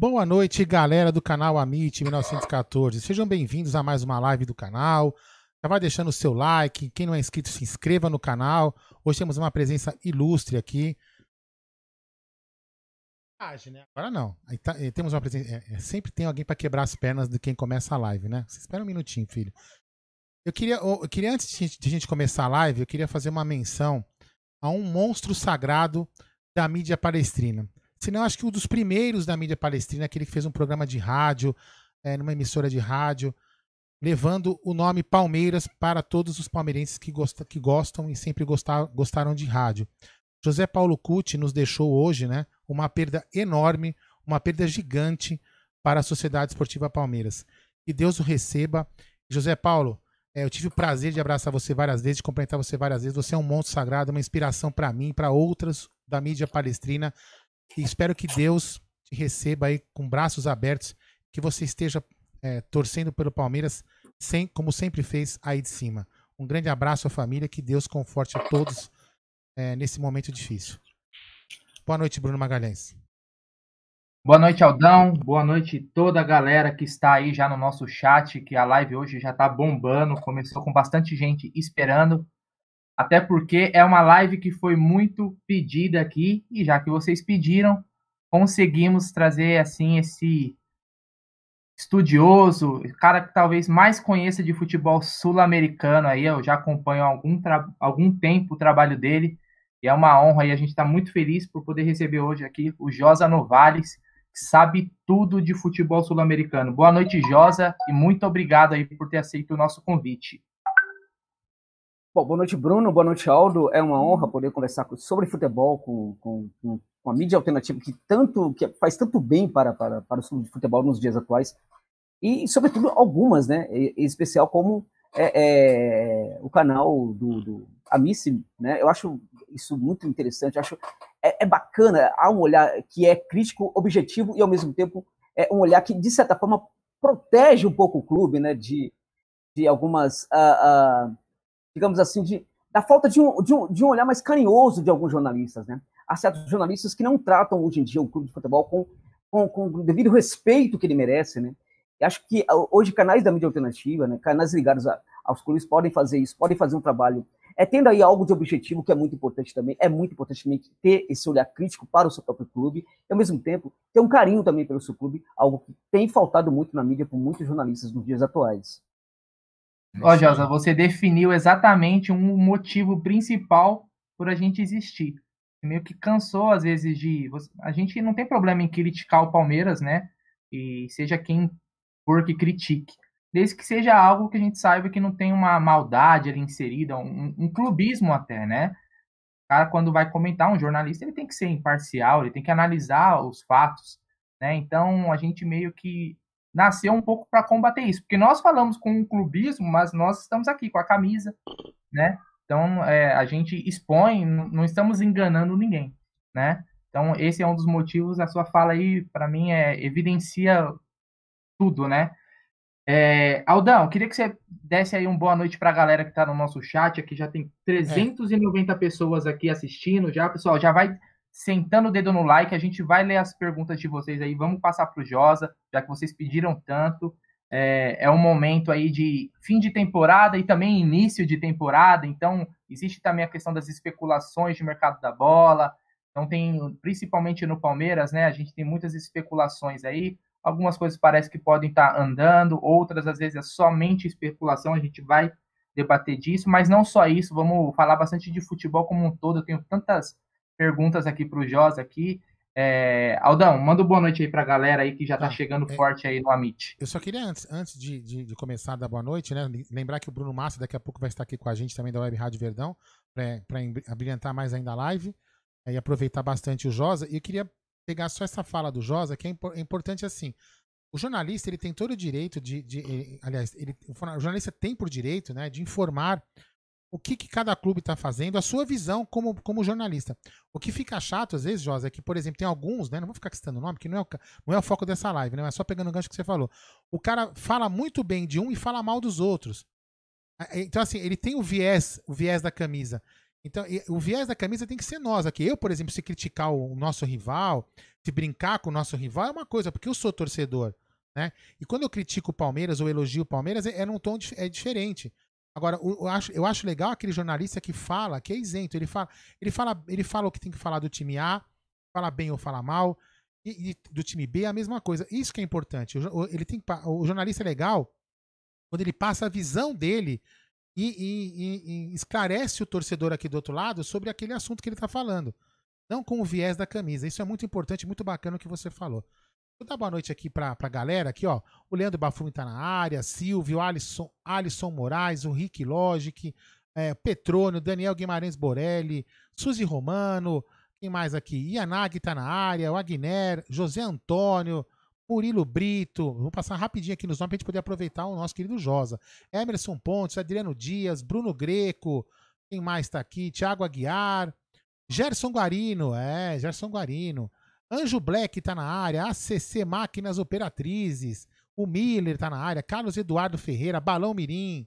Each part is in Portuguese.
Boa noite, galera do canal Amit 1914. Sejam bem-vindos a mais uma live do canal. Já vai deixando o seu like. Quem não é inscrito, se inscreva no canal. Hoje temos uma presença ilustre aqui. Né? Agora não. Tá, eh, temos uma presença. É, é, sempre tem alguém para quebrar as pernas de quem começa a live, né? Você espera um minutinho, filho. Eu queria, eu queria antes de a gente começar a live, eu queria fazer uma menção a um monstro sagrado da mídia palestrina se não, acho que um dos primeiros da mídia palestrina, aquele que fez um programa de rádio, é, numa emissora de rádio, levando o nome Palmeiras para todos os palmeirenses que, que gostam e sempre gostar, gostaram de rádio. José Paulo Cucci nos deixou hoje né, uma perda enorme, uma perda gigante para a Sociedade Esportiva Palmeiras. Que Deus o receba. José Paulo, é, eu tive o prazer de abraçar você várias vezes, de cumprimentar você várias vezes. Você é um monstro sagrado, uma inspiração para mim, para outras da mídia palestrina. E espero que Deus te receba aí com braços abertos, que você esteja é, torcendo pelo Palmeiras, sem, como sempre fez aí de cima. Um grande abraço à família, que Deus conforte a todos é, nesse momento difícil. Boa noite, Bruno Magalhães. Boa noite, Aldão. Boa noite toda a galera que está aí já no nosso chat, que a live hoje já está bombando. Começou com bastante gente esperando. Até porque é uma live que foi muito pedida aqui e já que vocês pediram, conseguimos trazer assim esse estudioso, cara que talvez mais conheça de futebol sul-americano aí, eu já acompanho há algum, algum tempo o trabalho dele, e é uma honra e a gente está muito feliz por poder receber hoje aqui o Josa Novales, que sabe tudo de futebol sul-americano. Boa noite, Josa, e muito obrigado aí por ter aceito o nosso convite. Bom, boa noite, Bruno. Boa noite, Aldo. É uma honra poder conversar sobre futebol com, com, com a mídia alternativa que tanto que faz tanto bem para, para, para o futebol nos dias atuais. E, sobretudo, algumas, né? Em especial como é, é, o canal do, do Amici, né? Eu acho isso muito interessante. Eu acho é, é, bacana. Há um olhar que é crítico, objetivo e, ao mesmo tempo, é um olhar que, de certa forma, protege um pouco o clube, né? De, de algumas. Uh, uh, digamos assim, de, da falta de um, de, um, de um olhar mais carinhoso de alguns jornalistas, né? Há certos jornalistas que não tratam hoje em dia o clube de futebol com, com, com o devido respeito que ele merece, né? E acho que ah, hoje canais da mídia alternativa, né, canais ligados a, aos clubes podem fazer isso, podem fazer um trabalho, é tendo aí algo de objetivo que é muito importante também, é muito importante também ter esse olhar crítico para o seu próprio clube, e ao mesmo tempo ter um carinho também pelo seu clube, algo que tem faltado muito na mídia por muitos jornalistas nos dias atuais. Ó, Josa, você definiu exatamente um motivo principal por a gente existir. Meio que cansou, às vezes, de. A gente não tem problema em criticar o Palmeiras, né? E seja quem for que critique. Desde que seja algo que a gente saiba que não tem uma maldade ali inserida, um, um clubismo até, né? cara, quando vai comentar, um jornalista, ele tem que ser imparcial, ele tem que analisar os fatos, né? Então, a gente meio que nasceu um pouco para combater isso, porque nós falamos com um clubismo, mas nós estamos aqui com a camisa, né? Então, é, a gente expõe, não estamos enganando ninguém, né? Então, esse é um dos motivos, a sua fala aí, para mim, é, evidencia tudo, né? É, Aldão, queria que você desse aí uma boa noite para a galera que está no nosso chat. Aqui já tem 390 é. pessoas aqui assistindo. Já, pessoal, já vai sentando o dedo no like. A gente vai ler as perguntas de vocês aí. Vamos passar para o Josa, já que vocês pediram tanto. É, é um momento aí de fim de temporada e também início de temporada. Então, existe também a questão das especulações de mercado da bola. Então, tem, principalmente no Palmeiras, né? A gente tem muitas especulações aí. Algumas coisas parece que podem estar andando, outras às vezes é somente especulação, a gente vai debater disso, mas não só isso, vamos falar bastante de futebol como um todo. Eu tenho tantas perguntas aqui para o Jos aqui. É, Aldão, manda boa noite aí para a galera aí que já está ah, chegando é, forte aí no Amit. Eu só queria, antes, antes de, de, de, começar a dar boa noite, né, lembrar que o Bruno Massa daqui a pouco vai estar aqui com a gente também da Web Rádio Verdão, para abrilhantar mais ainda a live é, e aproveitar bastante o Josa. E eu queria pegar só essa fala do Josa, que é, é importante assim. O jornalista ele tem todo o direito de, de ele, aliás, ele, o jornalista tem por direito, né, de informar o que, que cada clube está fazendo, a sua visão como, como jornalista. O que fica chato às vezes, Josa, é que, por exemplo, tem alguns, né, não vou ficar citando o nome, porque não é o, não é o foco dessa live, né, mas só pegando o gancho que você falou. O cara fala muito bem de um e fala mal dos outros. Então, assim, ele tem o viés, o viés da camisa. Então, o viés da camisa tem que ser nós aqui. Eu, por exemplo, se criticar o nosso rival, se brincar com o nosso rival, é uma coisa, porque eu sou torcedor. Né? E quando eu critico o Palmeiras ou elogio o Palmeiras, é, é num tom é diferente. Agora, eu acho, eu acho legal aquele jornalista que fala, que é isento. Ele fala, ele fala, ele fala o que tem que falar do time A, fala bem ou fala mal, e, e do time B a mesma coisa. Isso que é importante. O, ele tem, o jornalista é legal quando ele passa a visão dele e, e, e, esclarece o torcedor aqui do outro lado sobre aquele assunto que ele está falando. Não com o viés da camisa. Isso é muito importante, muito bacana o que você falou. Vou dar boa noite aqui para a galera. Aqui, ó. O Leandro Bafumi está na área, Silvio, Alisson, Alisson Moraes, o Rick Logic, é, Petrônio, Daniel Guimarães Borelli, Suzy Romano, quem mais aqui? Yanagi está na área, o Agner, José Antônio, Murilo Brito, vou passar rapidinho aqui nos nomes para a gente poder aproveitar o nosso querido Josa. Emerson Pontes, Adriano Dias, Bruno Greco, quem mais está aqui? Thiago Aguiar, Gerson Guarino, é, Gerson Guarino. Anjo Black está na área, ACC Máquinas Operatrizes, o Miller está na área, Carlos Eduardo Ferreira, Balão Mirim,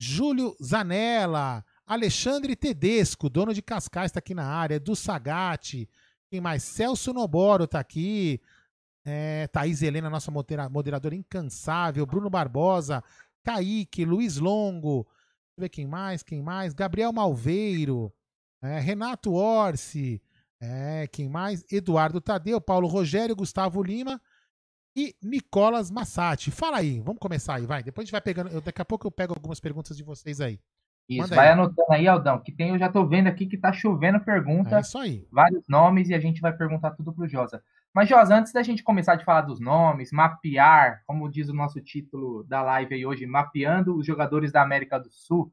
Júlio Zanella, Alexandre Tedesco, dono de Cascais, está aqui na área, do Sagate, quem mais? Celso Noboro está aqui, é, Thaís Helena, nossa moderadora incansável, Bruno Barbosa, Kaique, Luiz Longo, deixa eu ver quem mais, quem mais, Gabriel Malveiro, é, Renato Orsi, é, quem mais? Eduardo Tadeu, Paulo Rogério, Gustavo Lima e Nicolas Massati. Fala aí, vamos começar aí, vai. Depois a gente vai pegando. Eu, daqui a pouco eu pego algumas perguntas de vocês aí. Isso, Manda vai aí. anotando aí, Aldão, que tem, eu já tô vendo aqui que tá chovendo pergunta. É isso aí. Vários nomes e a gente vai perguntar tudo pro Josa. Mas, Josa, antes da gente começar a falar dos nomes, mapear, como diz o nosso título da live aí hoje, mapeando os jogadores da América do Sul,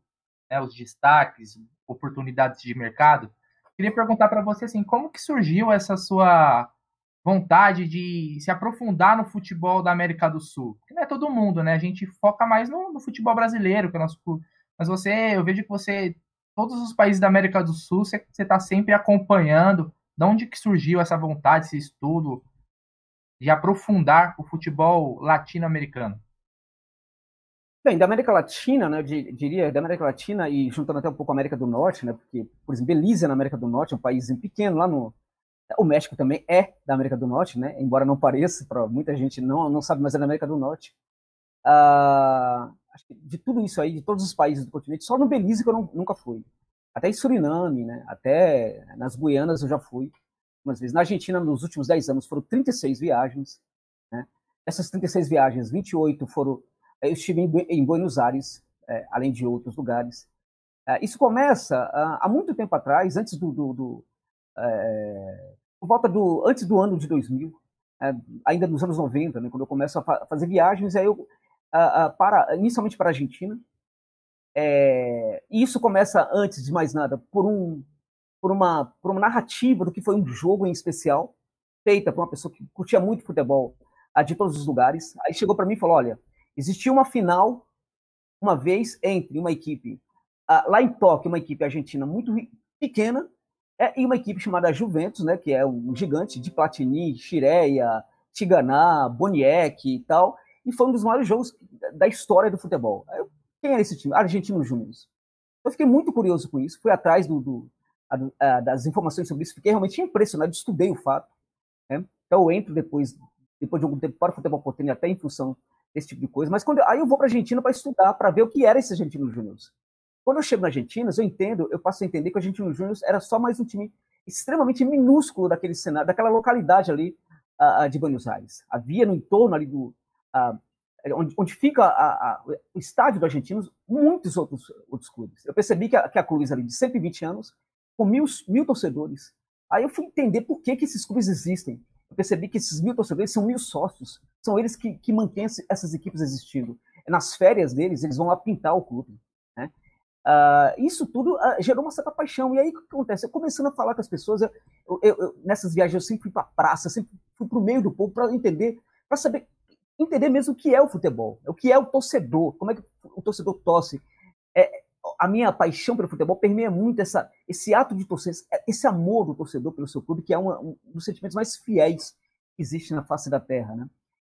né, os destaques, oportunidades de mercado, queria perguntar para você assim, como que surgiu essa sua vontade de se aprofundar no futebol da América do Sul? Porque não é todo mundo, né? A gente foca mais no, no futebol brasileiro, que é o nosso mas você, eu vejo que você, todos os países da América do Sul, você está sempre acompanhando, de onde que surgiu essa vontade, esse estudo de aprofundar o futebol latino-americano? Bem, da América Latina, né, eu diria, da América Latina e juntando até um pouco a América do Norte, né, porque, por exemplo, Belize na América do Norte é um país pequeno, lá no... O México também é da América do Norte, né, embora não pareça, para muita gente não, não sabe, mas é da América do Norte. Uh, de tudo isso aí, de todos os países do continente, só no Belize que eu não, nunca fui até em Suriname, né? até nas Guianas eu já fui umas vezes. Na Argentina, nos últimos 10 anos, foram 36 viagens. Né? Essas 36 viagens, 28 foram. Eu estive em Buenos Aires, é, além de outros lugares. É, isso começa há muito tempo atrás, antes do. do, do é, volta do. antes do ano de 2000, é, ainda nos anos 90, né, quando eu começo a fa fazer viagens, aí eu. para, inicialmente para a Argentina, é, e isso começa, antes de mais nada, por um, por uma, por uma narrativa do que foi um jogo em especial, feita por uma pessoa que curtia muito futebol de todos os lugares. Aí chegou para mim e falou: olha, existia uma final uma vez entre uma equipe lá em Tóquio, uma equipe argentina muito pequena, é, e uma equipe chamada Juventus, né, que é um gigante de Platini, Chireia, Tiganá, Boniek e tal, e foi um dos maiores jogos da história do futebol. Quem era esse time? Argentino Júnior. Eu fiquei muito curioso com isso, fui atrás do, do, a, das informações sobre isso, fiquei realmente impressionado, estudei o fato. Né? Então eu entro depois, depois de algum tempo para o futebol português, até em função desse tipo de coisa, mas quando eu, aí eu vou para a Argentina para estudar, para ver o que era esse Argentino Júnior. Quando eu chego na Argentina, eu entendo, eu passo a entender que o Argentino Júnior era só mais um time extremamente minúsculo daquele cenário, daquela localidade ali uh, de Buenos Aires. Havia no entorno ali do uh, onde, onde, fica a, a, o estádio do Argentinos, muitos outros, outros clubes. Eu percebi que a, que a clube ali de 120 anos, com mil, mil torcedores. Aí eu fui entender por que, que esses clubes existem. Eu percebi que esses mil torcedores são mil sócios, são eles que, que mantêm essas equipes existindo. Nas férias deles, eles vão lá pintar o clube. Né? Uh, isso tudo uh, gerou uma certa paixão. E aí o que acontece? Eu começando a falar com as pessoas, eu, eu, eu, nessas viagens eu sempre fui para a praça, sempre fui para o meio do povo para entender, para saber, entender mesmo o que é o futebol, o que é o torcedor, como é que o torcedor torce. É, a minha paixão pelo futebol permeia muito essa, esse ato de torcer, esse amor do torcedor pelo seu clube, que é uma, um dos sentimentos mais fiéis que existe na face da terra, né?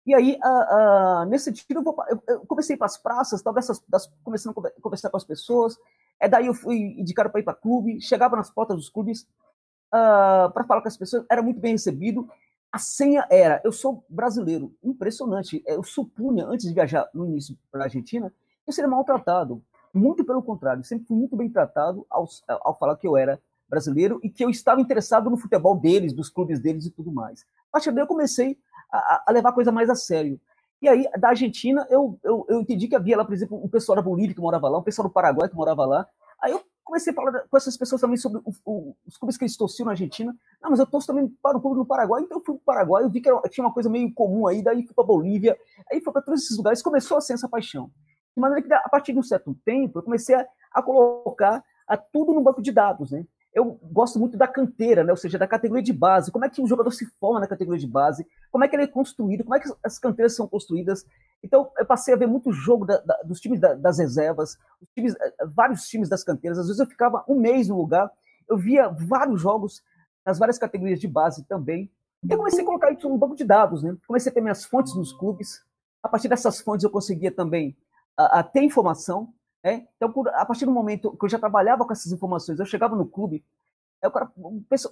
E aí, uh, uh, nesse sentido, eu, vou, eu, eu comecei para as praças, tal, dessas, das, começando a conversar com as pessoas. É daí eu fui indicado para ir para clube, chegava nas portas dos clubes uh, ah, para falar com as pessoas, era muito bem recebido. A senha era: eu sou brasileiro, impressionante. Eu supunha, antes de viajar no início para a Argentina, eu seria maltratado. Muito pelo contrário, sempre fui muito bem tratado ao, ao falar que eu era brasileiro e que eu estava interessado no futebol deles, dos clubes deles e tudo mais. A partir daí eu comecei a, a, levar a coisa mais a sério. E aí, da Argentina, eu, eu, eu entendi que havia lá, por exemplo, um pessoal da Bolívia que morava lá, um pessoal do Paraguai que morava lá. Aí eu comecei a falar com essas pessoas também sobre o, o, os clubes que eles torciam na Argentina. Não, mas eu torço também para o clube no Paraguai, então eu fui para o Paraguai, eu vi que era, tinha uma coisa meio comum aí, daí fui para Bolívia, aí fui para todos esses lugares, começou a ser essa paixão. De maneira que, a partir de um certo tempo, eu comecei a, a colocar a tudo no banco de dados, né? eu gosto muito da canteira, né? ou seja, da categoria de base. Como é que um jogador se forma na categoria de base? Como é que ele é construído? Como é que as canteiras são construídas? Então, eu passei a ver muito jogo da, da, dos times da, das reservas, times, eh, vários times das canteiras. Às vezes eu ficava um mês no lugar, eu via vários jogos nas várias categorias de base também. E eu comecei a colocar isso no banco de dados, né? Comecei a ter minhas fontes nos clubes. A partir dessas fontes eu conseguia também a, a ter informação né? Então, a partir do momento que eu já trabalhava com essas informações, eu chegava no clube, aí o cara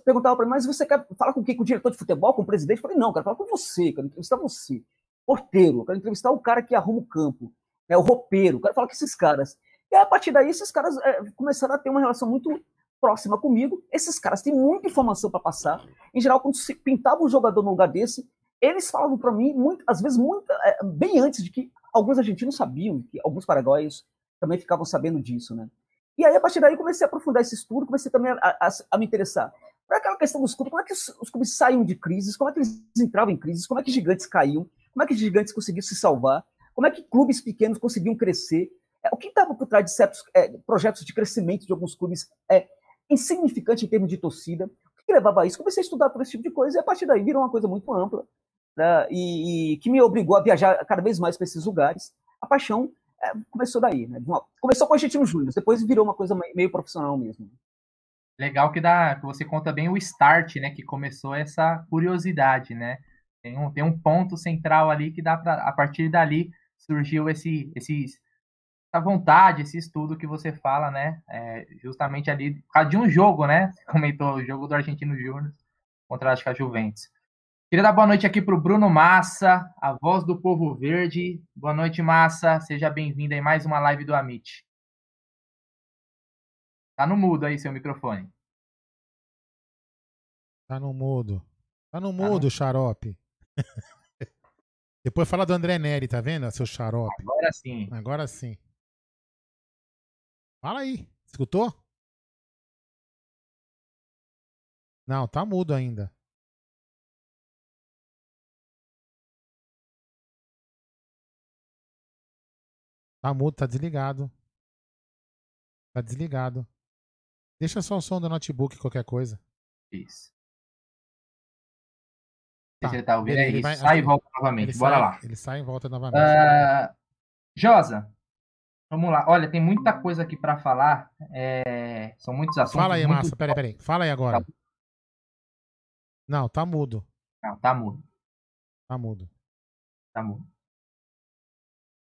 perguntava para mim, mas você quer falar com quem? Com o diretor de futebol, com o presidente? Eu falei, não, quero falar com você, quero entrevistar você. Porteiro, quero entrevistar o cara que arruma o campo, né, o roupeiro, quero falar com esses caras. E aí, a partir daí, esses caras é, começaram a ter uma relação muito próxima comigo. Esses caras têm muita informação para passar. Em geral, quando se pintava um jogador no lugar desse, eles falavam para mim, muito, às vezes, muito, é, bem antes de que alguns argentinos sabiam, que alguns paraguaios também ficavam sabendo disso, né? E aí, a partir daí, comecei a aprofundar esse estudo, comecei também a, a, a me interessar para aquela questão dos clubes, como é que os, os, clubes saíam de crises, como é que eles entravam em crises, como é que gigantes caíam, como é que gigantes conseguiam se salvar, como é que clubes pequenos conseguiam crescer, é, o que estava por trás de certos é, projetos de crescimento de alguns clubes é, insignificante em termos de torcida, o que levava a isso? Comecei a estudar todo esse tipo de coisa, e a partir daí virou uma coisa muito ampla, né, e, e que me obrigou a viajar cada vez mais para esses lugares. A paixão é, começou daí, né? Uma, começou com o Argentino Júnior, depois virou uma coisa meio profissional mesmo. Legal que, dá, que você conta bem o start, né? Que começou essa curiosidade, né? Tem um, tem um ponto central ali que dá pra, a partir dali surgiu esse, esse, essa vontade, esse estudo que você fala, né? É, justamente ali, por causa de um jogo, né? Você comentou o jogo do Argentino Júnior contra a Juventus. Queria dar boa noite aqui para o Bruno Massa, a voz do povo verde. Boa noite, Massa. Seja bem-vindo em mais uma live do Amit. Tá no mudo aí seu microfone. Tá no mudo. Tá no mudo, tá no... xarope. Depois fala do André Neri, tá vendo, seu xarope? Agora sim. Agora sim. Fala aí. Escutou? Não, tá mudo ainda. Tá mudo, tá desligado. Tá desligado. Deixa só o som do notebook, qualquer coisa. Isso. Tá, Se ele tá ouvindo, beleza, é ele isso. vai- sai e volta novamente. Ele Bora sai, lá. Ele sai e volta novamente. Ah, Josa, vamos lá. Olha, tem muita coisa aqui para falar. é, São muitos assuntos. Fala aí, muito... Massa. Peraí, peraí. Fala aí agora. Tá. Não, tá mudo. Não, tá mudo. Tá mudo. Tá mudo.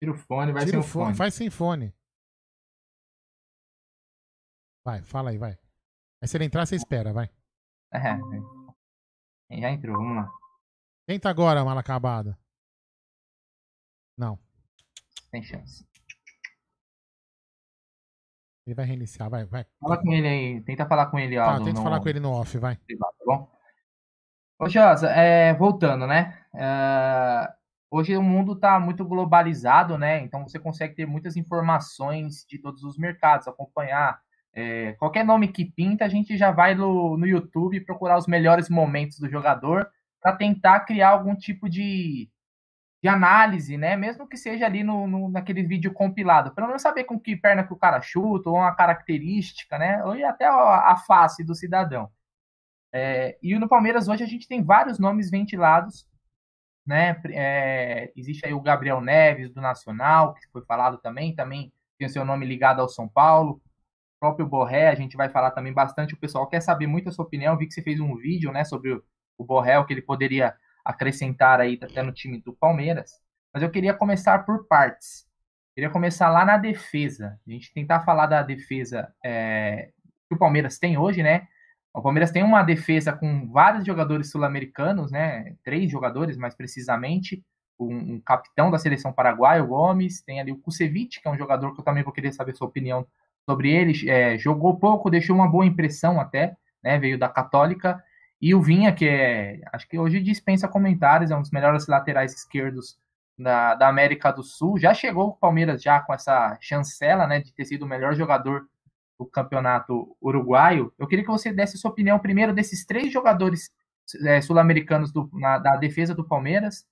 Tira o fone, vai Tira sem o fone. fone. Faz sem fone. Vai, fala aí, vai. Aí se ele entrar, você espera, vai. É, é. Já entrou, vamos lá. Tenta agora, mala acabada. Não. Tem chance. Ele vai reiniciar, vai, vai. Fala com ele aí. Tenta falar com ele, Tá, tenta no- falar com ele no off, vai. tá bom? Ô, Josa, é, voltando, né? É, hoje o mundo está muito globalizado, né? Então você consegue ter muitas informações de todos os mercados, acompanhar. é, qualquer nome que pinta, a gente já vai no, no YouTube procurar os melhores momentos do jogador para tentar criar algum tipo de, de análise, né? Mesmo que seja ali no, no, naquele vídeo compilado. Pelo menos saber com que perna que o cara chuta, ou uma característica, né? Ou até a, a face do cidadão. É, e no Palmeiras hoje a gente tem vários nomes ventilados, né? É, existe aí o Gabriel Neves do Nacional, que foi falado também, também tem o seu nome ligado ao São Paulo. O próprio Borré, a gente vai falar também bastante. O pessoal quer saber muito a sua opinião. Eu vi que você fez um vídeo, né, sobre o, Borré, o que ele poderia acrescentar aí até no time do Palmeiras. Mas eu queria começar por partes. Queria começar lá na defesa. A gente tentar falar da defesa é, que o Palmeiras tem hoje, né? O Palmeiras tem uma defesa com vários jogadores sul-americanos, né? Três jogadores, mais precisamente. Um, um, capitão da seleção paraguaia, o Gomes. Tem ali o Kusevich, que é um jogador que eu também vou querer saber sua opinião sobre ele. É, jogou pouco, deixou uma boa impressão até, né? Veio da Católica. E o Vinha, que é, acho que hoje dispensa comentários, é um dos melhores laterais esquerdos da, da América do Sul. Já chegou o Palmeiras já com essa chancela, né? De ter sido o melhor jogador do campeonato uruguaio. Eu queria que você desse sua opinião primeiro desses três jogadores é, sul-americanos da defesa do Palmeiras.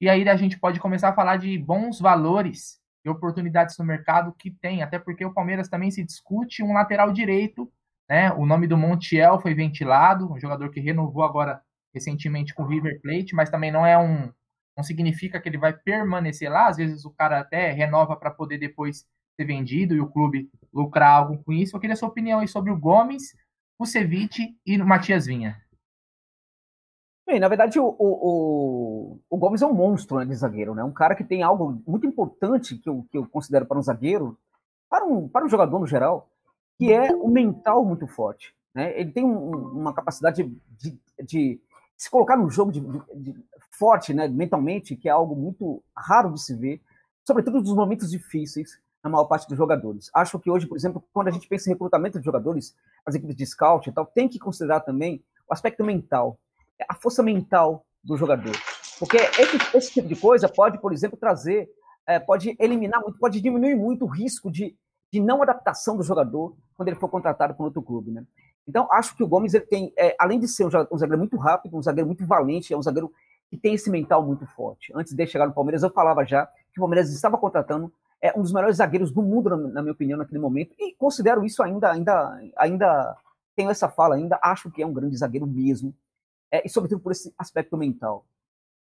E aí a gente pode começar a falar de bons valores e oportunidades no mercado que tem, até porque o Palmeiras também se discute um lateral direito, né? O nome do Montiel foi ventilado, um jogador que renovou agora recentemente com o River Plate, mas também não é um não significa que ele vai permanecer lá, às vezes o cara até renova para poder depois ser vendido e o clube lucrar algo com isso. Eu queria sua opinião aí sobre o Gomes, o Ceviche e o Matias Vinha. Bem, na verdade, o, o, o, Gomes é um monstro né, de zagueiro, né? Um cara que tem algo muito importante que eu, que eu considero para um zagueiro, para um, para um jogador no geral, que é o mental muito forte. Né? Ele tem um, uma capacidade de, de, de, se colocar no jogo de, de, forte, né, mentalmente, que é algo muito raro de se ver, sobretudo nos momentos difíceis na maior parte dos jogadores. Acho que hoje, por exemplo, quando a gente pensa em recrutamento de jogadores, as equipes de scout e tal, tem que considerar também o aspecto mental, a força mental do jogador. Porque esse, esse tipo de coisa pode, por exemplo, trazer, é, pode eliminar muito, pode diminuir muito o risco de, de não adaptação do jogador quando ele for contratado por outro clube, né? Então, acho que o Gomes, ele tem, é, além de ser um, um zagueiro muito rápido, um zagueiro muito valente, é um zagueiro que tem esse mental muito forte. Antes de chegar no Palmeiras, eu falava já que o Palmeiras estava contratando é um dos melhores zagueiros do mundo, na, minha opinião, naquele momento, e considero isso ainda, ainda, ainda tenho essa fala, ainda acho que é um grande zagueiro mesmo, é, e sobretudo por esse aspecto mental.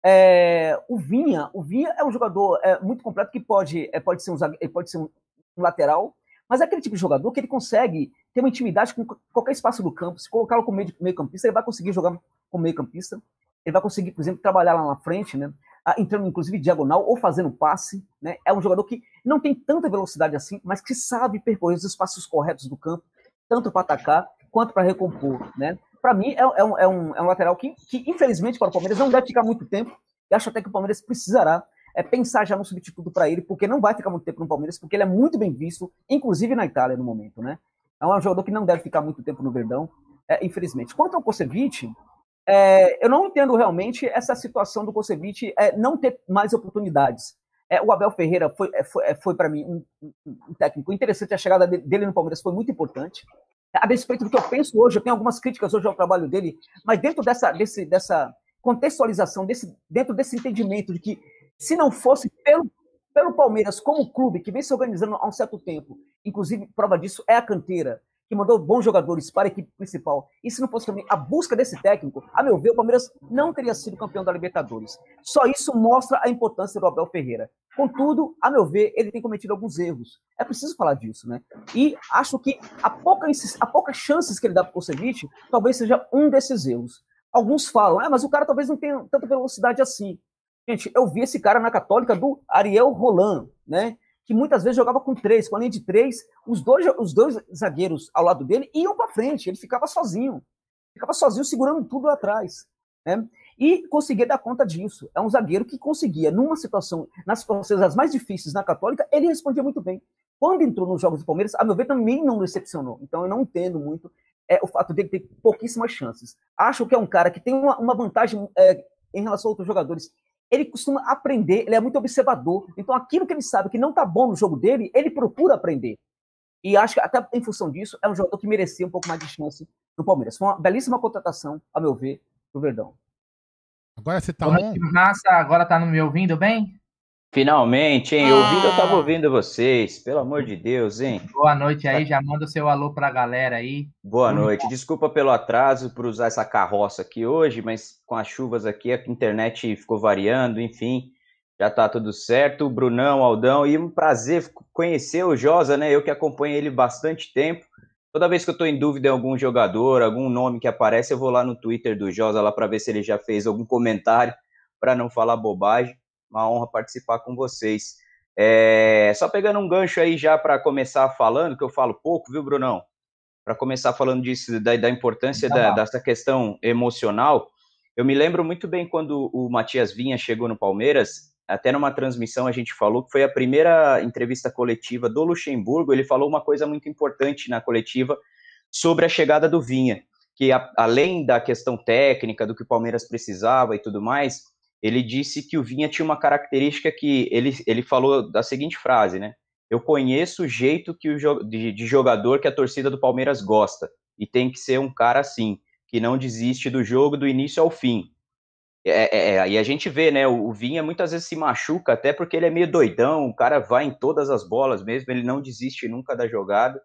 É, o Vinha, o Vinha é um jogador é, muito completo que pode, é, pode ser, um, zagueiro, pode ser um, lateral, mas é aquele tipo de jogador que ele consegue ter uma intimidade com qualquer espaço do campo. Se colocá-lo como meio, meio campista, ele vai conseguir jogar como meio campista. Ele vai conseguir, por exemplo, trabalhar lá na frente, né? entrando inclusive diagonal ou fazendo passe. Né? É um jogador que não tem tanta velocidade assim, mas que sabe percorrer os espaços corretos do campo, tanto para atacar quanto para recompor. Né? Para mim, é, é, um, é, um, é, um, lateral que, que, infelizmente, para o Palmeiras não deve ficar muito tempo. E acho até que o Palmeiras precisará é, pensar já no substituto para ele, porque não vai ficar muito tempo no Palmeiras, porque ele é muito bem visto, inclusive na Itália no momento. Né? É um jogador que não deve ficar muito tempo no Verdão, é, infelizmente. Quanto ao Kosevic, é, eu não entendo realmente essa situação do Kosevic é, não ter mais oportunidades. É, o Abel Ferreira foi, foi, foi para mim um, um, um, técnico interessante, a chegada dele no Palmeiras foi muito importante. A despeito do que eu penso hoje, eu tenho algumas críticas hoje ao trabalho dele, mas dentro dessa, desse, dessa contextualização, desse, dentro desse entendimento de que se não fosse pelo, pelo Palmeiras como clube que vem se organizando há um certo tempo, inclusive prova disso é a canteira, que mandou bons jogadores para a equipe principal, e se não fosse também a busca desse técnico, a meu ver, o Palmeiras não teria sido campeão da Libertadores. Só isso mostra a importância do Abel Ferreira. Contudo, a meu ver, ele tem cometido alguns erros. É preciso falar disso, né? E acho que a, pouca, poucas chances que ele dá para o Kosevic, talvez seja um desses erros. Alguns falam, ah, mas o cara talvez não tenha tanta velocidade assim. Gente, eu vi esse cara na Católica do Ariel Roland, né? Que muitas vezes jogava com três, com a linha de três, os dois, os dois zagueiros ao lado dele iam para frente, ele ficava sozinho. Ficava sozinho segurando tudo lá atrás. Né? E conseguia dar conta disso. É um zagueiro que conseguia, numa situação, nas situações as mais difíceis na Católica, ele respondia muito bem. Quando entrou nos Jogos do Palmeiras, a meu ver, também não decepcionou. Então eu não entendo muito é, o fato dele ter pouquíssimas chances. Acho que é um cara que tem uma, uma vantagem é, em relação a outros jogadores. Ele costuma aprender, ele é muito observador. Então aquilo que ele sabe que não está bom no jogo dele, ele procura aprender. E acho que até em função disso, é um jogador que merecia um pouco mais de chance no Palmeiras. Foi uma belíssima contratação, a meu ver, do Verdão. Agora você tá Boa noite, massa. Agora tá me ouvindo bem? Finalmente, hein? Ouvindo, eu tava ouvindo vocês. Pelo amor de Deus, hein? Boa noite aí, já manda o seu alô pra galera aí. Boa noite. Desculpa pelo atraso por usar essa carroça aqui hoje, mas com as chuvas aqui a internet ficou variando, enfim. Já tá tudo certo. Brunão, Aldão, e um prazer conhecer o Josa, né? Eu que acompanho ele bastante tempo. Toda vez que eu tô em dúvida em algum jogador, algum nome que aparece, eu vou lá no Twitter do Josa lá para ver se ele já fez algum comentário para não falar bobagem uma honra participar com vocês. É, só pegando um gancho aí já para começar falando, que eu falo pouco, viu, Brunão? Para começar falando disso, da, da importância da, dessa questão emocional, eu me lembro muito bem quando o Matias Vinha chegou no Palmeiras, até numa transmissão a gente falou que foi a primeira entrevista coletiva do Luxemburgo, ele falou uma coisa muito importante na coletiva sobre a chegada do Vinha, que a, além da questão técnica, do que o Palmeiras precisava e tudo mais, ele disse que o Vinha tinha uma característica que ele, ele falou da seguinte frase, né? Eu conheço o jeito que o, de, de jogador que a torcida do Palmeiras gosta, e tem que ser um cara assim, que não desiste do jogo do início ao fim. É, é, é, e a gente vê, né? O, o Vinha muitas vezes se machuca, até porque ele é meio doidão, o cara vai em todas as bolas mesmo, ele não desiste nunca da jogada.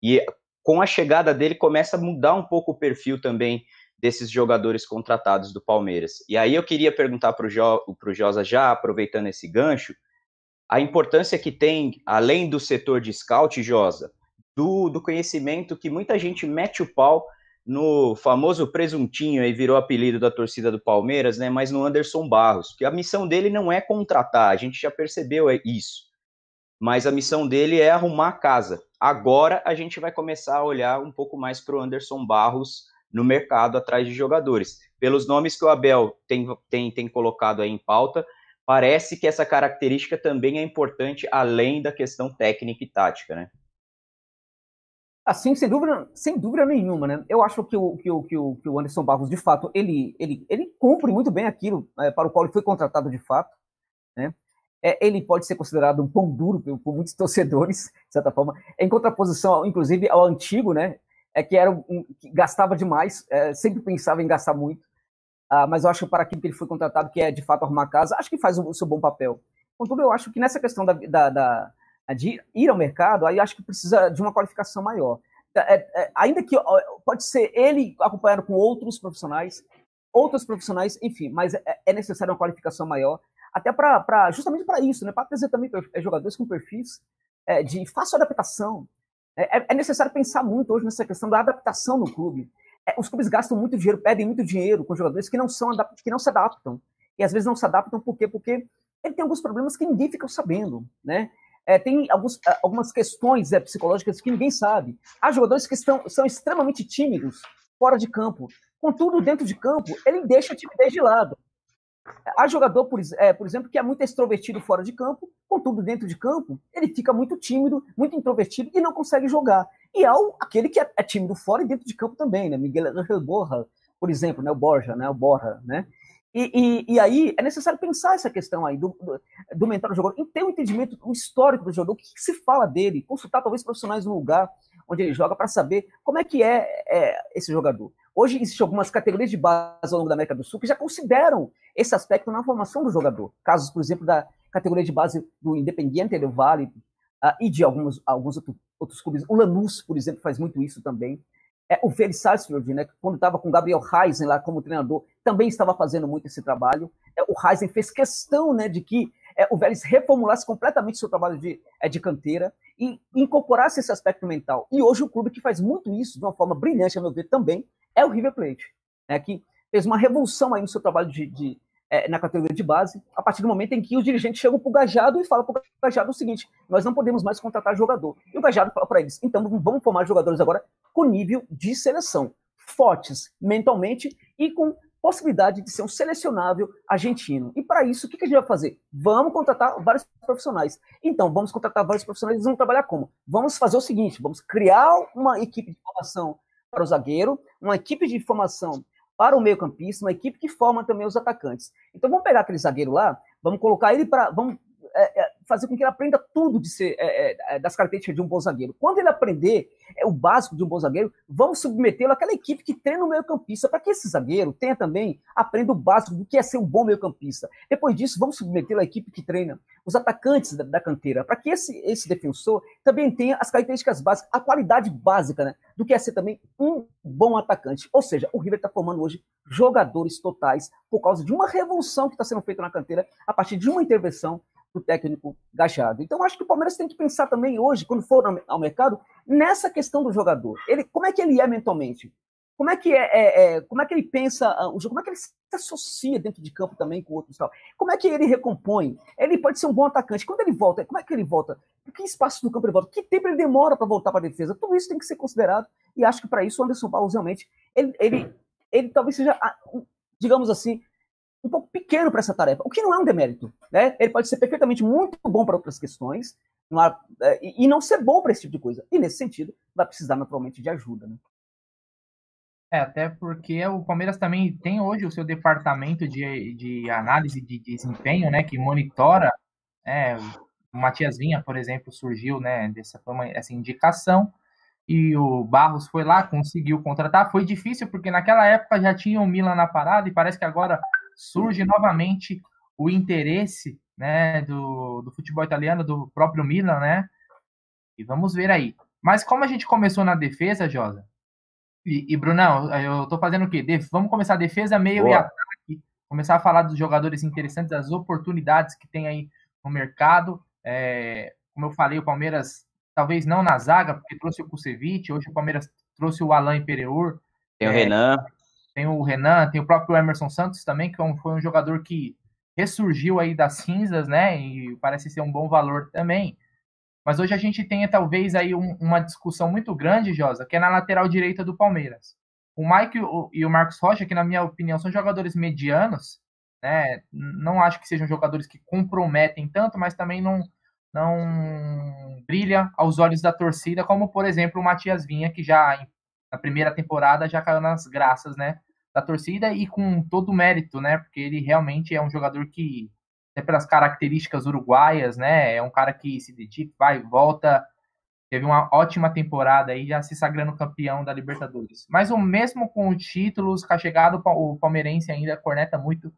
E com a chegada dele começa a mudar um pouco o perfil também desses jogadores contratados do Palmeiras. E aí eu queria perguntar para o jo, Josa, já aproveitando esse gancho, a importância que tem, além do setor de scout, Josa, do, do conhecimento que muita gente mete o pau no famoso presuntinho, aí virou apelido da torcida do Palmeiras, né? Mas no Anderson Barros, que a missão dele não é contratar, a gente já percebeu isso. Mas a missão dele é arrumar a casa. Agora a gente vai começar a olhar um pouco mais para o Anderson Barros no mercado atrás de jogadores. Pelos nomes que o Abel tem, tem, tem colocado aí em pauta, parece que essa característica também é importante além da questão técnica e tática, né? Assim, sem dúvida, sem dúvida nenhuma, né? Eu acho que o, que o, que o, que o Anderson Barros, de fato, ele, ele, ele cumpre muito bem aquilo é, para o qual ele foi contratado de fato, né? É, ele pode ser considerado um pão duro por, por muitos torcedores, de certa forma, em contraposição, inclusive, ao antigo, né? É que era um, que gastava demais, é, sempre pensava em gastar muito, uh, mas eu acho que para aquilo que ele foi contratado, que é de fato arrumar casa, acho que faz o, o seu bom papel. Contudo, eu acho que nessa questão da, da, da, de ir ao mercado, aí acho que precisa de uma qualificação maior. É, é, ainda que pode ser ele acompanhado com outros profissionais, outros profissionais, enfim, mas é, é necessário uma qualificação maior, até para justamente para isso, né, para trazer também jogadores com perfis é, de fácil adaptação, é, é, é, necessário pensar muito hoje nessa questão da adaptação no clube. É, os clubes gastam muito dinheiro, pedem muito dinheiro com jogadores que não são que não se adaptam. E às vezes não se adaptam por quê? Porque ele tem alguns problemas que ninguém fica sabendo, né? É, tem alguns, algumas questões é, psicológicas que ninguém sabe. Há jogadores que estão, são extremamente tímidos fora de campo. Contudo, dentro de campo, ele deixa a timidez de lado. Há jogador, por, é, por, exemplo, que é muito extrovertido fora de campo, contudo, dentro de campo, ele fica muito tímido, muito introvertido e não consegue jogar. E há o, aquele que é, é, tímido fora e dentro de campo também, né? Miguel Angel Borja, por exemplo, né? o Borja, né? o Borja, né? E, e, e, aí é necessário pensar essa questão aí do, do, do mental do jogador, ter um entendimento, histórico do jogador, o que, que, se fala dele, consultar talvez profissionais no lugar onde ele joga para saber como é que é, é esse jogador. Hoje existem algumas categorias de base ao longo da América do Sul que já consideram esse aspecto na formação do jogador. Casos, por exemplo, da categoria de base do Independiente do Vale uh, e de alguns, alguns outros outros clubes. O Lanús, por exemplo, faz muito isso também. É, o Vélez Sarsfield, né, quando estava com o Gabriel Reisen lá como treinador, também estava fazendo muito esse trabalho. É, o Reisen fez questão né, de que é, o Vélez reformulasse completamente seu trabalho de, é, de canteira e incorporasse esse aspecto mental. E hoje o clube que faz muito isso, de uma forma brilhante, a meu ver, também, é o River Plate, né, que fez uma revolução aí no seu trabalho de, de é, na categoria de base, a partir do momento em que os dirigentes chegam para o Gajado e falam para o Gajado o seguinte: nós não podemos mais contratar jogador. E o Gajado fala para eles: então vamos formar jogadores agora com nível de seleção, fortes mentalmente e com possibilidade de ser um selecionável argentino. E para isso, o que, a gente vai fazer? Vamos contratar vários profissionais. Então, vamos contratar vários profissionais, eles vão trabalhar como? Vamos fazer o seguinte: vamos criar uma equipe de formação para o zagueiro, uma equipe de formação para o meio-campista, uma equipe que forma também os atacantes. Então vamos pegar aquele zagueiro lá, vamos colocar ele para. Vamos é, é, fazer com que ele aprenda tudo de ser, é, é, é das características de um bom zagueiro. Quando ele aprender é, o básico de um bom zagueiro, vamos submetê-lo àquela equipe que treina o meio-campista, para que esse zagueiro tenha também, aprenda o básico do que é ser um bom meio-campista. Depois disso, vamos submetê-lo à equipe que treina os atacantes da, da canteira, para que esse, esse defensor também tenha as características básicas, a qualidade básica né, do que é ser também um bom atacante. Ou seja, o River está formando hoje jogadores totais por causa de uma revolução que está sendo feita na canteira a partir de uma intervenção do técnico Gachado. Então, acho que o Palmeiras tem que pensar também hoje, quando for ao mercado, nessa questão do jogador. Ele, como é que ele é mentalmente? Como é que é, é, é como é que ele pensa ah, o jogo? Como é que ele se associa dentro de campo também com outros tal? Como é que ele recompõe? Ele pode ser um bom atacante. Quando ele volta, como é que ele volta? Que espaço do campo ele volta? Que tempo ele demora para voltar para a defesa? Tudo isso tem que ser considerado. E acho que para isso o Anderson Barros realmente ele, ele, ele talvez seja, digamos assim, um pouco pequeno para essa tarefa, o que não é um demérito. Né? Ele pode ser perfeitamente muito bom para outras questões não há, é, e não ser bom para esse tipo de coisa. E nesse sentido, vai precisar naturalmente de ajuda. Né? É, até porque o Palmeiras também tem hoje o seu departamento de, de análise de desempenho, né, que monitora. É, o Matias Vinha, por exemplo, surgiu né, dessa essa indicação e o Barros foi lá, conseguiu contratar. Foi difícil porque naquela época já tinha o Milan na parada e parece que agora surge novamente o interesse né, do, do futebol italiano, do próprio Milan, né? E vamos ver aí. Mas como a gente começou na defesa, Josa, e, e Brunão, eu tô fazendo o quê? De, vamos começar a defesa, meio Boa. e ataque, começar a falar dos jogadores interessantes, das oportunidades que tem aí no mercado. É, como eu falei, o Palmeiras, talvez não na zaga, porque trouxe o Kusevich, hoje o Palmeiras trouxe o Alain Pereur. Tem o é, Renan tem o Renan, tem o próprio Emerson Santos também, que é foi um jogador que ressurgiu aí das cinzas, né? E parece ser um bom valor também. Mas hoje a gente tem talvez aí um, uma discussão muito grande, Josa, que é na lateral direita do Palmeiras. O Mike e o Marcos Rocha, que na minha opinião são jogadores medianos, né? Não acho que sejam jogadores que comprometem tanto, mas também não não brilha aos olhos da torcida, como por exemplo o Matias Vinha, que já na primeira temporada já caiu nas graças, né? da torcida e com todo o mérito, né? Porque ele realmente é um jogador que, até pelas características uruguaias, né? É um cara que se dedica, vai, volta, teve uma ótima temporada aí, já se sagrando campeão da Libertadores. Mas o mesmo com os títulos, chegado o palmeirense ainda corneta muito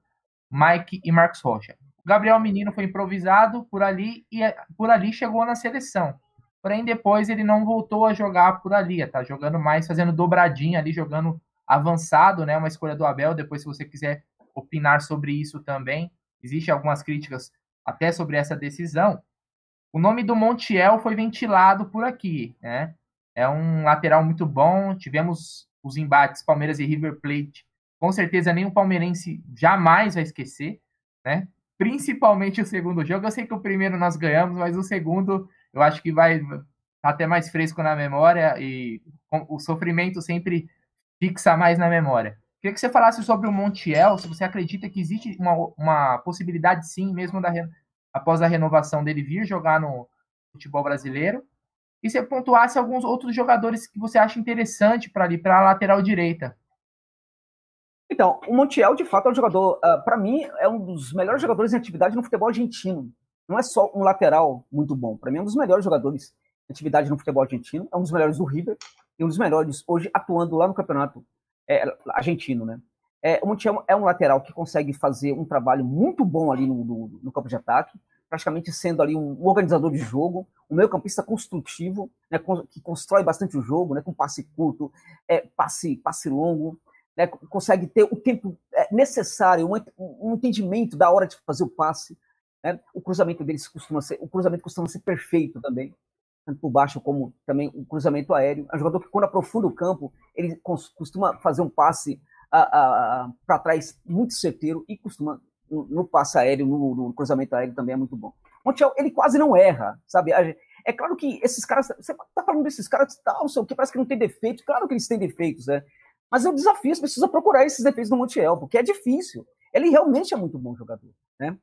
Mike e Marcos Rocha. O Gabriel Menino foi improvisado por ali e por ali chegou na seleção. Porém, depois ele não voltou a jogar por ali, tá jogando mais, fazendo dobradinha ali, jogando avançado, né? Uma escolha do Abel. Depois, se você quiser opinar sobre isso também, existem algumas críticas até sobre essa decisão. O nome do Montiel foi ventilado por aqui, né? É um lateral muito bom. Tivemos os embates Palmeiras e River Plate. Com certeza nenhum palmeirense jamais vai esquecer, né? Principalmente o segundo jogo. Eu sei que o primeiro nós ganhamos, mas o segundo eu acho que vai até mais fresco na memória e o sofrimento sempre fixa mais na memória. Queria que você falasse sobre o Montiel, se você acredita que existe uma, uma possibilidade, sim, mesmo da, após a renovação dele vir jogar no futebol brasileiro, e você pontuasse alguns outros jogadores que você acha interessante para ali, para a lateral direita. Então, o Montiel, de fato, é um jogador, uh, ah, para mim, é um dos melhores jogadores em atividade no futebol argentino. Não é só um lateral muito bom, para mim é um dos melhores jogadores em atividade no futebol argentino, é um dos melhores do River, e um dos melhores hoje atuando lá no campeonato é, argentino, né? É, o Montiel é um lateral que consegue fazer um trabalho muito bom ali no, no, no campo de ataque, praticamente sendo ali um organizador de jogo, um meio campista construtivo, né, que constrói bastante o jogo, né, com passe curto, é, passe, passe longo, né, consegue ter o tempo é, necessário, um, um, entendimento da hora de fazer o passe. Né, o cruzamento deles costuma ser, o cruzamento costuma ser perfeito também, tanto por baixo como também o cruzamento aéreo. É um jogador que quando aprofunda o campo, ele costuma fazer um passe para trás muito certeiro e costuma no, no passe aéreo, no, no, cruzamento aéreo também é muito bom. Montiel, ele quase não erra, sabe? É claro que esses caras, você tá falando desses caras, tal, sei o que, parece que não tem defeito, claro que eles têm defeitos, né? Mas é um desafio, você precisa procurar esses defeitos no Montiel, porque é difícil. Ele realmente é muito bom jogador, né?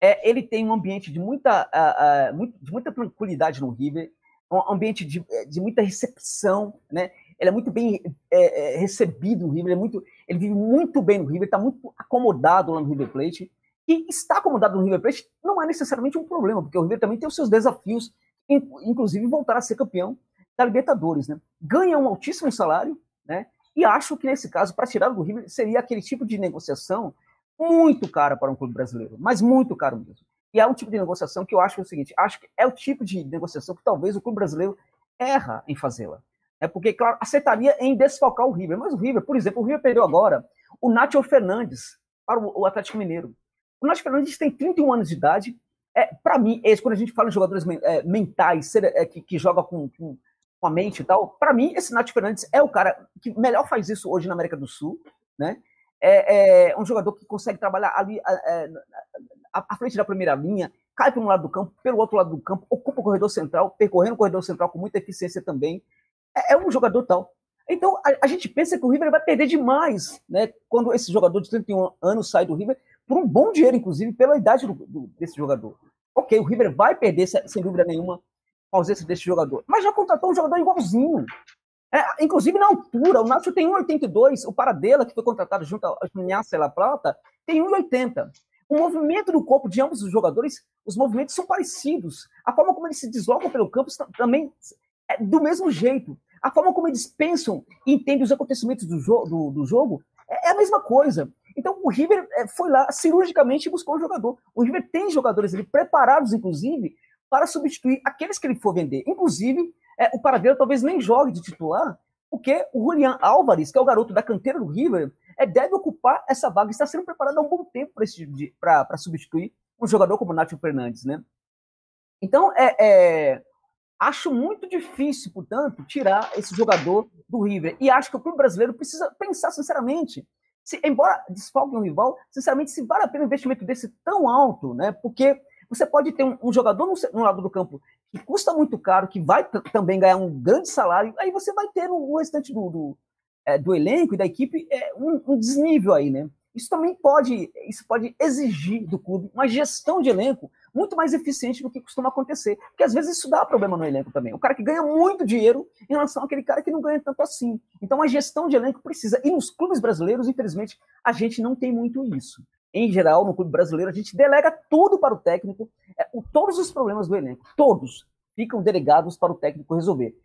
É, ele tem um ambiente de muita, uh, uh, de muita tranquilidade no River, um ambiente de, de muita recepção, né? Ele é muito bem é, é, recebido no River, ele, é muito, ele vive muito bem no River, está muito acomodado lá no River Plate. E estar acomodado no River Plate não é necessariamente um problema, porque o River também tem os seus desafios, inclusive voltar a ser campeão da Libertadores. Né? Ganha um altíssimo salário, né? e acho que nesse caso, para tirar do River, seria aquele tipo de negociação muito cara para um clube brasileiro, mas muito caro mesmo. E é um tipo de negociação que eu acho é o seguinte: acho que é o tipo de negociação que talvez o clube brasileiro erra em fazê-la. É porque, claro, aceitaria em desfalcar o River. Mas o River, por exemplo, o River perdeu agora o Nacho Fernandes para o Atlético Mineiro. O Nacho Fernandes tem 31 anos de idade. É, para mim, esse, quando a gente fala em jogadores é, mentais, é, que, que joga com, com, com, a mente e tal, para mim, esse Nacho Fernandes é o cara que melhor faz isso hoje na América do Sul. Né? É, é um jogador que consegue trabalhar ali é, à frente da primeira linha, cai para um lado do campo, pelo outro lado do campo, ocupa o corredor central, percorrendo o corredor central com muita eficiência também é, é um jogador tal. Então, a, a, gente pensa que o River vai perder demais, né? Quando esse jogador de 31 anos sai do River, por um bom dinheiro, inclusive, pela idade do, do, desse jogador. Ok, o River vai perder, sem dúvida nenhuma, a ausência desse jogador. Mas já contratou um jogador igualzinho. É, inclusive na altura, o Nacho tem 1,82, o Paradela, que foi contratado junto ao Vinhaça La Plata, tem 1,80. O movimento do corpo de ambos os jogadores, os movimentos são parecidos. A forma como eles se deslocam pelo campo também é do mesmo jeito. A forma como eles pensam e entendem os acontecimentos do, jo do, do jogo é, é, a mesma coisa. Então o River é, foi lá cirurgicamente buscou um jogador. O River tem jogadores ali preparados, inclusive, para substituir aqueles que ele for vender. Inclusive, é, o Paradeiro talvez nem jogue de titular, porque o Julian Álvares, que é o garoto da canteira do River, é, deve ocupar essa vaga. Está sendo preparado há um bom tempo para substituir um jogador como o Nacho Fernandes, né? Então, é, é, Acho muito difícil, portanto, tirar esse jogador do River. E acho que o clube brasileiro precisa pensar sinceramente. Se, embora desfalque um rival, sinceramente, se vale a pena um investimento desse tão alto, né? Porque você pode ter um, um jogador no, no, lado do campo que custa muito caro, que vai também ganhar um grande salário, aí você vai ter no restante do, do, é, do, elenco e da equipe é, um, um desnível aí, né? Isso também pode, isso pode exigir do clube uma gestão de elenco muito mais eficiente do que costuma acontecer. Porque às vezes isso dá problema no elenco também. O cara que ganha muito dinheiro em relação àquele cara que não ganha tanto assim. Então a gestão de elenco precisa. E nos clubes brasileiros, infelizmente, a gente não tem muito isso. Em geral, no clube brasileiro, a gente delega tudo para o técnico, é, o, todos os problemas do elenco, todos ficam delegados para o técnico resolver.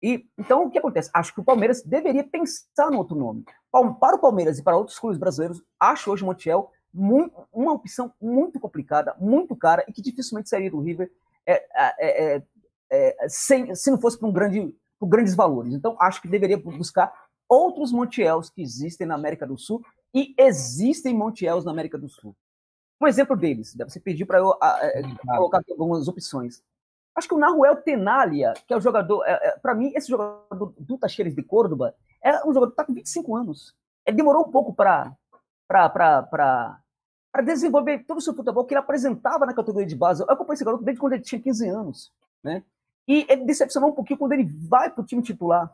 E então o que acontece? Acho que o Palmeiras deveria pensar no outro nome. Para o Palmeiras e para outros clubes brasileiros, acho hoje o Montiel muito, uma opção muito complicada, muito cara e que dificilmente sairia do River é, é, é, é sem, se não fosse por, um grande, por grandes valores. Então, acho que deveria buscar outros Montiels que existem na América do Sul e existem Montiels na América do Sul. Um exemplo deles, você pediu para eu a, a, colocar aqui algumas opções. Acho que o Nahuel Tenalia, que é o jogador, é, é, para mim, esse jogador do Tacheres de Córdoba, é um jogador que está com 25 anos. Ele demorou um pouco para para desenvolver todo o seu futebol que ele apresentava na categoria de base. Eu acompanhei esse garoto desde quando ele tinha 15 anos, né? E ele decepcionou um pouquinho quando ele vai para o time titular.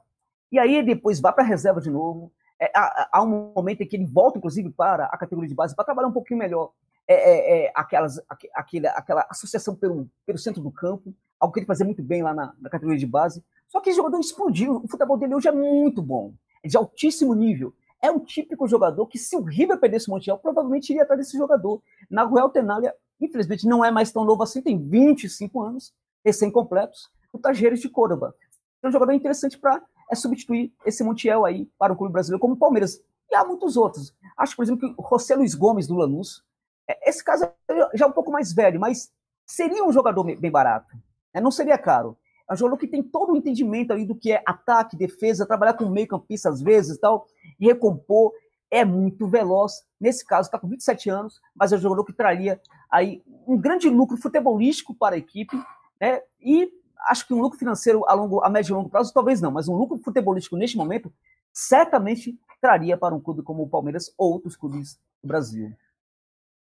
E aí ele depois vai para a reserva de novo. É, há, há, um momento em que ele volta, inclusive, para a categoria de base para trabalhar um pouquinho melhor. É, é, é aquelas, aquele, aquela associação pelo, pelo centro do campo, algo que ele fazia muito bem lá na, na categoria de base. Só que esse jogador explodiu. O futebol dele hoje é muito bom, é de altíssimo nível é um típico jogador que, se o River perdesse o Montiel, provavelmente iria atrás desse jogador. Na Ruel Tenália, infelizmente, não é mais tão novo assim, tem 25 anos, recém-completos, o Tajeres de Córdoba. É um jogador interessante para é, substituir esse Montiel aí para o clube brasileiro, como o Palmeiras. E há muitos outros. Acho, por exemplo, que o José Luiz Gomes do Lanús, é, esse caso é já um pouco mais velho, mas seria um jogador bem barato. Né? Não seria caro. É um jogador que tem todo o entendimento ali do que é ataque, defesa, trabalhar com meio campista às vezes tal, e recompor. É muito veloz. Nesse caso, está com 27 anos, mas é um jogador que traria aí um grande lucro futebolístico para a equipe, né? E acho que um lucro financeiro a, longo, a médio e longo prazo, talvez não, mas um lucro futebolístico neste momento, certamente traria para um clube como o Palmeiras ou outros clubes do Brasil.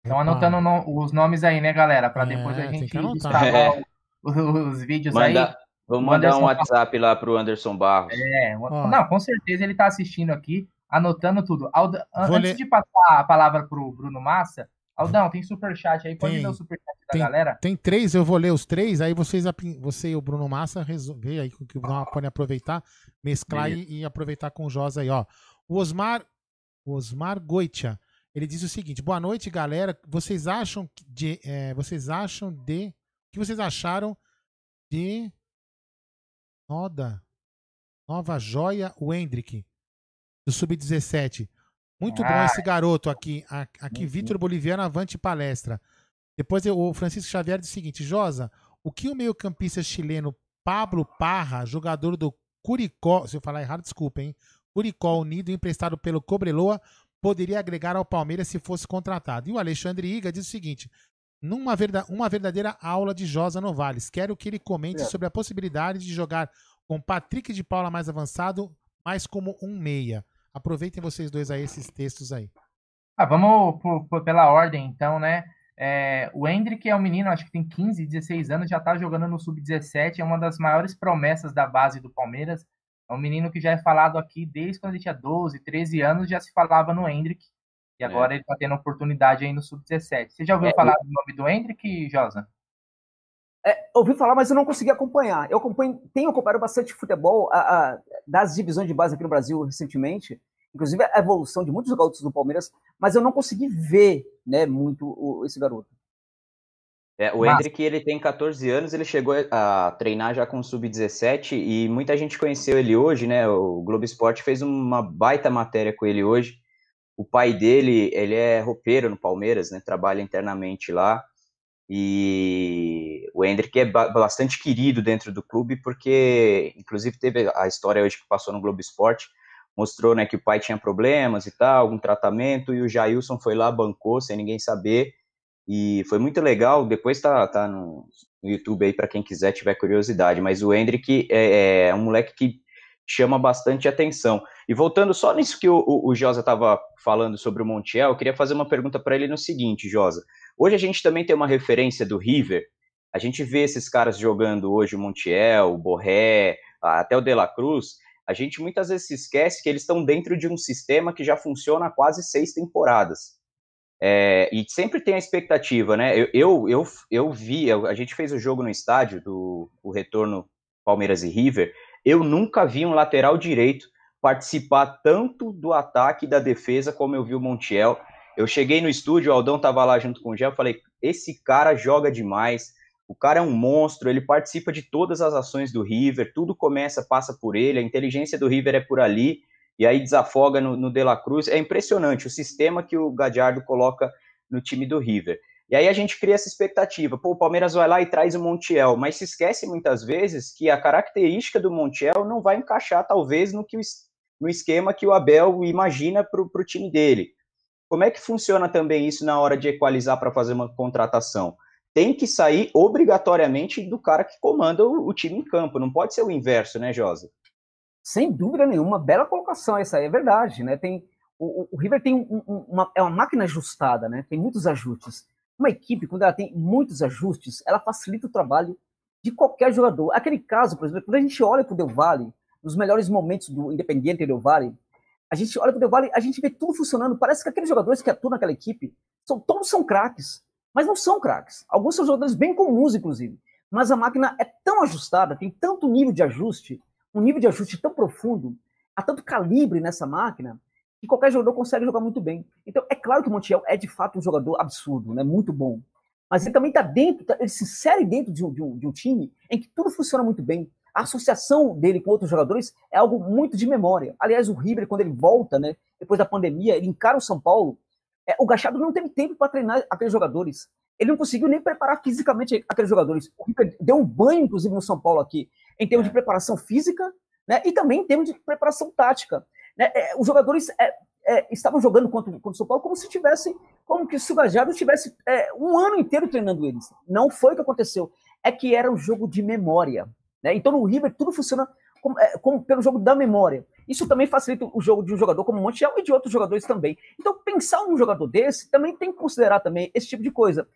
Estão anotando no, os nomes aí, né, galera? Para depois é, a gente destravar é. os, os, vídeos Manda, aí. Vamos mandar um WhatsApp lá para o Anderson Barros. É, não, com certeza ele está assistindo aqui, anotando tudo. Alda, antes ler... de passar a palavra para o Bruno Massa, Aldão, tem superchat aí, pode tem, ler o superchat da tem, galera? Tem três, eu vou ler os três, aí vocês, você e o Bruno Massa, resolver aí que podem aproveitar, mesclar e, e, aproveitar com o Josa aí, ó. O Osmar, o Osmar Goitia, ele diz o seguinte: boa noite, galera. Vocês acham de. É, vocês acham de. O que vocês acharam de Noda, Nova Joia Wendrick, do Sub-17. Muito ah. bom esse garoto aqui. Aqui, Vitor Boliviano, avante palestra. Depois o Francisco Xavier diz o seguinte: Josa, o que o meio-campista chileno Pablo Parra, jogador do Curicó, se eu falar errado, desculpa, hein? Curicó Unido, emprestado pelo Cobreloa, poderia agregar ao Palmeiras se fosse contratado. E o Alexandre Iga diz o seguinte: numa verda uma verdadeira aula de Josa Novales. Quero que ele comente é. sobre a possibilidade de jogar com Patrick de Paula mais avançado, mais como um meia. Aproveitem vocês dois aí esses textos aí. Ah, vamos por, por, pela ordem, então, né? É, o Hendrick é um menino, acho que tem 15, 16 anos, já está jogando no Sub-17, é uma das maiores promessas da base do Palmeiras. É um menino que já é falado aqui desde quando ele tinha 12, 13 anos, já se falava no Hendrick. E agora é. ele está tendo oportunidade aí no Sub-17. Você já ouviu é, falar do nome do Hendrick, Josa? É, ouvi falar, mas eu não consegui acompanhar. Eu acompanho, tenho acompanhado bastante futebol a, a, das divisões de base aqui no Brasil recentemente, inclusive a evolução de muitos garotos do Palmeiras, mas eu não consegui ver né, muito o, esse garoto. É, o Mas... Hendrick, ele tem 14 anos, ele chegou a treinar já com o Sub-17 e muita gente conheceu ele hoje, né? O Globo Esporte fez uma baita matéria com ele hoje. O pai dele, ele é roupeiro no Palmeiras, né? Trabalha internamente lá. E o Hendrick é bastante querido dentro do clube, porque, inclusive, teve a história hoje que passou no Globo Esporte, mostrou né, que o pai tinha problemas e tal, algum tratamento, e o Jailson foi lá, bancou, sem ninguém saber, e foi muito legal. Depois tá, tá no, no YouTube aí para quem quiser, tiver curiosidade. Mas o Hendrick é, é, um moleque que chama bastante atenção. E voltando só nisso que o, o, o Josa estava falando sobre o Montiel, eu queria fazer uma pergunta para ele no seguinte, Josa. Hoje a gente também tem uma referência do River. A gente vê esses caras jogando hoje o Montiel, o Borré, até o De La Cruz. A gente muitas vezes se esquece que eles estão dentro de um sistema que já funciona há quase seis temporadas. É, e sempre tem a expectativa, né? Eu, eu, eu, eu vi, a gente fez o jogo no estádio do o retorno Palmeiras e River. Eu nunca vi um lateral direito participar tanto do ataque e da defesa como eu vi o Montiel. Eu cheguei no estúdio, o Aldão estava lá junto com o Gel, falei: esse cara joga demais, o cara é um monstro, ele participa de todas as ações do River, tudo começa, passa por ele, a inteligência do River é por ali e aí desafoga no, no De La Cruz. É impressionante o sistema que o Gadiardo coloca no time do River. E aí a gente cria essa expectativa. Pô, o Palmeiras vai lá e traz o Montiel, mas se esquece muitas vezes que a característica do Montiel não vai encaixar, talvez, no, que no esquema que o Abel imagina para o time dele. Como é que funciona também isso na hora de equalizar para fazer uma contratação? Tem que sair obrigatoriamente do cara que comanda o, o time em campo, não pode ser o inverso, né, Josa? Sem dúvida nenhuma, bela colocação essa aí, é verdade, né? Tem, o, o River tem um, um, uma, é uma máquina ajustada, né? Tem muitos ajustes. Uma equipe, quando ela tem muitos ajustes, ela facilita o trabalho de qualquer jogador. Aquele caso, por exemplo, quando a gente olha para o Del Valle, nos melhores momentos do Independiente Del Valle, a gente olha para o Del a gente vê tudo funcionando. Parece que aqueles jogadores que atuam naquela equipe, são, todos são craques, mas não são craques. Alguns são jogadores bem comuns, inclusive. Mas a máquina é tão ajustada, tem tanto nível de ajuste, um nível de ajuste tão profundo, há tanto calibre nessa máquina, que qualquer jogador consegue jogar muito bem. Então, é claro que o Montiel é de fato um jogador absurdo, né? muito bom. Mas ele também está dentro, tá, ele se insere dentro de um, de, um, de um, time em que tudo funciona muito bem. A associação dele com outros jogadores é algo muito de memória. Aliás, o River, quando ele volta, né, depois da pandemia, ele encara o São Paulo. É, o Gachado não teve tempo para treinar aqueles jogadores. ele não conseguiu nem preparar fisicamente aqueles jogadores. O River deu um banho, inclusive, no São Paulo aqui, em termos de preparação física, né? E também em termos de preparação tática. Né? É, os jogadores é, é, estavam jogando contra, contra o São Paulo como se tivesse, como que se o Gajardo tivesse é, um ano inteiro treinando eles. Não foi o que aconteceu. É que era um jogo de memória. Né? Então no River tudo funciona como, é, como, pelo jogo da memória. Isso também facilita o jogo de um jogador como Montiel e de outros jogadores também. Então pensar um jogador desse também tem que considerar também esse tipo de coisa.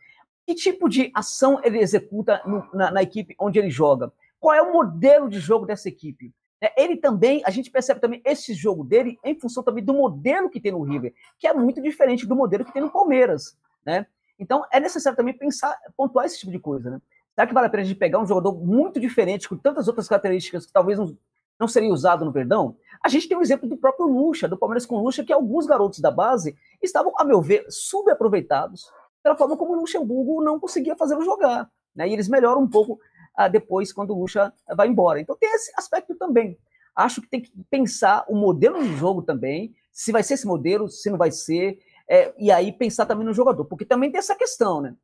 Que tipo de ação ele executa no, na, na equipe onde ele joga? Qual é o modelo de jogo dessa equipe? É, ele também, a gente percebe também esse jogo dele em função também do modelo que tem no River, que é muito diferente do modelo que tem no Palmeiras, né? Então é necessário também pensar, pontuar esse tipo de coisa, né? Será que vale a pena a gente pegar um jogador muito diferente, com tantas outras características que talvez não, não seria usado no Verdão? A gente tem o um exemplo do próprio Lucha, do Palmeiras com Lucha, que alguns garotos da base estavam, a meu ver, subaproveitados pela forma como o Luxemburgo não conseguia fazê-los jogar. Né? E eles melhoram um pouco ah, depois quando o Lucha vai embora. Então tem esse aspecto também. Acho que tem que pensar o modelo de jogo também, se vai ser esse modelo, se não vai ser, é, e aí pensar também no jogador, porque também tem essa questão, né?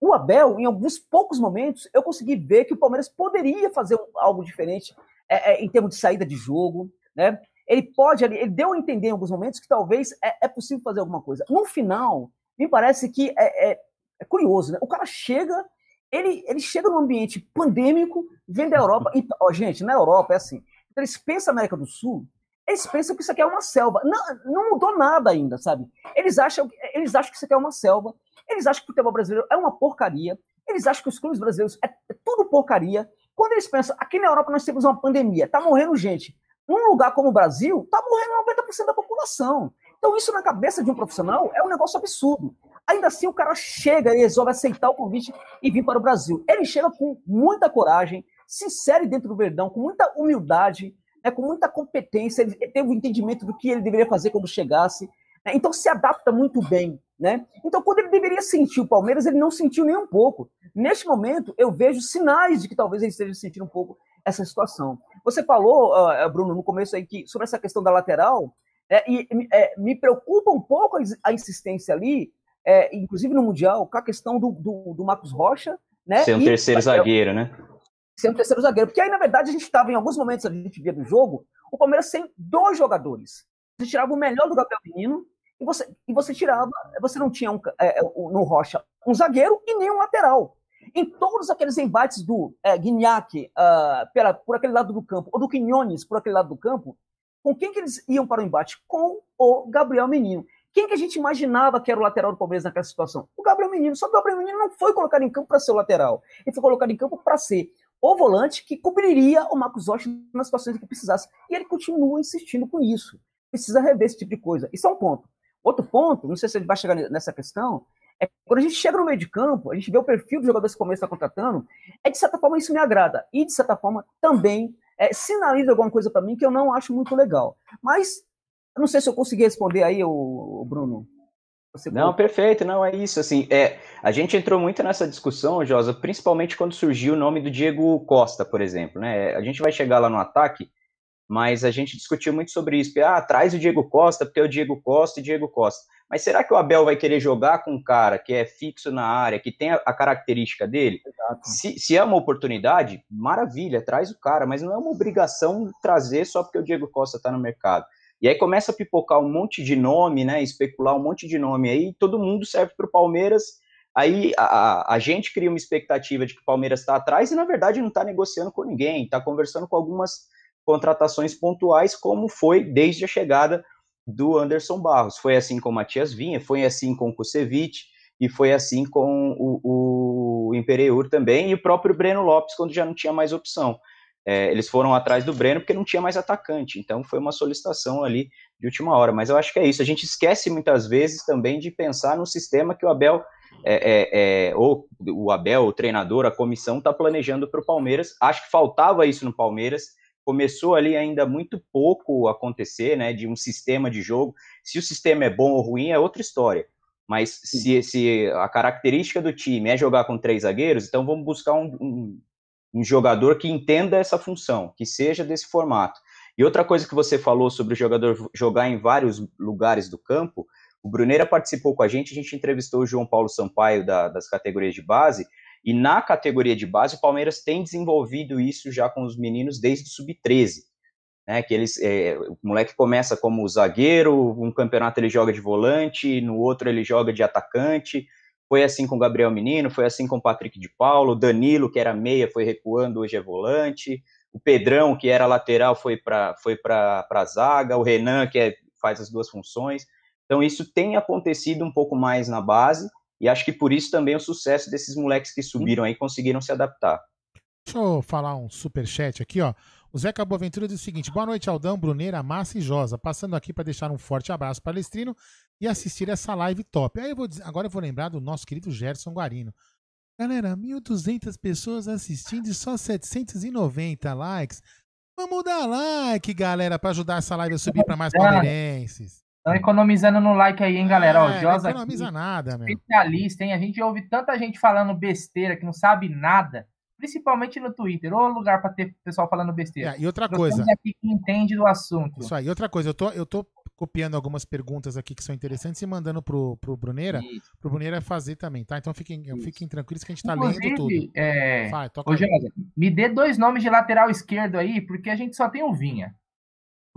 O Abel, em alguns poucos momentos, eu consegui ver que o Palmeiras poderia fazer algo diferente é, é, em termos de saída de jogo, né? Ele pode, ele deu a entender em alguns momentos que talvez é, é possível fazer alguma coisa. No final, me parece que é, é, é curioso, né? O cara chega ele, ele chega num ambiente pandêmico, vem da Europa, e, ó, gente, na Europa é assim, eles pensam América do Sul, eles pensam que isso aqui é uma selva. Não, não mudou nada ainda, sabe? Eles acham, eles acham que isso aqui é uma selva, eles acham que o futebol brasileiro é uma porcaria, eles acham que os clubes brasileiros é, é tudo porcaria. Quando eles pensam, aqui na Europa nós temos uma pandemia, tá morrendo gente. Num lugar como o Brasil, tá morrendo 90% da população. Então, isso na cabeça de um profissional é um negócio absurdo. Ainda assim, o cara chega e resolve aceitar o convite e vir para o Brasil. Ele chega com muita coragem, se insere dentro do Verdão, com muita humildade, né, com muita competência, ele teve o um entendimento do que ele deveria fazer quando chegasse. Né, então, se adapta muito bem. Né? Então, quando ele deveria sentir o Palmeiras, ele não sentiu nem um pouco. Neste momento, eu vejo sinais de que talvez ele esteja sentindo um pouco essa situação. Você falou, uh, Bruno, no começo aí, que sobre essa questão da lateral, é, e é, me preocupa um pouco a insistência ali, é, inclusive no Mundial, com a questão do, do, do Marcos Rocha. Né? Ser um terceiro zagueiro, né? Ser um terceiro zagueiro. Porque aí, na verdade, a gente estava, em alguns momentos, a gente via do jogo, o Palmeiras sem dois jogadores. Você tirava o melhor do Gabriel Menino e você, e você tirava, você não tinha um, é, é no Rocha um zagueiro e nem um lateral. Em todos aqueles embates do é, Guignac uh, pela, por aquele lado do campo, ou do Quinones por aquele lado do campo, com quem que eles iam para o embate? Com o Gabriel Menino. Quem que a gente imaginava que era o lateral do Palmeiras naquela situação? O Gabriel Menino. Só que o Gabriel Menino não foi colocado em campo para ser o lateral. Ele foi colocado em campo para ser o volante que cobriria o Marcos Rocha nas situações que precisasse. E ele continua insistindo com isso. Precisa rever esse tipo de coisa. Isso é um ponto. Outro ponto, não sei se ele vai chegar nessa questão, é quando a gente chega no meio de campo, a gente vê o perfil do jogador que o Palmeiras está contratando, é de certa forma isso me agrada. E de certa forma também é, sinaliza alguma coisa para mim que eu não acho muito legal. Mas eu não sei se eu consegui responder aí, o, Bruno. Você não, perfeito, não é isso. Assim, é, a gente entrou muito nessa discussão, Josa, principalmente quando surgiu o nome do Diego Costa, por exemplo. Né? A gente vai chegar lá no ataque, mas a gente discutiu muito sobre isso. Ah, traz o Diego Costa, porque é o Diego Costa e Diego Costa. Mas será que o Abel vai querer jogar com um cara que é fixo na área, que tem a, característica dele? Se, se, é uma oportunidade, maravilha, traz o cara, mas não é uma obrigação trazer só porque o Diego Costa está no mercado. E aí começa a pipocar um monte de nome, né? Especular um monte de nome aí, todo mundo serve para o Palmeiras. Aí a, a, gente cria uma expectativa de que o Palmeiras está atrás e, na verdade, não está negociando com ninguém, está conversando com algumas contratações pontuais, como foi desde a chegada do Anderson Barros. Foi assim com o Matias Vinha, foi assim com o Kusevich e foi assim com o, o Imperiur também e o próprio Breno Lopes, quando já não tinha mais opção é, eles foram atrás do Breno porque não tinha mais atacante, então foi uma solicitação ali de última hora. Mas eu acho que é isso. A gente esquece muitas vezes também de pensar no sistema que o Abel, é, é, é ou o Abel, o treinador, a comissão está planejando para o Palmeiras. Acho que faltava isso no Palmeiras. Começou ali ainda muito pouco acontecer, né, de um sistema de jogo. Se o sistema é bom ou ruim é outra história. Mas se, se a característica do time é jogar com três zagueiros, então vamos buscar um, um um jogador que entenda essa função, que seja desse formato. E outra coisa que você falou sobre o jogador jogar em vários lugares do campo, O Bruneira participou com a gente, a gente entrevistou o João Paulo Sampaio da, das categorias de base, e na categoria de base o Palmeiras tem desenvolvido isso já com os meninos desde o sub-13. Né, que eles, é, o moleque começa como zagueiro, um campeonato ele joga de volante, no outro ele joga de atacante, foi assim com o Gabriel Menino, foi assim com o Patrick de Paulo, Danilo, que era meia, foi recuando, hoje é volante, o Pedrão, que era lateral, foi para foi a zaga, o Renan, que é, faz as duas funções. Então, isso tem acontecido um pouco mais na base, e acho que por isso também o sucesso desses moleques que subiram aí conseguiram se adaptar. Deixa eu falar um super chat aqui, ó. O Zeca Boaventura diz o seguinte: boa noite, Aldão, Bruneira, Massa e Josa. Passando aqui para deixar um forte abraço palestrino e assistir essa live top. Aí eu vou dizer, agora eu vou lembrar do nosso querido Gerson Guarino. Galera, 1.200 pessoas assistindo e só 790 likes. Vamos dar like, galera, para ajudar essa live a subir para mais palmeirenses. Estão economizando no like aí, hein, galera? É, Ó, Josa não economiza aqui, nada, meu. Especialista, hein? A gente ouve tanta gente falando besteira que não sabe nada principalmente no Twitter, ou lugar para ter pessoal falando besteira. É, e outra coisa. aqui que entende do assunto. Isso aí. Outra coisa, eu tô, eu tô copiando algumas perguntas aqui que são interessantes e mandando pro, pro Bruneira, Isso. pro Bruneira fazer também, tá? Então fiquem, fiquem tranquilos que a gente tá Inclusive, lendo tudo. É... Vai, toca Ô, me dê dois nomes de lateral esquerdo aí, porque a gente só tem o Vinha.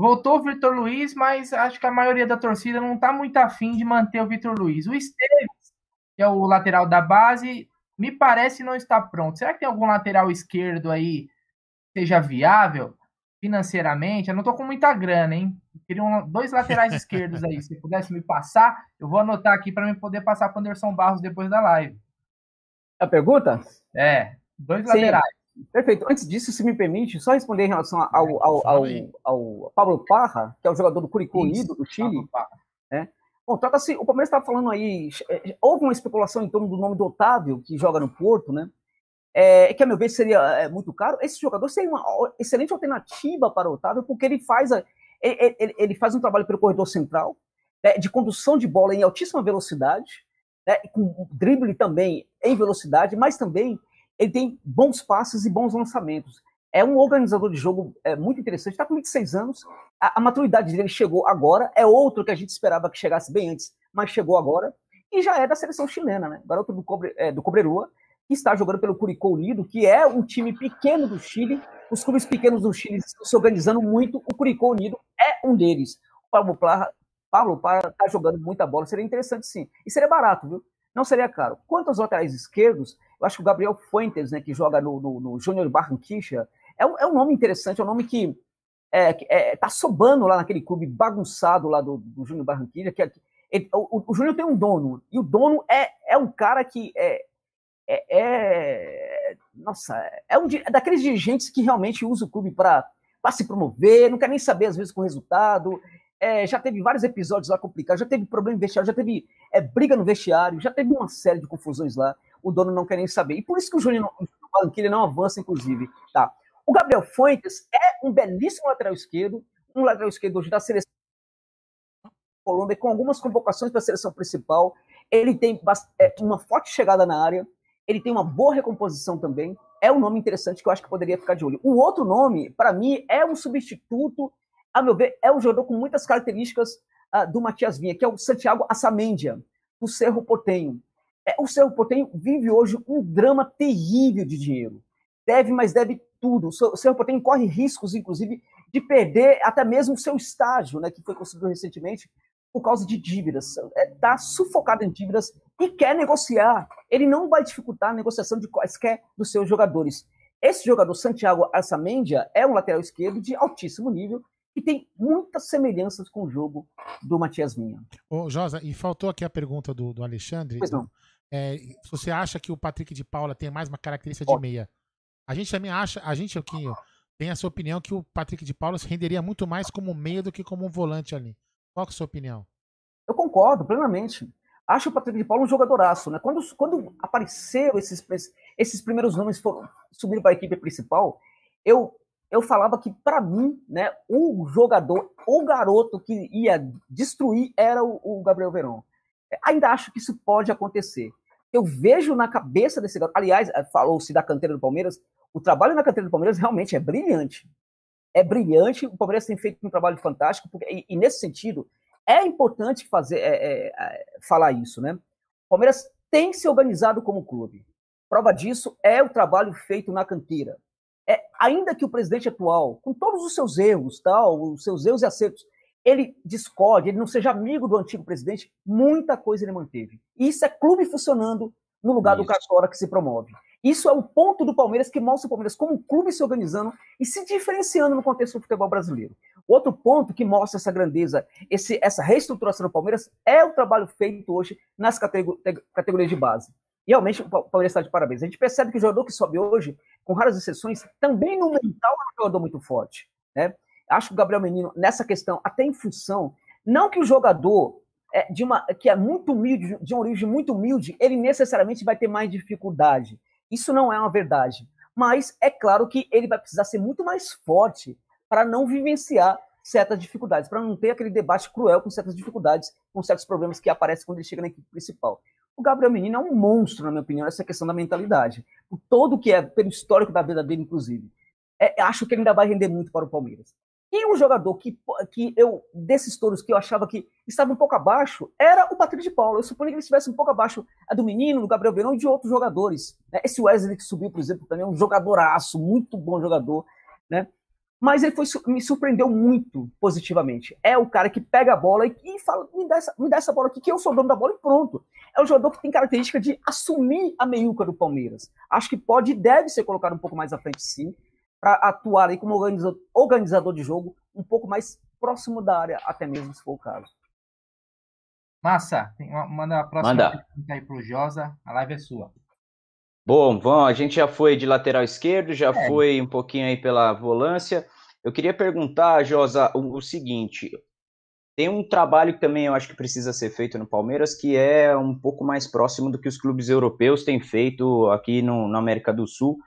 Voltou o Vitor Luiz, mas acho que a maioria da torcida não tá muito afim de manter o Vitor Luiz. O Esteves, que é o lateral da base, me parece não estar pronto. Será que tem algum lateral esquerdo aí que seja viável financeiramente? Eu não estou com muita grana, hein? Queria um, dois laterais esquerdos aí. Se pudesse me passar, eu vou anotar aqui para me poder passar para o Anderson Barros depois da live. A pergunta? É, dois Sim. laterais. Perfeito. Antes disso, se me permite, só responder em relação ao, ao, ao, ao Pablo Parra, que é o jogador do Curicó Unido, do Chile. Né? Bom, trata-se, o Palmeiras estava falando aí, é, houve uma especulação em torno do nome do Otávio, que joga no Porto, né? É, que a meu ver seria é, muito caro. Esse jogador seria uma excelente alternativa para o Otávio, porque ele faz, a, ele, ele, ele, faz um trabalho pelo corredor central, né, de condução de bola em altíssima velocidade, né, com drible também em velocidade, mas também ele tem bons passes e bons lançamentos. É um organizador de jogo é, muito interessante, está com 26 anos, a, a, maturidade dele chegou agora, é outro que a gente esperava que chegasse bem antes, mas chegou agora, e já é da seleção chilena, né? Garoto do, Cobre, é, do Cobreroa, que está jogando pelo Curicó Unido, que é um time pequeno do Chile, os clubes pequenos do Chile estão se organizando muito, o Curicó Unido é um deles. O Pablo Pablo Parra está jogando muita bola, seria interessante sim, e seria barato, viu? Não seria caro. Quanto aos laterais esquerdos, eu acho que o Gabriel Fuentes, né, que joga no, no, no Júnior Barranquilla, é um, é um nome interessante, é um nome que é, é, tá sobando lá naquele clube bagunçado lá do, do Júnior Barranquilla, que é, ele, o, o Júnior tem um dono, e o dono é, é um cara que é, é, é nossa, é um é daqueles dirigentes que realmente usa o clube para se promover, não quer nem saber às vezes com o resultado, é, já teve vários episódios lá complicados, já teve problema em vestiário, já teve é, briga no vestiário, já teve uma série de confusões lá, o dono não quer nem saber. E por isso que o Júnior Barranquilla não avança, inclusive. Tá. O Gabriel Fuentes é um belíssimo lateral esquerdo, um lateral esquerdo hoje da seleção Colômbia, com algumas convocações para a seleção principal. Ele tem é, uma forte chegada na área, ele tem uma boa recomposição também. É um nome interessante que eu acho que poderia ficar de olho. O outro nome, para mim, é um substituto, a meu ver, é um jogador com muitas características uh, do Matias Vinha, que é o Santiago Assamendia, do Cerro Portenho. É, o Cerro Portenho vive hoje um drama terrível de dinheiro. Deve, mas deve tudo. O Cerro Portenho corre riscos, inclusive, de perder até mesmo o seu estágio, né, que foi construído recentemente, por causa de dívidas. Está é, tá sufocado em dívidas e quer negociar. Ele não vai dificultar a negociação de quaisquer dos seus jogadores. Esse jogador, Santiago Arsamendia, é um lateral esquerdo de altíssimo nível e tem muitas semelhanças com o jogo do Matias Vinha. Ô, Josa, e faltou aqui a pergunta do, do Alexandre. Pois não. É, você acha que o Patrick de Paula tem mais uma característica de meia? A gente também acha, a gente aqui tem a sua opinião que o Patrick de Paula se renderia muito mais como meia do que como um volante ali. Qual é a sua opinião? Eu concordo plenamente. Acho o Patrick de Paula um jogadoraço, né? Quando, quando apareceram esses, esses primeiros nomes foram subindo para a equipe principal, eu eu falava que para mim, né, o jogador, o garoto que ia destruir era o, o Gabriel Verón. Ainda acho que isso pode acontecer eu vejo na cabeça desse garoto. Aliás, eh, falou-se da canteira do Palmeiras. O trabalho na canteira do Palmeiras realmente é brilhante. É brilhante. O Palmeiras tem feito um trabalho fantástico. Porque, e, e nesse sentido, É importante fazer, é, é, é, falar isso, né? O Palmeiras tem se organizado como clube. Prova disso é o trabalho feito na canteira. É, ainda que o presidente atual, com todos os seus erros, tal, os seus erros e acertos, ele discorde, ele não seja amigo do antigo presidente, muita coisa ele manteve. E isso é clube funcionando no lugar isso. do Cartola que se promove. Isso é o ponto do Palmeiras que mostra o Palmeiras como um clube se organizando e se diferenciando no contexto do futebol brasileiro. Outro ponto que mostra essa grandeza, esse, essa reestruturação do Palmeiras, é o trabalho feito hoje nas categorias de base. E realmente o Palmeiras está de parabéns. A gente percebe que o jogador que sobe hoje, com raras exceções, também no mental é um jogador muito forte. Né? Acho que o Gabriel Menino, nessa questão, até em função, não que o jogador é, de uma, que é muito humilde, de uma origem muito humilde, ele necessariamente vai ter mais dificuldade. Isso não é uma verdade. Mas é claro que ele vai precisar ser muito mais forte para não vivenciar certas dificuldades, para não ter aquele debate cruel com certas dificuldades, com certos problemas que aparecem quando ele chega na equipe principal. O Gabriel Menino é um monstro, na minha opinião, essa questão da mentalidade. Por todo o que é, pelo histórico da vida dele, inclusive. É, acho que ele ainda vai render muito para o Palmeiras. E um jogador que, que eu, desses touros que eu achava que estava um pouco abaixo, era o Patrick de Paulo. Eu suponho que ele estivesse um pouco abaixo do menino, do Gabriel Verão e de outros jogadores. Né? Esse Wesley que subiu, por exemplo, também é um jogadoraço, muito bom jogador. Né? Mas ele foi, me surpreendeu muito positivamente. É o cara que pega a bola e, e fala: me dá, essa, me dá essa bola aqui, que eu sou dono da bola e pronto. É um jogador que tem característica de assumir a meiuca do Palmeiras. Acho que pode e deve ser colocado um pouco mais à frente, sim para atuar aí como organizador, organizador de jogo um pouco mais próximo da área, até mesmo se for o caso. Massa, uma, manda a próxima manda. pergunta aí pro Josa, a live é sua. Bom, bom, a gente já foi de lateral esquerdo, já é. foi um pouquinho aí pela volância. Eu queria perguntar, Josa, o, o, seguinte: tem um trabalho que também eu acho que precisa ser feito no Palmeiras, que é um pouco mais próximo do que os clubes europeus têm feito aqui no, na América do Sul,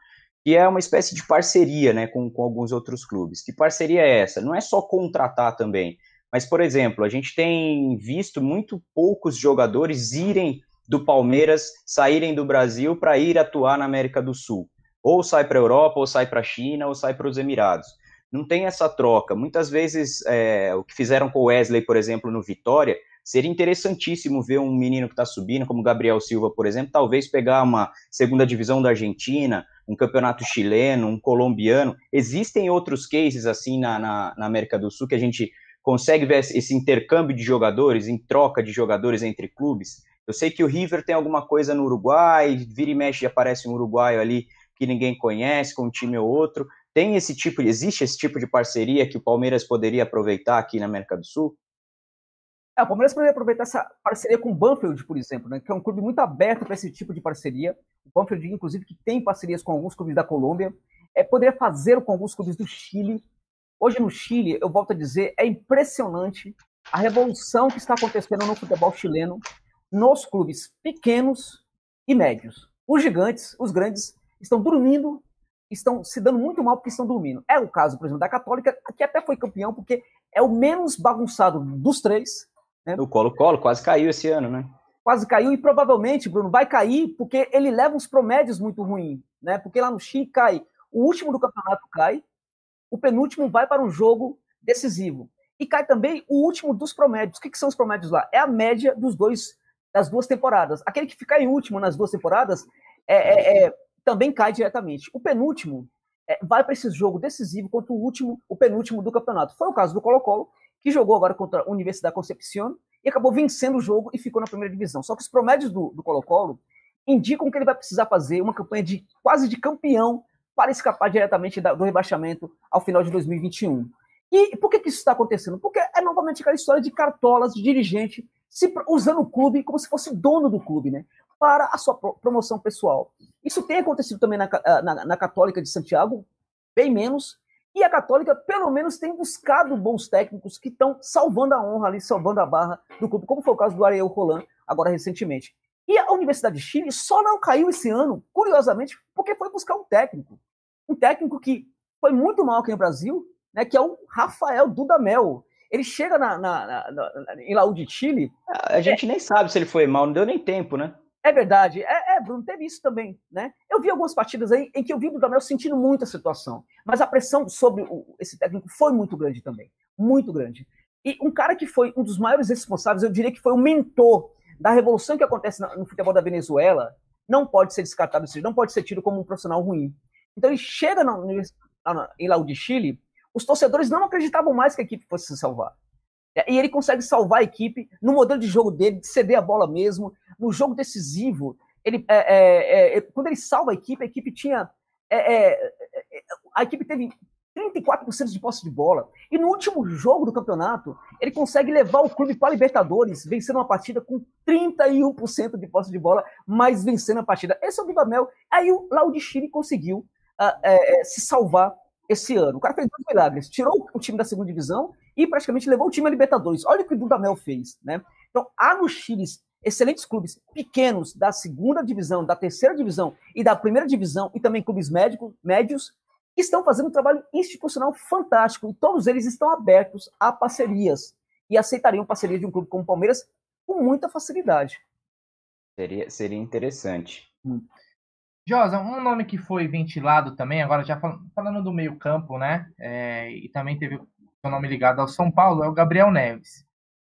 que é uma espécie de parceria né, com, com alguns outros clubes. Que parceria é essa? Não é só contratar também, mas, por exemplo, a gente tem visto muito poucos jogadores irem do Palmeiras, saírem do Brasil para ir atuar na América do Sul. Ou sai para a Europa, ou sai para a China, ou sai para os Emirados. Não tem essa troca. Muitas vezes, é, o que fizeram com o Wesley, por exemplo, no Vitória, Seria interessantíssimo ver um menino que está subindo, como Gabriel Silva, por exemplo, talvez pegar uma segunda divisão da Argentina, um campeonato chileno, um colombiano. Existem outros cases assim na, na, na América do Sul que a gente consegue ver esse intercâmbio de jogadores, em troca de jogadores entre clubes. Eu sei que o River tem alguma coisa no Uruguai, vira e mexe aparece um uruguaio ali que ninguém conhece, com um time ou outro. Tem esse tipo, existe esse tipo de parceria que o Palmeiras poderia aproveitar aqui na América do Sul? É, o Palmeiras poderia aproveitar essa parceria com o Banfield, por exemplo, né, que é um clube muito aberto para esse tipo de parceria. O Banfield, inclusive, que tem parcerias com alguns clubes da Colômbia, é, poderia fazer com alguns clubes do Chile. Hoje no Chile, eu volto a dizer, é impressionante a revolução que está acontecendo no futebol chileno nos clubes pequenos e médios. Os gigantes, os grandes, estão dormindo, estão se dando muito mal porque estão dormindo. É o caso, por exemplo, da Católica, que até foi campeão porque é o menos bagunçado dos três, né? O Colo-Colo quase caiu esse ano, né? Quase caiu e provavelmente, Bruno, vai cair porque ele leva uns promédios muito ruins, né? Porque lá no Chile cai, o último do campeonato cai, o penúltimo vai para um jogo decisivo. E cai também o último dos promédios. O que, que são os promédios lá? É a média dos dois das duas temporadas. Aquele que fica em último nas duas temporadas é, é, é também cai diretamente. O penúltimo é, vai para esse jogo decisivo contra o último, o penúltimo do campeonato. Foi o caso do Colo-Colo, que jogou agora contra a Universidade Concepción e acabou vencendo o jogo e ficou na primeira divisão. Só que os promédios do Colo-Colo indicam que ele vai precisar fazer uma campanha de quase de campeão para escapar diretamente do rebaixamento ao final de 2021. E por que, que isso está acontecendo? Porque é novamente aquela história de cartolas, de dirigente, se, usando o clube como se fosse dono do clube, né? Para a sua promoção pessoal. Isso tem acontecido também na, na, na Católica de Santiago, bem menos, e a Católica, pelo menos, tem buscado bons técnicos que estão salvando a honra ali, salvando a barra do clube, como foi o caso do Ariel Roland, agora recentemente. E a Universidade de Chile só não caiu esse ano, curiosamente, porque foi buscar um técnico. Um técnico que foi muito mal aqui no Brasil, né, que é o Rafael Dudamel. Ele chega na, na, na, na em Laú de Chile. A gente é, nem sabe se ele foi mal, não deu nem tempo, né? É verdade. É, é, Bruno, teve isso também, né? Eu vi algumas partidas aí em que eu vi o Dudamel sentindo muita situação. Mas a pressão sobre o, esse técnico foi muito grande também. Muito grande. E um cara que foi um dos maiores responsáveis, eu diria que foi o mentor da revolução que acontece no futebol da Venezuela, não pode ser descartado, ou seja, não pode ser tido como um profissional ruim. Então ele chega no, no, em Laú de Chile, os torcedores não acreditavam mais que a equipe fosse se salvar. E ele consegue salvar a equipe no modelo de jogo dele, de ceder a bola mesmo, no jogo decisivo. Ele, é, é, é, quando ele salva a equipe, a equipe tinha. É, é, é, a equipe teve 34% de posse de bola. E no último jogo do campeonato, ele consegue levar o clube para a Libertadores, vencendo uma partida com 31% de posse de bola, mas vencendo a partida. Esse é o Dudamel. Aí o Laudicini conseguiu uh, é, se salvar esse ano. O cara fez dois milagres. Tirou o time da segunda divisão e praticamente levou o time à Libertadores. Olha o que o Dudamel fez. Né? Então, há no Chile excelentes clubes pequenos da segunda divisão, da terceira divisão e da primeira divisão, e também clubes médicos, médios, estão fazendo um trabalho institucional fantástico e todos eles estão abertos a parcerias e aceitariam parceria de um clube como o Palmeiras com muita facilidade. Seria, seria interessante. Hum. Josa, um nome que foi ventilado também, agora já falando do meio campo, né? É, e também teve o nome ligado ao São Paulo, é o Gabriel Neves.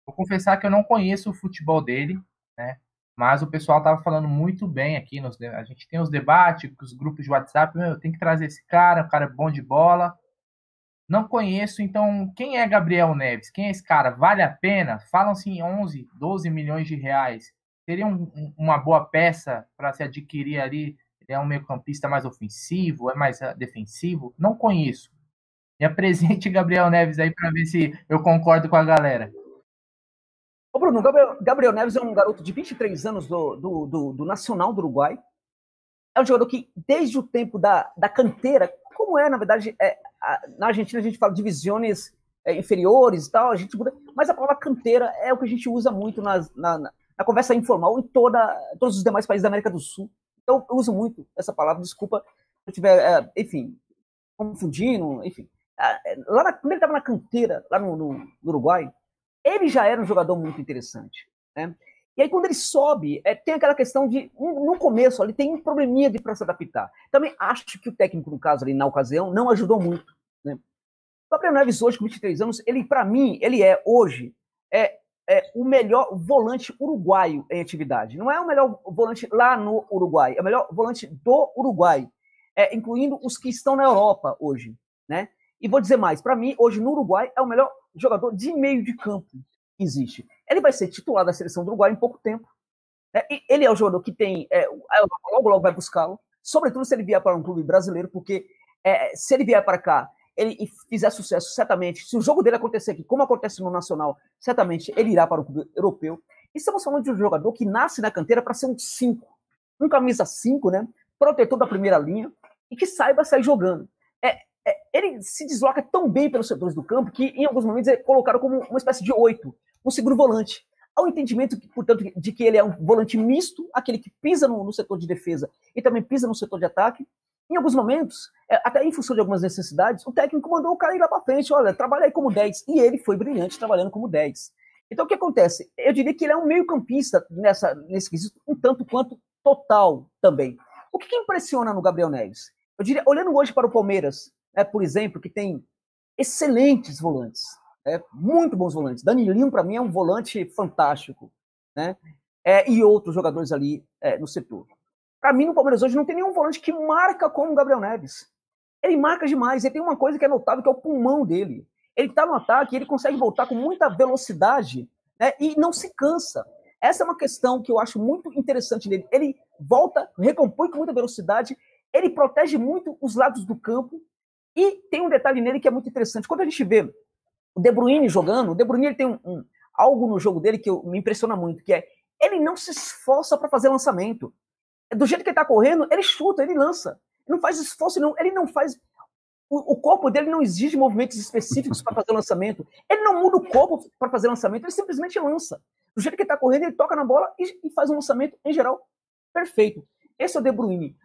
Vou confessar que eu não conheço o futebol dele, né? Mas o pessoal estava falando muito bem aqui. Nos, a gente tem os debates, os grupos de WhatsApp. Meu, tem que trazer esse cara, o cara é bom de bola. Não conheço, então quem é Gabriel Neves? Quem é esse cara? Vale a pena? Falam-se em 11, 12 milhões de reais. Seria um, uma boa peça para se adquirir ali? É um meio-campista mais ofensivo? É mais ah, defensivo? Não conheço. Me apresente Gabriel Neves aí para ver se eu concordo com a galera. Ô Bruno, Gabriel, Gabriel, Neves é um garoto de 23 anos do, do, do, do, Nacional do Uruguai. É um jogador que, desde o tempo da, da canteira, como é, na verdade, é, a, na Argentina a gente fala divisões é, inferiores e tal, a gente mas a palavra canteira é o que a gente usa muito nas, na, na, na, conversa informal em toda, todos os demais países da América do Sul. Então, eu uso muito essa palavra, desculpa se eu estiver, é, enfim, confundindo, enfim. É, lá na, quando ele estava na canteira, lá no, no, no Uruguai, ele já era um jogador muito interessante. Né? E aí, quando ele sobe, é, tem aquela questão de, no começo, ele tem um probleminha de para se adaptar. Também acho que o técnico, no caso ali, na ocasião, não ajudou muito. Né? O Gabriel Neves, hoje, com 23 anos, ele, para mim, ele é, hoje, é, é o melhor volante uruguaio em atividade. Não é o melhor volante lá no Uruguai, é o melhor volante do Uruguai, é, incluindo os que estão na Europa hoje. Né? E vou dizer mais, para mim, hoje no Uruguai, é o melhor jogador de meio de campo que existe. Ele vai ser titular da seleção do Uruguai em pouco tempo. Né? ele é o jogador que tem. É, logo, logo vai buscá-lo. Sobretudo se ele vier para um clube brasileiro, porque é, se ele vier para cá ele fizer sucesso, certamente, se o jogo dele acontecer aqui, como acontece no Nacional, certamente ele irá para o clube europeu. E estamos falando de um jogador que nasce na canteira para ser um 5, um camisa 5, né? Protetor da primeira linha e que saiba sair jogando. É, é, ele se desloca tão bem pelos setores do campo que, em alguns momentos, é colocado como uma espécie de oito, um seguro volante. Um entendimento, portanto, de que ele é um volante misto, aquele que pisa no, no setor de defesa e também pisa no setor de ataque. Em alguns momentos, até em função de algumas necessidades, o técnico mandou o cara ir lá para frente, olha, trabalha aí como 10. E ele foi brilhante trabalhando como 10. Então, o que acontece? Eu diria que ele é um meio-campista nessa, nesse quesito, um tanto quanto total também. O que, que impressiona no Gabriel Neves? Eu diria, olhando hoje para o Palmeiras, é, por exemplo, que tem excelentes volantes, é, muito bons volantes. Danilinho, para mim, é um volante fantástico, né? É, e outros jogadores ali é, no setor. Para mim, no Palmeiras hoje, não tem nenhum volante que marca como o Gabriel Neves. Ele marca demais. Ele tem uma coisa que é notável, que é o pulmão dele. Ele está no ataque, ele consegue voltar com muita velocidade né, e não se cansa. Essa é uma questão que eu acho muito interessante nele. Ele volta, recompõe com muita velocidade, ele protege muito os lados do campo e tem um detalhe nele que é muito interessante. Quando a gente vê o De Bruyne jogando, o De Bruyne ele tem um, um, algo no jogo dele que eu, me impressiona muito, que é ele não se esforça para fazer lançamento. Do jeito que ele está correndo, ele chuta, ele lança. Não faz esforço, não, ele não faz. O, o corpo dele não exige movimentos específicos para fazer lançamento. Ele não muda o corpo para fazer lançamento, ele simplesmente lança. Do jeito que ele está correndo, ele toca na bola e, e faz um lançamento, em geral, perfeito. Esse é o De Bruyne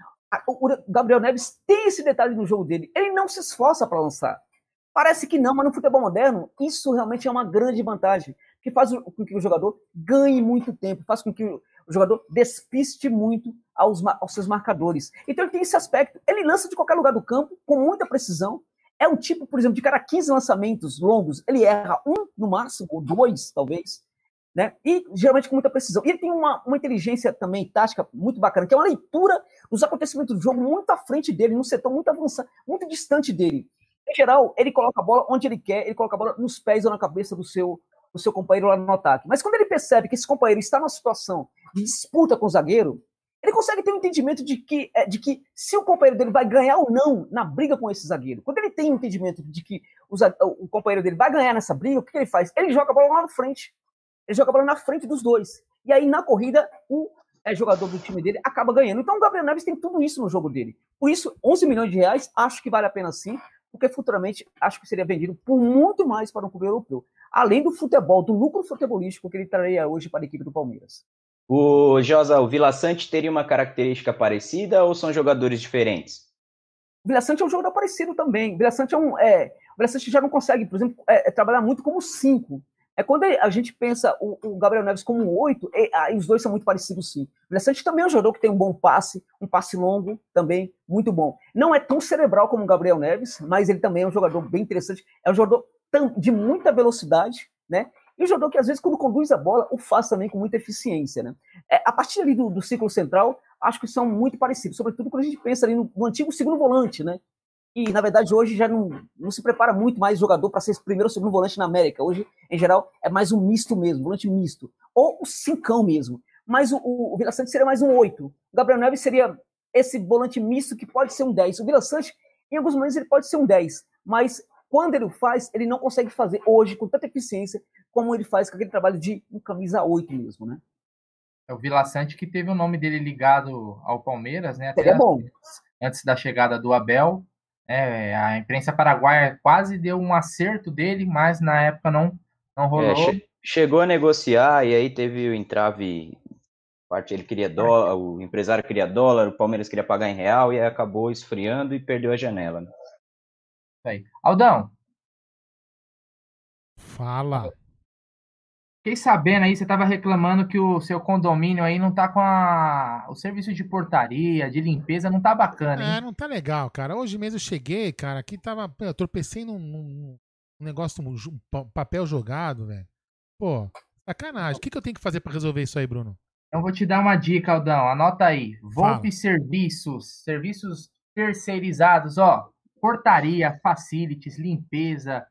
o Gabriel Neves tem esse detalhe no jogo dele. Ele não se esforça para lançar. Parece que não, mas no futebol moderno, isso realmente é uma grande vantagem, que faz com que o jogador ganhe muito tempo, faz com que o jogador despiste muito aos, aos seus marcadores. Então ele tem esse aspecto. Ele lança de qualquer lugar do campo, com muita precisão, é um tipo, por exemplo, de cada 15 lançamentos longos, ele erra um no máximo, ou dois, talvez, né? E geralmente com muita precisão. E ele tem uma, uma inteligência também tática muito bacana, que é uma leitura dos acontecimentos do jogo muito à frente dele, num setor muito avançado, muito distante dele. Em geral, ele coloca a bola onde ele quer, ele coloca a bola nos pés ou na cabeça do seu, do seu companheiro lá no ataque. Mas quando ele percebe que esse companheiro está numa situação disputa com o zagueiro, ele consegue ter um entendimento de que, é, de que se o companheiro dele vai ganhar ou não na briga com esse zagueiro. Quando ele tem um entendimento de que o, o companheiro dele vai ganhar nessa briga, o que, que ele faz? Ele joga a bola lá na frente. Ele joga a bola na frente dos dois. E aí, na corrida, o é, jogador do time dele acaba ganhando. Então, o Gabriel Neves tem tudo isso no jogo dele. Por isso, 11 milhões de reais, acho que vale a pena sim, porque futuramente acho que seria vendido por muito mais para um clube europeu. Além do futebol, do lucro futebolístico que ele traria hoje para a equipe do Palmeiras. O Josa, o Vila Sante teria uma característica parecida ou são jogadores diferentes? O Vila Sante é um jogador parecido também. O Vila Sante é um. É, o Vila Sante já não consegue, por exemplo, é, é trabalhar muito como cinco. É quando a gente pensa o, o Gabriel Neves como um oito, é, aí os dois são muito parecidos sim. O Sante também é um jogador que tem um bom passe, um passe longo também, muito bom. Não é tão cerebral como o Gabriel Neves, mas ele também é um jogador bem interessante. É um jogador de muita velocidade, né? E o jogador que, às vezes, quando conduz a bola, o faz também com muita eficiência. Né? É, a partir ali do, do ciclo central, acho que são muito parecidos, sobretudo quando a gente pensa ali no, no antigo segundo volante, né? E, na verdade, hoje já não, não se prepara muito mais jogador para ser primeiro ou segundo volante na América. Hoje, em geral, é mais um misto mesmo, volante misto. Ou o cincão mesmo. Mas o, o, o Vila Sante seria mais um oito. O Gabriel Neves seria esse volante misto que pode ser um 10. O Vila Sante, em alguns momentos, ele pode ser um 10. Mas quando ele o faz, ele não consegue fazer hoje com tanta eficiência como ele faz com aquele trabalho de um camisa 8 mesmo, né? É o Vila Sante que teve o nome dele ligado ao Palmeiras, né? Até é bom. Antes da chegada do Abel. É, a imprensa paraguaia quase deu um acerto dele, mas na época não, não rolou. É, che chegou a negociar e aí teve o entrave. Parte ele queria dólar, o empresário queria dólar, o Palmeiras queria pagar em real e aí acabou esfriando e perdeu a janela. Né? Aí. Aldão. Fala. Fiquei sabendo aí, você estava reclamando que o seu condomínio aí não tá com a... o serviço de portaria, de limpeza, não tá bacana, hein? É, não tá legal, cara. Hoje mesmo eu cheguei, cara, aqui tava. Eu tropecei num, num negócio, um papel jogado, velho. Pô, sacanagem. O que, que eu tenho que fazer para resolver isso aí, Bruno? Então vou te dar uma dica, Aldão. Anota aí. Volpe Serviços, serviços terceirizados, ó. Portaria, facilities, limpeza,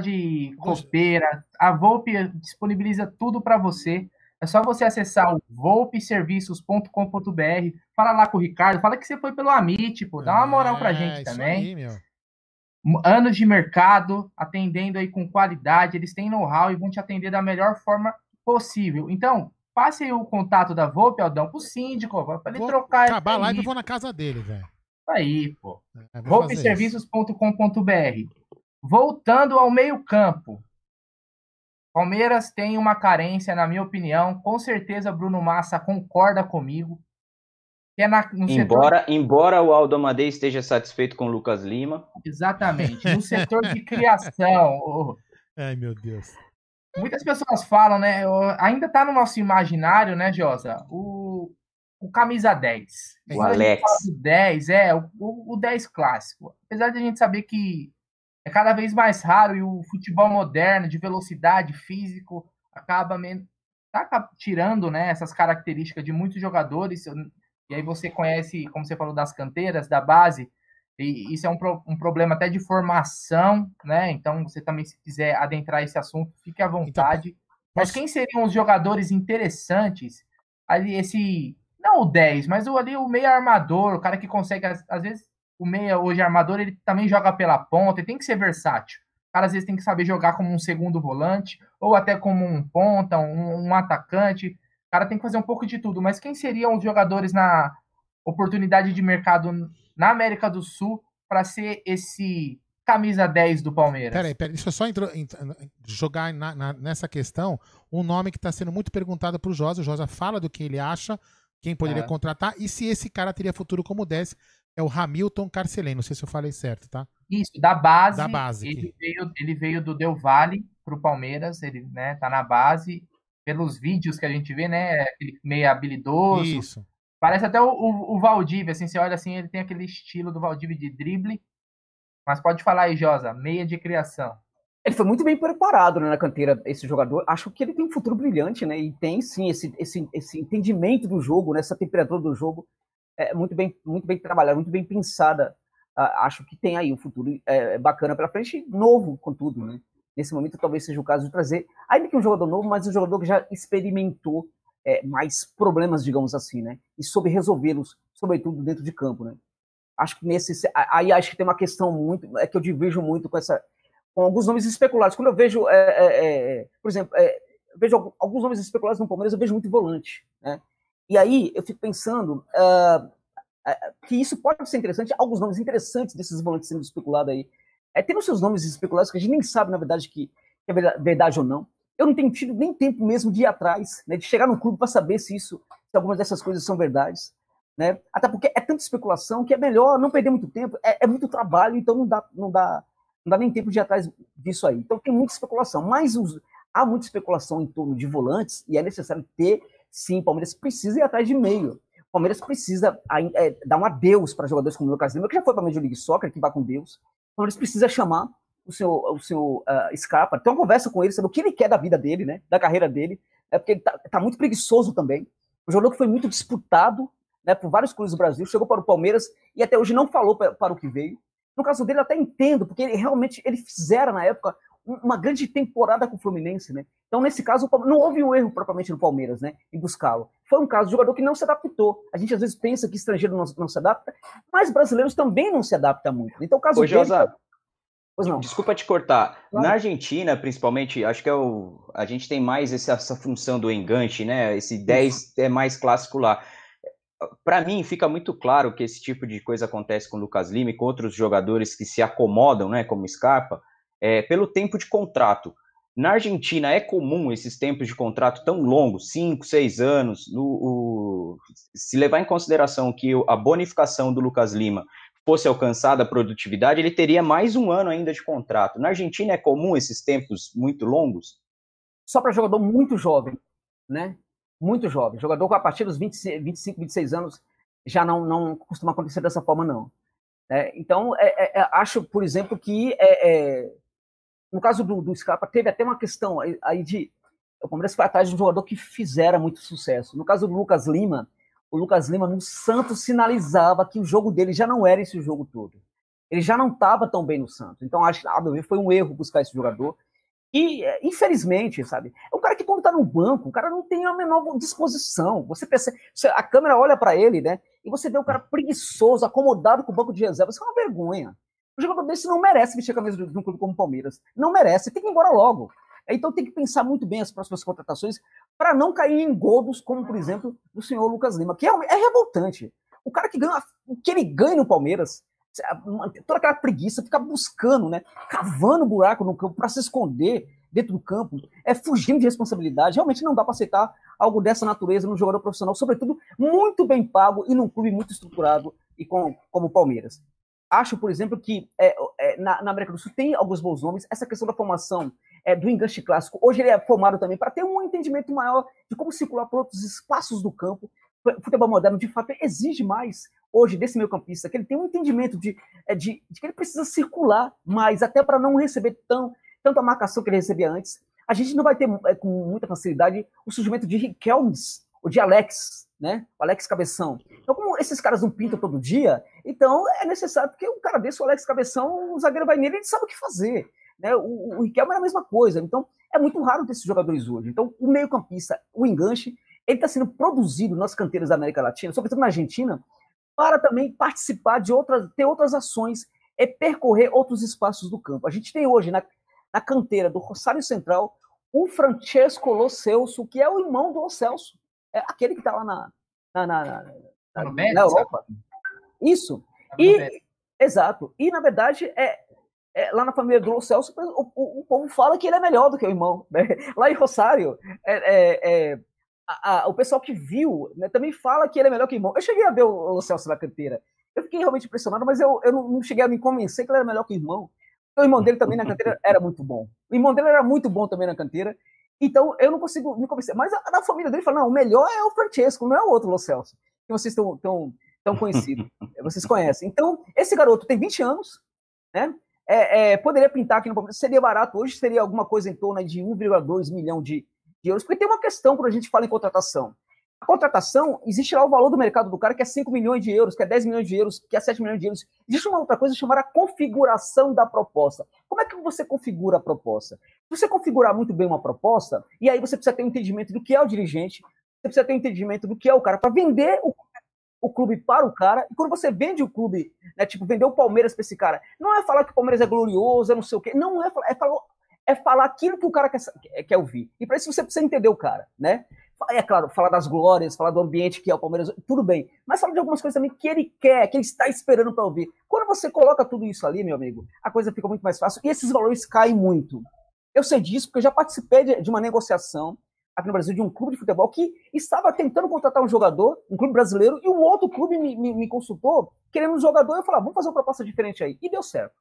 de copeira. A Volpe disponibiliza tudo para você. É só você acessar o volpeserviços.com.br, fala lá com o Ricardo, fala que você foi pelo Amit, pô, dá uma moral pra é, gente também. Aí, Anos de mercado, atendendo aí com qualidade, eles têm know-how e vão te atender da melhor forma possível. Então, passe aí o contato da Volpe, Aldão, pro síndico, para ele vou trocar. Acabar lá e vou na casa dele, velho. Aí, pô. É, Volpeserviços.com.br Voltando ao meio-campo. Palmeiras tem uma carência, na minha opinião. Com certeza Bruno Massa concorda comigo. É na, embora, setor... embora o Aldo Amadei esteja satisfeito com o Lucas Lima. Exatamente. No setor de criação. Oh, Ai, meu Deus. Muitas pessoas falam, né? Ainda tá no nosso imaginário, né, Josa? O, o camisa 10. O Alex. O 10, é, o, o 10 clássico. Apesar de a gente saber que é cada vez mais raro e o futebol moderno, de velocidade, físico, acaba tá tirando né, essas características de muitos jogadores. E aí você conhece, como você falou, das canteiras, da base, e isso é um, pro, um problema até de formação, né? Então, você também, se quiser adentrar esse assunto, fique à então, vontade. Então, mas quem seriam os jogadores interessantes? Ali, esse. Não o 10, mas o, ali o meio armador, o cara que consegue, às, às vezes, o meia hoje armador, ele também joga pela ponta, ele tem que ser versátil. O cara às vezes tem que saber jogar como um segundo volante, ou até como um ponta, um, um atacante. O cara tem que fazer um pouco de tudo. Mas quem seriam os jogadores na oportunidade de mercado na América do Sul para ser esse camisa 10 do Palmeiras? Peraí, peraí, deixa eu só entro, jogar na, na, nessa questão um nome que está sendo muito perguntado para o Josa. O Josa fala do que ele acha, quem poderia é. contratar e se esse cara teria futuro como 10. É o Hamilton Carcelém, não sei se eu falei certo, tá? Isso, da base. Da base. Ele, veio, ele veio do Del Valle pro Palmeiras, ele né, tá na base. Pelos vídeos que a gente vê, né? Aquele meio habilidoso. Isso. Parece até o, o, o Valdívia, assim, você olha assim, ele tem aquele estilo do Valdívia de drible. Mas pode falar aí, Josa, meia de criação. Ele foi muito bem preparado né, na canteira, esse jogador. Acho que ele tem um futuro brilhante, né? E tem sim esse, esse, esse entendimento do jogo, né, essa temperatura do jogo é muito bem, muito bem trabalhada, muito bem pensada. Acho que tem aí um futuro é, bacana pela frente, novo, contudo, né? Nesse momento, talvez seja o caso de trazer, ainda que um jogador novo, mas um jogador que já experimentou é, mais problemas, digamos assim, né? E soube resolvê-los, sobretudo dentro de campo, né? Acho que nesse. Aí acho que tem uma questão muito. É que eu divirjo muito com essa. Com alguns nomes especulados. Quando eu vejo, é, é, é por exemplo, é, vejo alguns nomes especulados no Palmeiras, eu vejo muito volante, né? E aí eu fico pensando uh, que isso pode ser interessante, alguns nomes interessantes desses volantes sendo especulados aí. É, tem os seus nomes especulados que a gente nem sabe, na verdade, que, que é verdade ou não. Eu não tenho tido nem tempo mesmo de ir atrás, né, de chegar no clube para saber se isso, se algumas dessas coisas são verdades. Né? Até porque é tanta especulação que é melhor não perder muito tempo, é, é, muito trabalho, então não dá, não, dá, não dá nem tempo de ir atrás disso aí. Então tem muita especulação, mas os, há muita especulação em torno de volantes e é necessário ter, sim, o Palmeiras precisa ir atrás de meio. O Palmeiras precisa é, dar um adeus para jogadores como o Lucas Lima, que já foi para a Major League Soccer, que vai com Deus. O Palmeiras precisa chamar o seu, o seu uh, Scarpa, ter uma conversa com ele, saber o que ele quer da vida dele, né, da carreira dele, é porque ele tá, tá muito preguiçoso também. O jogador que foi muito disputado né, por vários clubes do Brasil, chegou para o Palmeiras e até hoje não falou para, o que veio. No caso dele, até entendo, porque ele realmente ele fizera na época uma grande temporada com o Fluminense, né? Então, nesse caso, não houve um erro propriamente no Palmeiras, né? Em buscá-lo. Foi um caso de jogador que não se adaptou. A gente às vezes pensa que estrangeiro não, não se adapta, mas brasileiros também não se adaptam muito. Então, o caso Ô, dele. Josa, Pois não. Desculpa te cortar. Claro. Na Argentina, principalmente, acho que é o, a gente tem mais essa, essa função do enganche, né? Esse 10 é mais clássico lá. Para mim, fica muito claro que esse tipo de coisa acontece com o Lucas Lima e com outros jogadores que se acomodam, né? Como Scarpa, é, pelo tempo de contrato. Na Argentina é comum esses tempos de contrato tão longos, 5, 6 anos. No, o, se levar em consideração que a bonificação do Lucas Lima fosse alcançada a produtividade, ele teria mais um ano ainda de contrato. Na Argentina é comum esses tempos muito longos? Só para jogador muito jovem, né? Muito jovem. Jogador com a partir dos 20, 25, 26 anos já não, não costuma acontecer dessa forma, não. É, então, é, é, é acho, por exemplo, que é, é, no caso do, do Scarpa, teve até uma questão aí de. O Palmeiras foi atrás de um jogador que fizera muito sucesso. No caso do Lucas Lima, o Lucas Lima no Santos sinalizava que o jogo dele já não era esse jogo todo. Ele já não estava tão bem no Santos. Então, acho que foi um erro buscar esse jogador. E, é, infelizmente, sabe, é um cara que quando está no banco, o cara não tem a menor disposição. Você percebe, a câmera olha para ele, né? E você vê o cara preguiçoso, acomodado com o banco de reserva. Isso é uma vergonha. O jogador desse não merece vestir a camisa de um clube como o Palmeiras. Não merece, tem que ir embora logo. Então tem que pensar muito bem as próximas contratações para não cair em godos, como por exemplo do senhor Lucas Lima, que é, é revoltante. O cara que ganha o que ele ganha no Palmeiras, toda aquela preguiça, ficar buscando, né, cavando buraco no campo para se esconder dentro do campo, é fugindo de responsabilidade. Realmente não dá para aceitar algo dessa natureza num jogador profissional, sobretudo muito bem pago e num clube muito estruturado e com, como o Palmeiras. Acho, por exemplo, que é, é, na, na, América do Sul tem alguns bons nomes. Essa questão da formação é, do enganche clássico, hoje ele é formado também para ter um entendimento maior de como circular por outros espaços do campo. O futebol moderno, de fato, exige mais hoje desse meio campista, que ele tem um entendimento de, é, de, de que ele precisa circular mais, até para não receber tão, tanto a marcação que ele recebia antes. A gente não vai ter é, com muita facilidade o surgimento de Riquelmes ou de Alex, né? O Alex Cabeção. Então, como esses caras não pintam todo dia, então é necessário, porque um cara desse, o Alex Cabeção, o zagueiro vai nele, ele sabe o que fazer. Né? O, o Riquelme era a mesma coisa. Então, é muito raro ter esses jogadores hoje. Então, o meio-campista, o enganche, ele está sendo produzido nas canteiras da América Latina, sobretudo na Argentina, para também participar de outras, ter outras ações e percorrer outros espaços do campo. A gente tem hoje na, na canteira do Rosário Central o Francesco Lo Celso, que é o irmão do Lo Celso. É aquele que está lá na, na, na, na, na Europa. Isso. Tá e, exato. E, na verdade, é, é, lá na família do Celso, o, o, o, povo fala que ele é melhor do que o irmão. Né? Lá em Rosário, é, é, é a, a, o pessoal que viu né, também fala que ele é melhor que o irmão. Eu cheguei a ver o, o Celso na canteira. Eu fiquei realmente impressionado, mas eu, eu não, não, cheguei a me convencer que ele era melhor que o irmão. O irmão dele também na canteira era muito bom. O irmão dele era muito bom também na canteira. Então eu não consigo me convencer. Mas a, a família dele fala: não, o melhor é o Francesco, não é o outro Lo Celso. Que vocês estão tão, tão conhecidos. vocês conhecem. Então, esse garoto tem 20 anos, né? é, é, poderia pintar aqui no Palmeiras, seria barato, hoje seria alguma coisa em torno de 1,2 milhão de, de euros, porque tem uma questão quando a gente fala em contratação. A contratação, existe lá o valor do mercado do cara, que é 5 milhões de euros, que é 10 milhões de euros, que é 7 milhões de euros. Existe uma outra coisa chamada configuração da proposta. Como é que você configura a proposta? Se você configurar muito bem uma proposta, e aí você precisa ter um entendimento do que é o dirigente, você precisa ter um entendimento do que é o cara, para vender o, o clube para o cara, e quando você vende o clube, né, tipo, vender o Palmeiras para esse cara, não é falar que o Palmeiras é glorioso, é não sei o quê, não é falar, é falar, é falar aquilo que o cara quer, quer ouvir. E para isso você precisa entender o cara, né? É claro, falar das glórias, falar do ambiente que é o Palmeiras, tudo bem. Mas falar de algumas coisas também que ele quer, que ele está esperando para ouvir. Quando você coloca tudo isso ali, meu amigo, a coisa fica muito mais fácil e esses valores caem muito. Eu sei disso porque eu já participei de, uma negociação aqui no Brasil de um clube de futebol que estava tentando contratar um jogador, um clube brasileiro, e um outro clube me, me, me consultou querendo um jogador. Eu falei, ah, vamos fazer uma proposta diferente aí. E deu certo.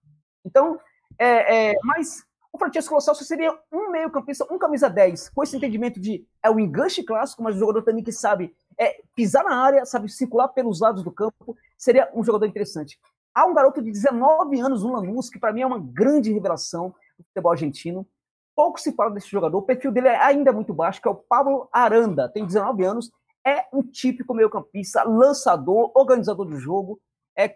Então, é, é, mas o Francesco Lo seria um meio campista, um camisa 10, com esse entendimento de é o enganche clássico, mas um jogador também que sabe é, pisar na área, sabe circular pelos lados do campo, seria um jogador interessante. Há um garoto de 19 anos, um Lanús, que para mim é uma grande revelação do futebol argentino. Pouco se fala desse jogador, o perfil dele é ainda muito baixo, que é o Pablo Aranda, tem 19 anos, é um típico meio campista, lançador, organizador do jogo, é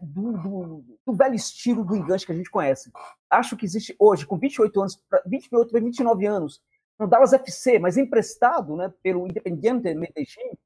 do, do, do, velho estilo do enganche que a gente conhece. Acho que existe hoje, com 28 anos, 28 para 29 anos, no Dallas FC, mas emprestado né, pelo Independiente Medellín,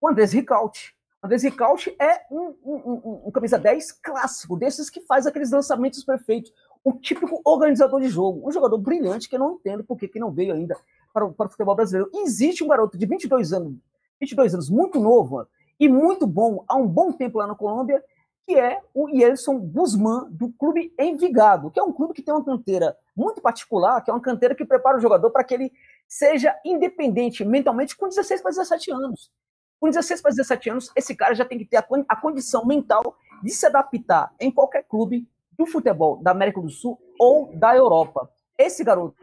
o Andrés Ricaute. O Andrés Ricaute é um, um, um, um, camisa 10 clássico, desses que faz aqueles lançamentos perfeitos. O típico organizador de jogo. Um jogador brilhante que eu não entendo por que não veio ainda para o, para o futebol brasileiro. E existe um garoto de 22 anos, 22 anos, muito novo, e muito bom há um bom tempo lá na Colômbia, que é o Yelson Guzmán, do clube Envigado, que é um clube que tem uma canteira muito particular, que é uma canteira que prepara o jogador para que ele seja independente mentalmente com 16 para 17 anos. Com 16 para 17 anos, esse cara já tem que ter a, condição mental de se adaptar em qualquer clube do futebol da América do Sul ou da Europa. Esse garoto,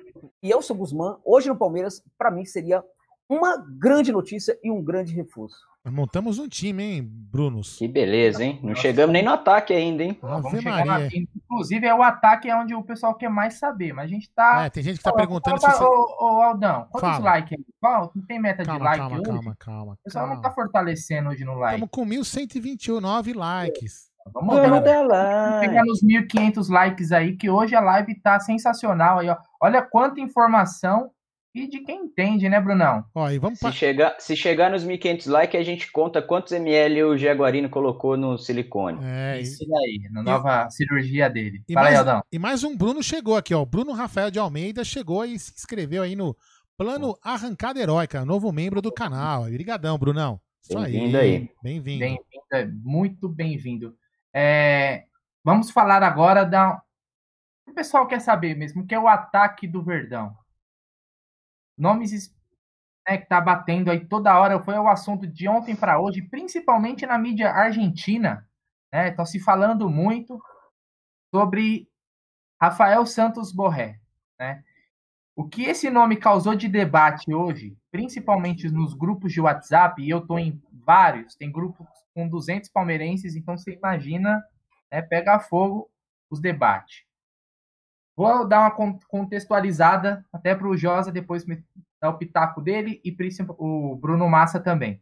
Yelson Guzmán, hoje no Palmeiras, para mim seria uma grande notícia e um grande reforço. Montamos um time, hein, Brunos? Que beleza, hein? Não chegamos nem no ataque ainda, hein? Ave Maria. Inclusive, é o ataque é onde o pessoal quer mais saber, mas a gente tá. É, tem gente que tá perguntando se você. Ô, ô, Aldão, quantos Fala. likes aí? Qual? Não tem meta calma, de like calma, hoje? Calma, calma, O pessoal não tá fortalecendo hoje no like. Estamos com 1.129 likes. Vamos, Vamos pegar nos 1.500 likes aí, que hoje a live tá sensacional aí, ó. Olha quanta informação e de quem entende, né, Brunão? Ó, e vamos se, chegar, se chegar nos 1.500 likes, a gente conta quantos ml o Jaguarino colocou no silicone. É, isso daí, na nova e, cirurgia dele. E Fala mais, aí, Aldão. E mais um Bruno chegou aqui, ó. O Bruno Rafael de Almeida chegou e se inscreveu aí no Plano Arrancada Heróica, novo membro do canal. Obrigadão, Brunão. Bem-vindo aí. Bem-vindo. Bem-vindo, é muito bem-vindo. É, vamos falar agora da. O pessoal quer saber mesmo, que é o ataque do Verdão nomes né, que tá batendo aí toda hora, foi o assunto de ontem para hoje, principalmente na mídia argentina, né? Estão se falando muito sobre Rafael Santos Borré, né? O que esse nome causou de debate hoje, principalmente nos grupos de WhatsApp, e eu tô em vários, tem grupos com 200 palmeirenses, então você imagina, né, pega fogo os debates. Vou dar uma contextualizada até para o Josa depois dar o pitaco dele e o Bruno Massa também.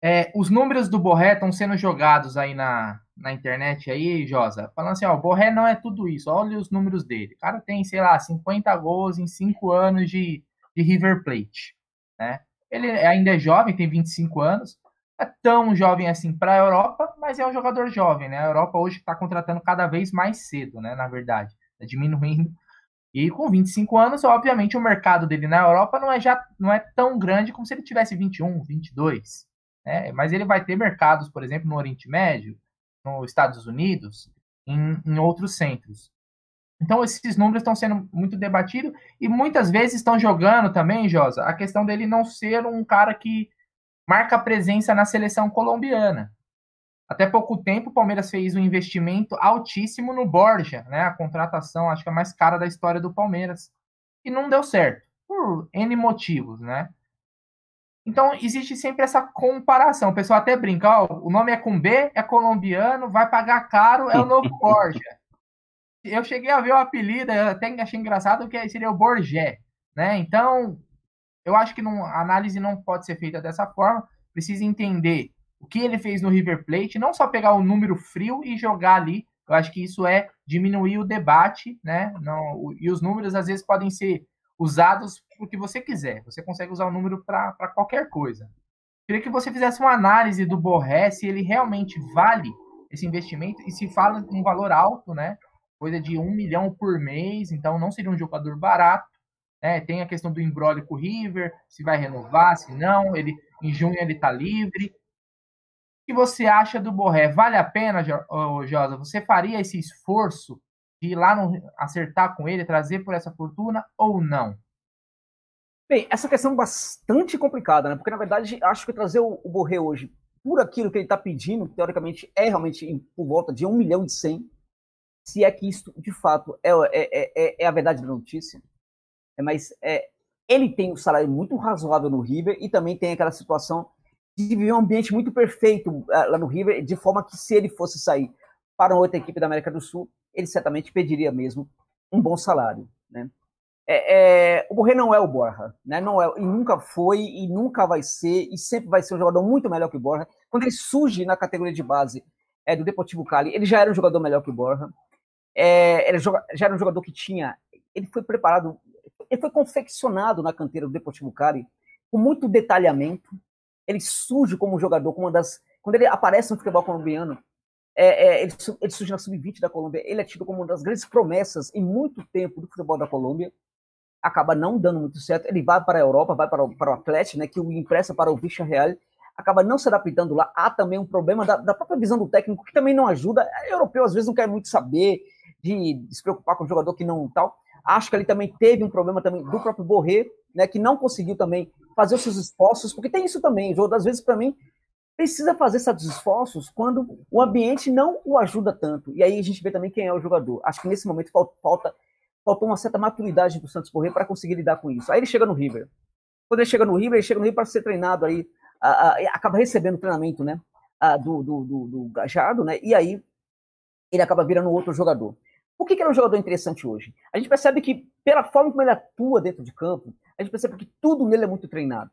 É, os números do Borré estão sendo jogados aí na, na internet aí, Josa, falando assim, ó, o Borré não é tudo isso, olha os números dele. O cara tem, sei lá, 50 gols em 5 anos de, de River Plate, né? Ele ainda é jovem, tem 25 anos, é tão jovem assim para a Europa, mas é um jogador jovem, né? A Europa hoje está contratando cada vez mais cedo, né? Na verdade tá diminuindo. E com 25 anos, obviamente, o mercado dele na Europa não é, já, não é tão grande como se ele tivesse 21, 22. Né? Mas ele vai ter mercados, por exemplo, no Oriente Médio, nos Estados Unidos, em, em outros centros. Então, esses números estão sendo muito debatidos e muitas vezes estão jogando também, Josa, a questão dele não ser um cara que marca presença na seleção colombiana. Até pouco tempo, o Palmeiras fez um investimento altíssimo no Borja, né? A contratação, acho que é a mais cara da história do Palmeiras. E não deu certo, por N motivos, né? Então, existe sempre essa comparação. O pessoal até brinca, o nome é com B, é colombiano, vai pagar caro, é o novo Borja. Eu cheguei a ver o apelido, eu até achei engraçado que seria o Borgé, né? Então, eu acho que não, a análise não pode ser feita dessa forma. Precisa entender o que ele fez no River Plate, não só pegar o número frio e jogar ali. Eu acho que isso é diminuir o debate, né? Não, e os números às vezes podem ser usados o que você quiser. Você consegue usar o número para qualquer coisa. Queria que você fizesse uma análise do Borré, se ele realmente vale esse investimento e se fala um valor alto, né? Coisa de um milhão por mês, então não seria um jogador barato. Né? Tem a questão do embrólio com o River, se vai renovar, se não. Ele em junho ele está livre. Que você acha do Borré? Vale a pena, Josa? Você faria esse esforço de ir lá no, acertar com ele, trazer por essa fortuna ou não? Bem, essa questão é bastante complicada, né? Porque, na verdade, acho que trazer o, o Borré hoje por aquilo que ele está pedindo, teoricamente é realmente por volta de 1 milhão e 100, se é que isso, de fato, é, é, é, é a verdade da notícia. É, mas é, ele tem um salário muito razoável no River e também tem aquela situação de viver um ambiente muito perfeito é, lá no River, de forma que se ele fosse sair para outra equipe da América do Sul, ele certamente pediria mesmo um bom salário, né? É, é, o Borré não é o Borja, né? Não é, e nunca foi, e nunca vai ser, e sempre vai ser um jogador muito melhor que o Borja. Quando ele surge na categoria de base é, do Deportivo Cali, ele já era um jogador melhor que o Borja. É, ele já era um jogador que tinha. Ele foi preparado, ele foi confeccionado na canteira do Deportivo Cali com muito detalhamento. Ele surge como jogador, como uma das. Quando ele aparece no futebol colombiano, é, é, ele, ele, surge na sub-20 da Colômbia. Ele é tido como uma das grandes promessas em muito tempo do futebol da Colômbia acaba não dando muito certo. Ele vai para a Europa, vai para o, para o Atlético, né, que o empresta para o Vicha Real, acaba não se adaptando lá. Há também um problema da, da, própria visão do técnico, que também não ajuda. O europeu, às vezes, não quer muito saber de, de se preocupar com o jogador que não tal. Acho que ele também teve um problema também do próprio Borré, né, que não conseguiu também fazer os seus esforços, porque tem isso também. Jogador, às vezes, para mim, precisa fazer certos esforços quando o ambiente não o ajuda tanto. E aí a gente vê também quem é o jogador. Acho que nesse momento falta faltou uma certa maturidade do Santos Corrêa para conseguir lidar com isso. Aí ele chega no River. Quando ele chega no River, ele chega no River para ser treinado aí, a, a, acaba recebendo treinamento, né, a, do, do, do, do Gajado, né, e aí ele acaba virando outro jogador. Por que, que ele é um jogador interessante hoje? A gente percebe que, pela forma como ele atua dentro de campo, a gente percebe que tudo nele é muito treinado.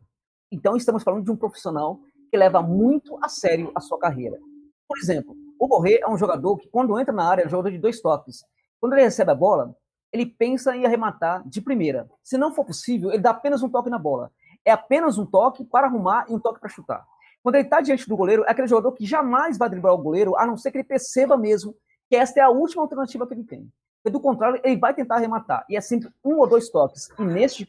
Então, estamos falando de um profissional que leva muito a sério a sua carreira. Por exemplo, o Borré é um jogador que, quando entra na área, é um jogador de dois toques. Quando ele recebe a bola, ele pensa em arrematar de primeira. Se não for possível, ele dá apenas um toque na bola. É apenas um toque para arrumar e um toque para chutar. Quando ele está diante do goleiro, é aquele jogador que jamais vai driblar o goleiro, a não ser que ele perceba mesmo que esta é a última alternativa que ele tem. Porque, do contrário, ele vai tentar arrematar. E é sempre um ou dois toques. E nesse,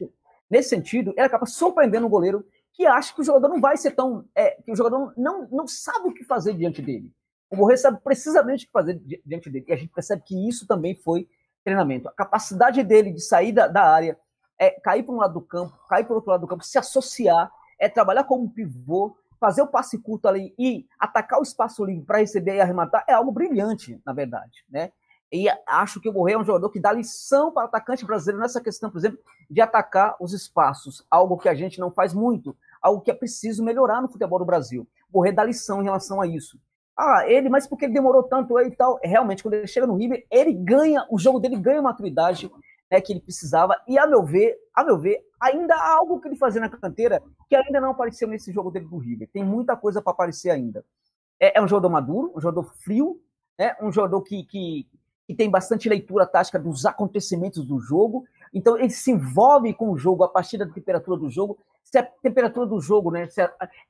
nesse sentido, ele acaba surpreendendo o goleiro que acha que o jogador não vai ser tão. É, que o jogador não, não sabe o que fazer diante dele. O Borré sabe precisamente o que fazer diante dele. E a gente percebe que isso também foi treinamento. A capacidade dele de sair da, da área, é cair para um lado do campo, cair para o outro lado do campo, se associar, é trabalhar como pivô, fazer o passe curto ali e atacar o espaço livre para receber e arrematar, é algo brilhante, na verdade, né? E acho que o Borré é um jogador que dá lição para o atacante brasileiro nessa questão, por exemplo, de atacar os espaços, algo que a gente não faz muito, algo que é preciso melhorar no futebol do Brasil. O Borré dá lição em relação a isso. Ah, ele, mas porque ele demorou tanto aí e tal. Realmente, quando ele chega no River, ele ganha, o jogo dele ganha maturidade né, que ele precisava. E a meu ver, a meu ver, ainda há algo que ele fazia na canteira que ainda não apareceu nesse jogo dele do River. Tem muita coisa para aparecer ainda. É, é, um jogador maduro, um jogador frio, né, um jogador que, que, que tem bastante leitura tática dos acontecimentos do jogo. Então ele se envolve com o jogo a partir da temperatura do jogo se a temperatura do jogo, né, se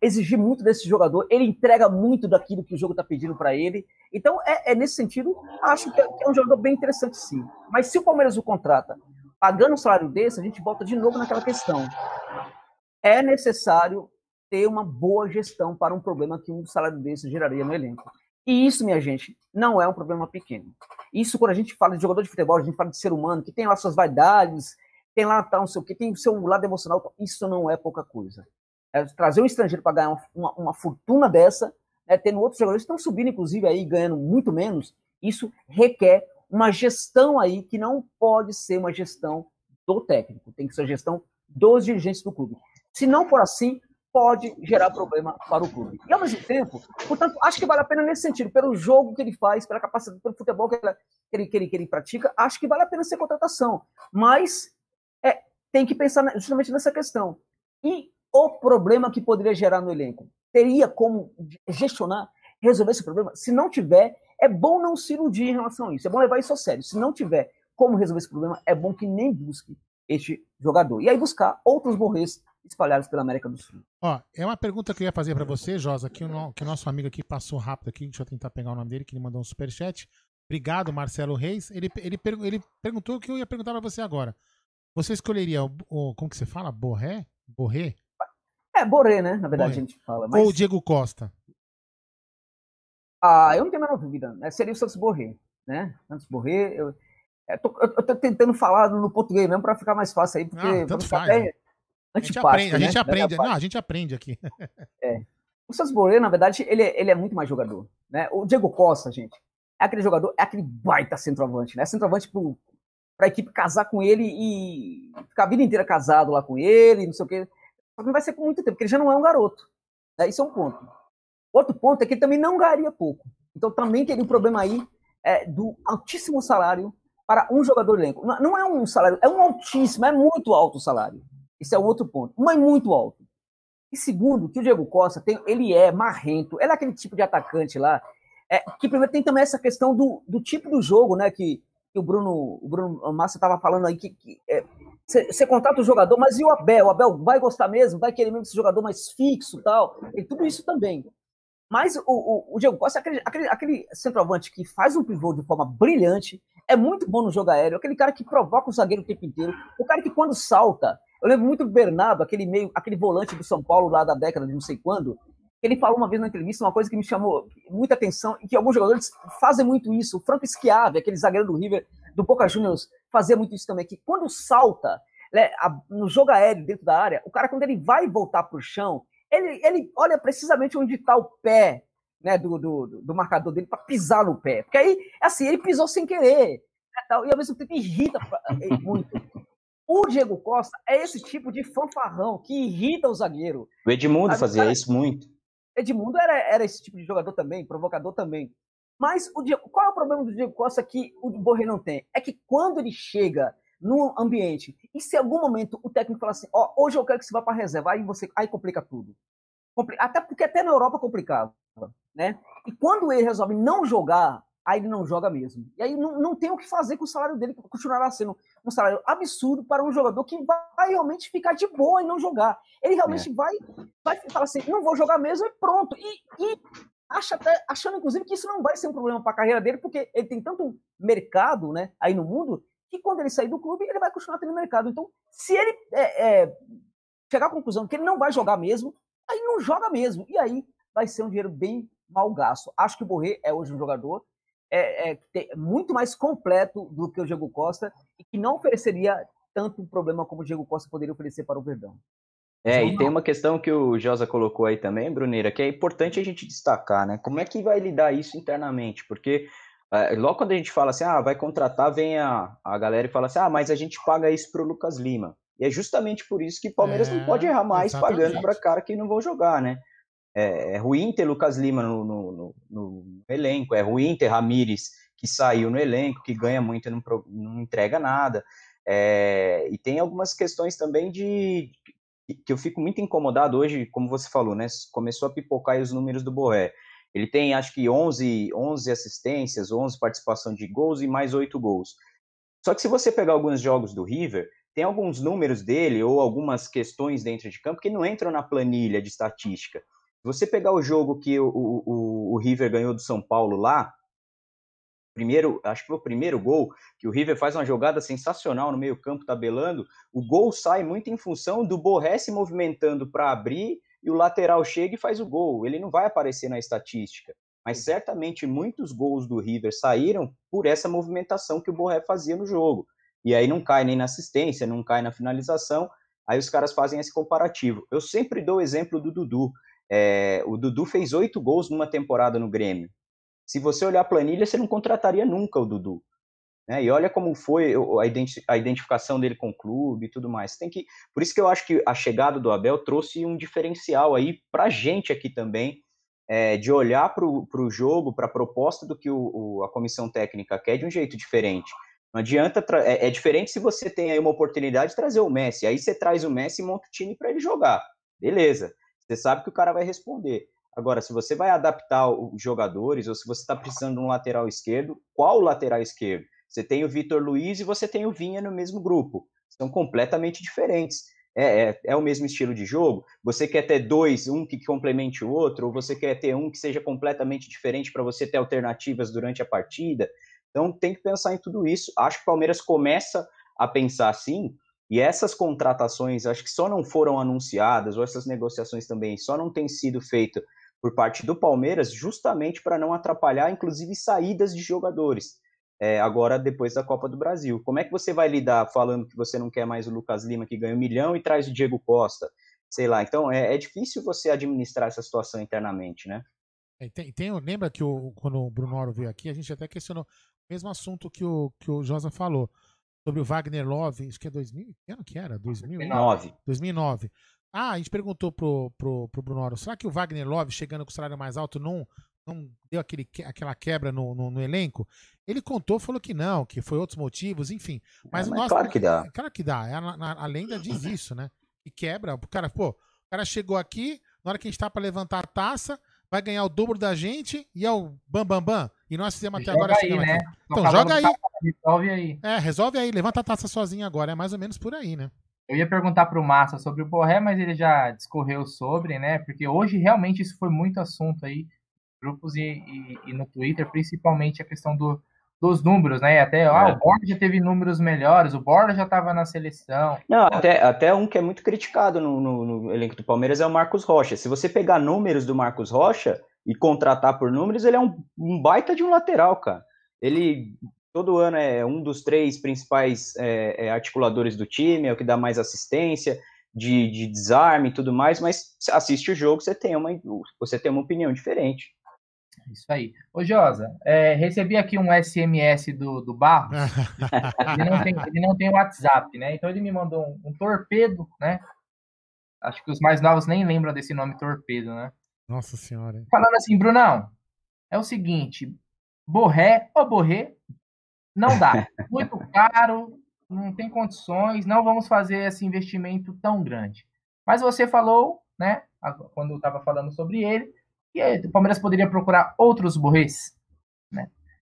exigir muito desse jogador, ele entrega muito daquilo que o jogo está pedindo para ele. Então, é, é, nesse sentido, acho que é, que é, um jogador bem interessante, sim. Mas se o Palmeiras o contrata pagando um salário desse, a gente volta de novo naquela questão. É necessário ter uma boa gestão para um problema que um salário desse geraria no elenco. E isso, minha gente, não é um problema pequeno. Isso, quando a gente fala de jogador de futebol, a gente fala de ser humano, que tem lá suas vaidades, tem lá tal, não sei o que, tem o seu lado emocional. Isso não é pouca coisa. É trazer um estrangeiro para ganhar uma, uma, fortuna dessa, né, tendo outros jogadores que estão subindo, inclusive, aí, ganhando muito menos, isso requer uma gestão aí que não pode ser uma gestão do técnico, tem que ser a gestão dos dirigentes do clube. Se não for assim, pode gerar problema para o clube. E ao mesmo tempo, portanto, acho que vale a pena nesse sentido, pelo jogo que ele faz, pela capacidade, pelo futebol que ele, que ele, que ele, pratica, acho que vale a pena ser contratação. Mas é, tem que pensar justamente nessa questão. E o problema que poderia gerar no elenco? Teria como gestionar, resolver esse problema? Se não tiver, é bom não se iludir em relação a isso. É bom levar isso a sério. Se não tiver como resolver esse problema, é bom que nem busque este jogador. E aí buscar outros borrês espalhados pela América do Sul. Ó, é uma pergunta que eu ia fazer para você, Josa, que o, que o nosso amigo aqui passou rápido aqui, deixa eu tentar pegar o nome dele, que ele mandou um superchat. Obrigado, Marcelo Reis. Ele, ele, ele perguntou o que eu ia perguntar para você agora. Você escolheria o, o, como que você fala? Borré? Borré? É, Borré, né? Na verdade Borré. a gente fala. Mas... Ou o Diego Costa? Ah, eu não tenho a menor dúvida. Né? Seria o Santos Borré, né? Santos Borré, eu, eu, tô, eu tô tentando falar no português mesmo para ficar mais fácil aí, porque ah, tanto faz, até, a gente aprende, a gente né? aprende, não, a gente aprende aqui. é. O Santos Borré, na verdade, ele, ele é muito mais jogador. Né? O Diego Costa, gente, é aquele jogador, é aquele baita centroavante, né? Centroavante para a equipe casar com ele e ficar a vida inteira casado lá com ele, não sei o quê. Só que não vai ser por muito tempo, porque ele já não é um garoto. Né? Isso é um ponto. Outro ponto é que ele também não ganharia pouco. Então também teria um problema aí é, do altíssimo salário para um jogador elenco. Não é um salário, é um altíssimo, é muito alto o salário. Isso é outro ponto. Mas muito alto. E segundo, que o Diego Costa tem, ele é marrento, ele é aquele tipo de atacante lá, é, que primeiro tem também essa questão do, do tipo do jogo, né? Que, que o Bruno, o Bruno Massa estava falando aí que, você é, contrata o jogador, mas e o Abel? O Abel vai gostar mesmo? Vai querer mesmo esse jogador mais fixo tal? E tudo isso também. Mas o, o, o Diego Costa é aquele, aquele, aquele, centroavante que faz um pivô de forma brilhante, é muito bom no jogo aéreo, aquele cara que provoca o zagueiro o tempo inteiro, o cara que quando salta, eu lembro muito do Bernardo, aquele meio, aquele volante do São Paulo lá da década de não sei quando. Ele falou uma vez na entrevista uma coisa que me chamou muita atenção e que alguns jogadores fazem muito isso. O Franco Schiavi, aquele zagueiro do River, do Boca Juniors, fazia muito isso também. Que quando salta né, no jogo aéreo dentro da área, o cara quando ele vai voltar para o chão, ele, ele olha precisamente onde está o pé né, do, do, do marcador dele para pisar no pé. Porque aí, assim, ele pisou sem querer. Né, e ao mesmo tempo irrita muito. O Diego Costa é esse tipo de fanfarrão que irrita o zagueiro. O Edmundo fazia cara, isso muito. Edmundo era, era esse tipo de jogador também, provocador também. Mas o Diego, qual é o problema do Diego Costa que o Borré não tem? É que quando ele chega no ambiente e se em algum momento o técnico fala assim, ó, oh, hoje eu quero que você vá para reserva, aí você aí complica tudo. Até porque até na Europa complicava, né? E quando ele resolve não jogar, aí ele não joga mesmo. E aí não, não tem o que fazer com o salário dele, que continuará sendo um salário absurdo para um jogador que vai realmente ficar de boa e não jogar. Ele realmente é. vai, vai falar assim, não vou jogar mesmo e pronto. E, e acha até, achando, inclusive, que isso não vai ser um problema para a carreira dele, porque ele tem tanto mercado né, aí no mundo, que quando ele sair do clube, ele vai continuar tendo mercado. Então, se ele é, é, chegar à conclusão que ele não vai jogar mesmo, aí não joga mesmo. E aí vai ser um dinheiro bem mal gasto. Acho que o Borré é hoje um jogador é, é, muito mais completo do que o Diego Costa e que não ofereceria tanto problema como o Diego Costa poderia oferecer para o Verdão. É, e tem uma questão que o Josa colocou aí também, Bruneira, que é importante a gente destacar, né? Como é que vai lidar isso internamente? Porque é, logo quando a gente fala assim, ah, vai contratar, vem a, a galera e fala assim, ah, mas a gente paga isso para o Lucas Lima. E é justamente por isso que o Palmeiras é, não pode errar mais exatamente. pagando para cara que não vão jogar, né? É, é ruim ter Lucas Lima no, no, no, no, elenco, é ruim ter Ramires que saiu no elenco, que ganha muito e não, não entrega nada. É, e tem algumas questões também de que eu fico muito incomodado hoje, como você falou, né? Começou a pipocar os números do Borré. Ele tem, acho que 11, 11 assistências, 11 participação de gols e mais 8 gols. Só que se você pegar alguns jogos do River, tem alguns números dele ou algumas questões dentro de campo que não entram na planilha de estatística você pegar o jogo que o, o, o River ganhou do São Paulo lá, primeiro, acho que foi o primeiro gol, que o River faz uma jogada sensacional no meio-campo, tabelando. O gol sai muito em função do Borré se movimentando para abrir e o lateral chega e faz o gol. Ele não vai aparecer na estatística, mas certamente muitos gols do River saíram por essa movimentação que o Borré fazia no jogo. E aí não cai nem na assistência, não cai na finalização. Aí os caras fazem esse comparativo. Eu sempre dou o exemplo do Dudu. É, o Dudu fez oito gols numa temporada no Grêmio. Se você olhar a planilha, você não contrataria nunca o Dudu. Né? E olha como foi a identificação dele com o clube e tudo mais. Tem que, por isso que eu acho que a chegada do Abel trouxe um diferencial aí para a gente aqui também, é, de olhar para o jogo, para a proposta do que o, o, a comissão técnica quer de um jeito diferente. Não adianta. É, é, diferente se você tem aí uma oportunidade de trazer o Messi. Aí você traz o Messi e monta o time para ele jogar. Beleza. Você sabe que o cara vai responder. Agora, se você vai adaptar os jogadores, ou se você está precisando de um lateral esquerdo, qual lateral esquerdo? Você tem o Vitor Luiz e você tem o Vinha no mesmo grupo. São completamente diferentes. É, é, é, o mesmo estilo de jogo? Você quer ter dois, um que complemente o outro, ou você quer ter um que seja completamente diferente para você ter alternativas durante a partida? Então tem que pensar em tudo isso. Acho que o Palmeiras começa a pensar assim, e essas contratações acho que só não foram anunciadas, ou essas negociações também só não têm sido feitas por parte do Palmeiras, justamente para não atrapalhar, inclusive, saídas de jogadores. É, agora, depois da Copa do Brasil. Como é que você vai lidar falando que você não quer mais o Lucas Lima, que ganha um milhão, e traz o Diego Costa? Sei lá. Então, é, é difícil você administrar essa situação internamente, né? É, tem, tem, lembra que o, quando o Bruno Oro veio aqui, a gente até questionou o mesmo assunto que o, que o Josa falou, sobre o Wagner Love, acho que é 2000, que ano que era? 2009. 2009. Ah, a gente perguntou pro, pro, pro Bruno Oro, será que o Wagner Love, chegando com o salário mais alto, não, não deu aquele, aquela quebra no, no, no, elenco? Ele contou, falou que não, que foi outros motivos, enfim. Mas, é, mas claro que dá. Claro que dá. É, a, a, a, lenda diz isso, né? E quebra. O cara, pô, o cara chegou aqui, na hora que a gente tá pra levantar a taça, vai ganhar o dobro da gente e é o bam bam bam. E nós fizemos até joga agora. Aí, né? Então joga aí. Resolve aí. É, resolve aí. Levanta a taça sozinho agora. É mais ou menos por aí, né? Eu ia perguntar para o Massa sobre o Borré, mas ele já discorreu sobre, né? Porque hoje realmente isso foi muito assunto aí, grupos e, e, e no Twitter, principalmente a questão do, dos números, né? Até ah, é. o Borja já teve números melhores, o Borja já estava na seleção. Não, até, até um que é muito criticado no, no, no, elenco do Palmeiras é o Marcos Rocha. Se você pegar números do Marcos Rocha e contratar por números, ele é um, um baita de um lateral, cara. Ele todo ano é um dos três principais é, é, articuladores do time, é o que dá mais assistência, de, de desarme e tudo mais, mas assiste o jogo, você tem uma, você tem uma opinião diferente. Isso aí. Ô, Josa, é, recebi aqui um SMS do, do Barros. ele, não tem, ele não tem WhatsApp, né? Então ele me mandou um, um, torpedo, né? Acho que os mais novos nem lembram desse nome torpedo, né? Nossa senhora. Falando assim, Brunão, é o seguinte: Borré, ou Borré, não dá. Muito caro, não tem condições, não vamos fazer esse investimento tão grande. Mas você falou, né, quando eu estava falando sobre ele, que o Palmeiras poderia procurar outros Borrés. Né?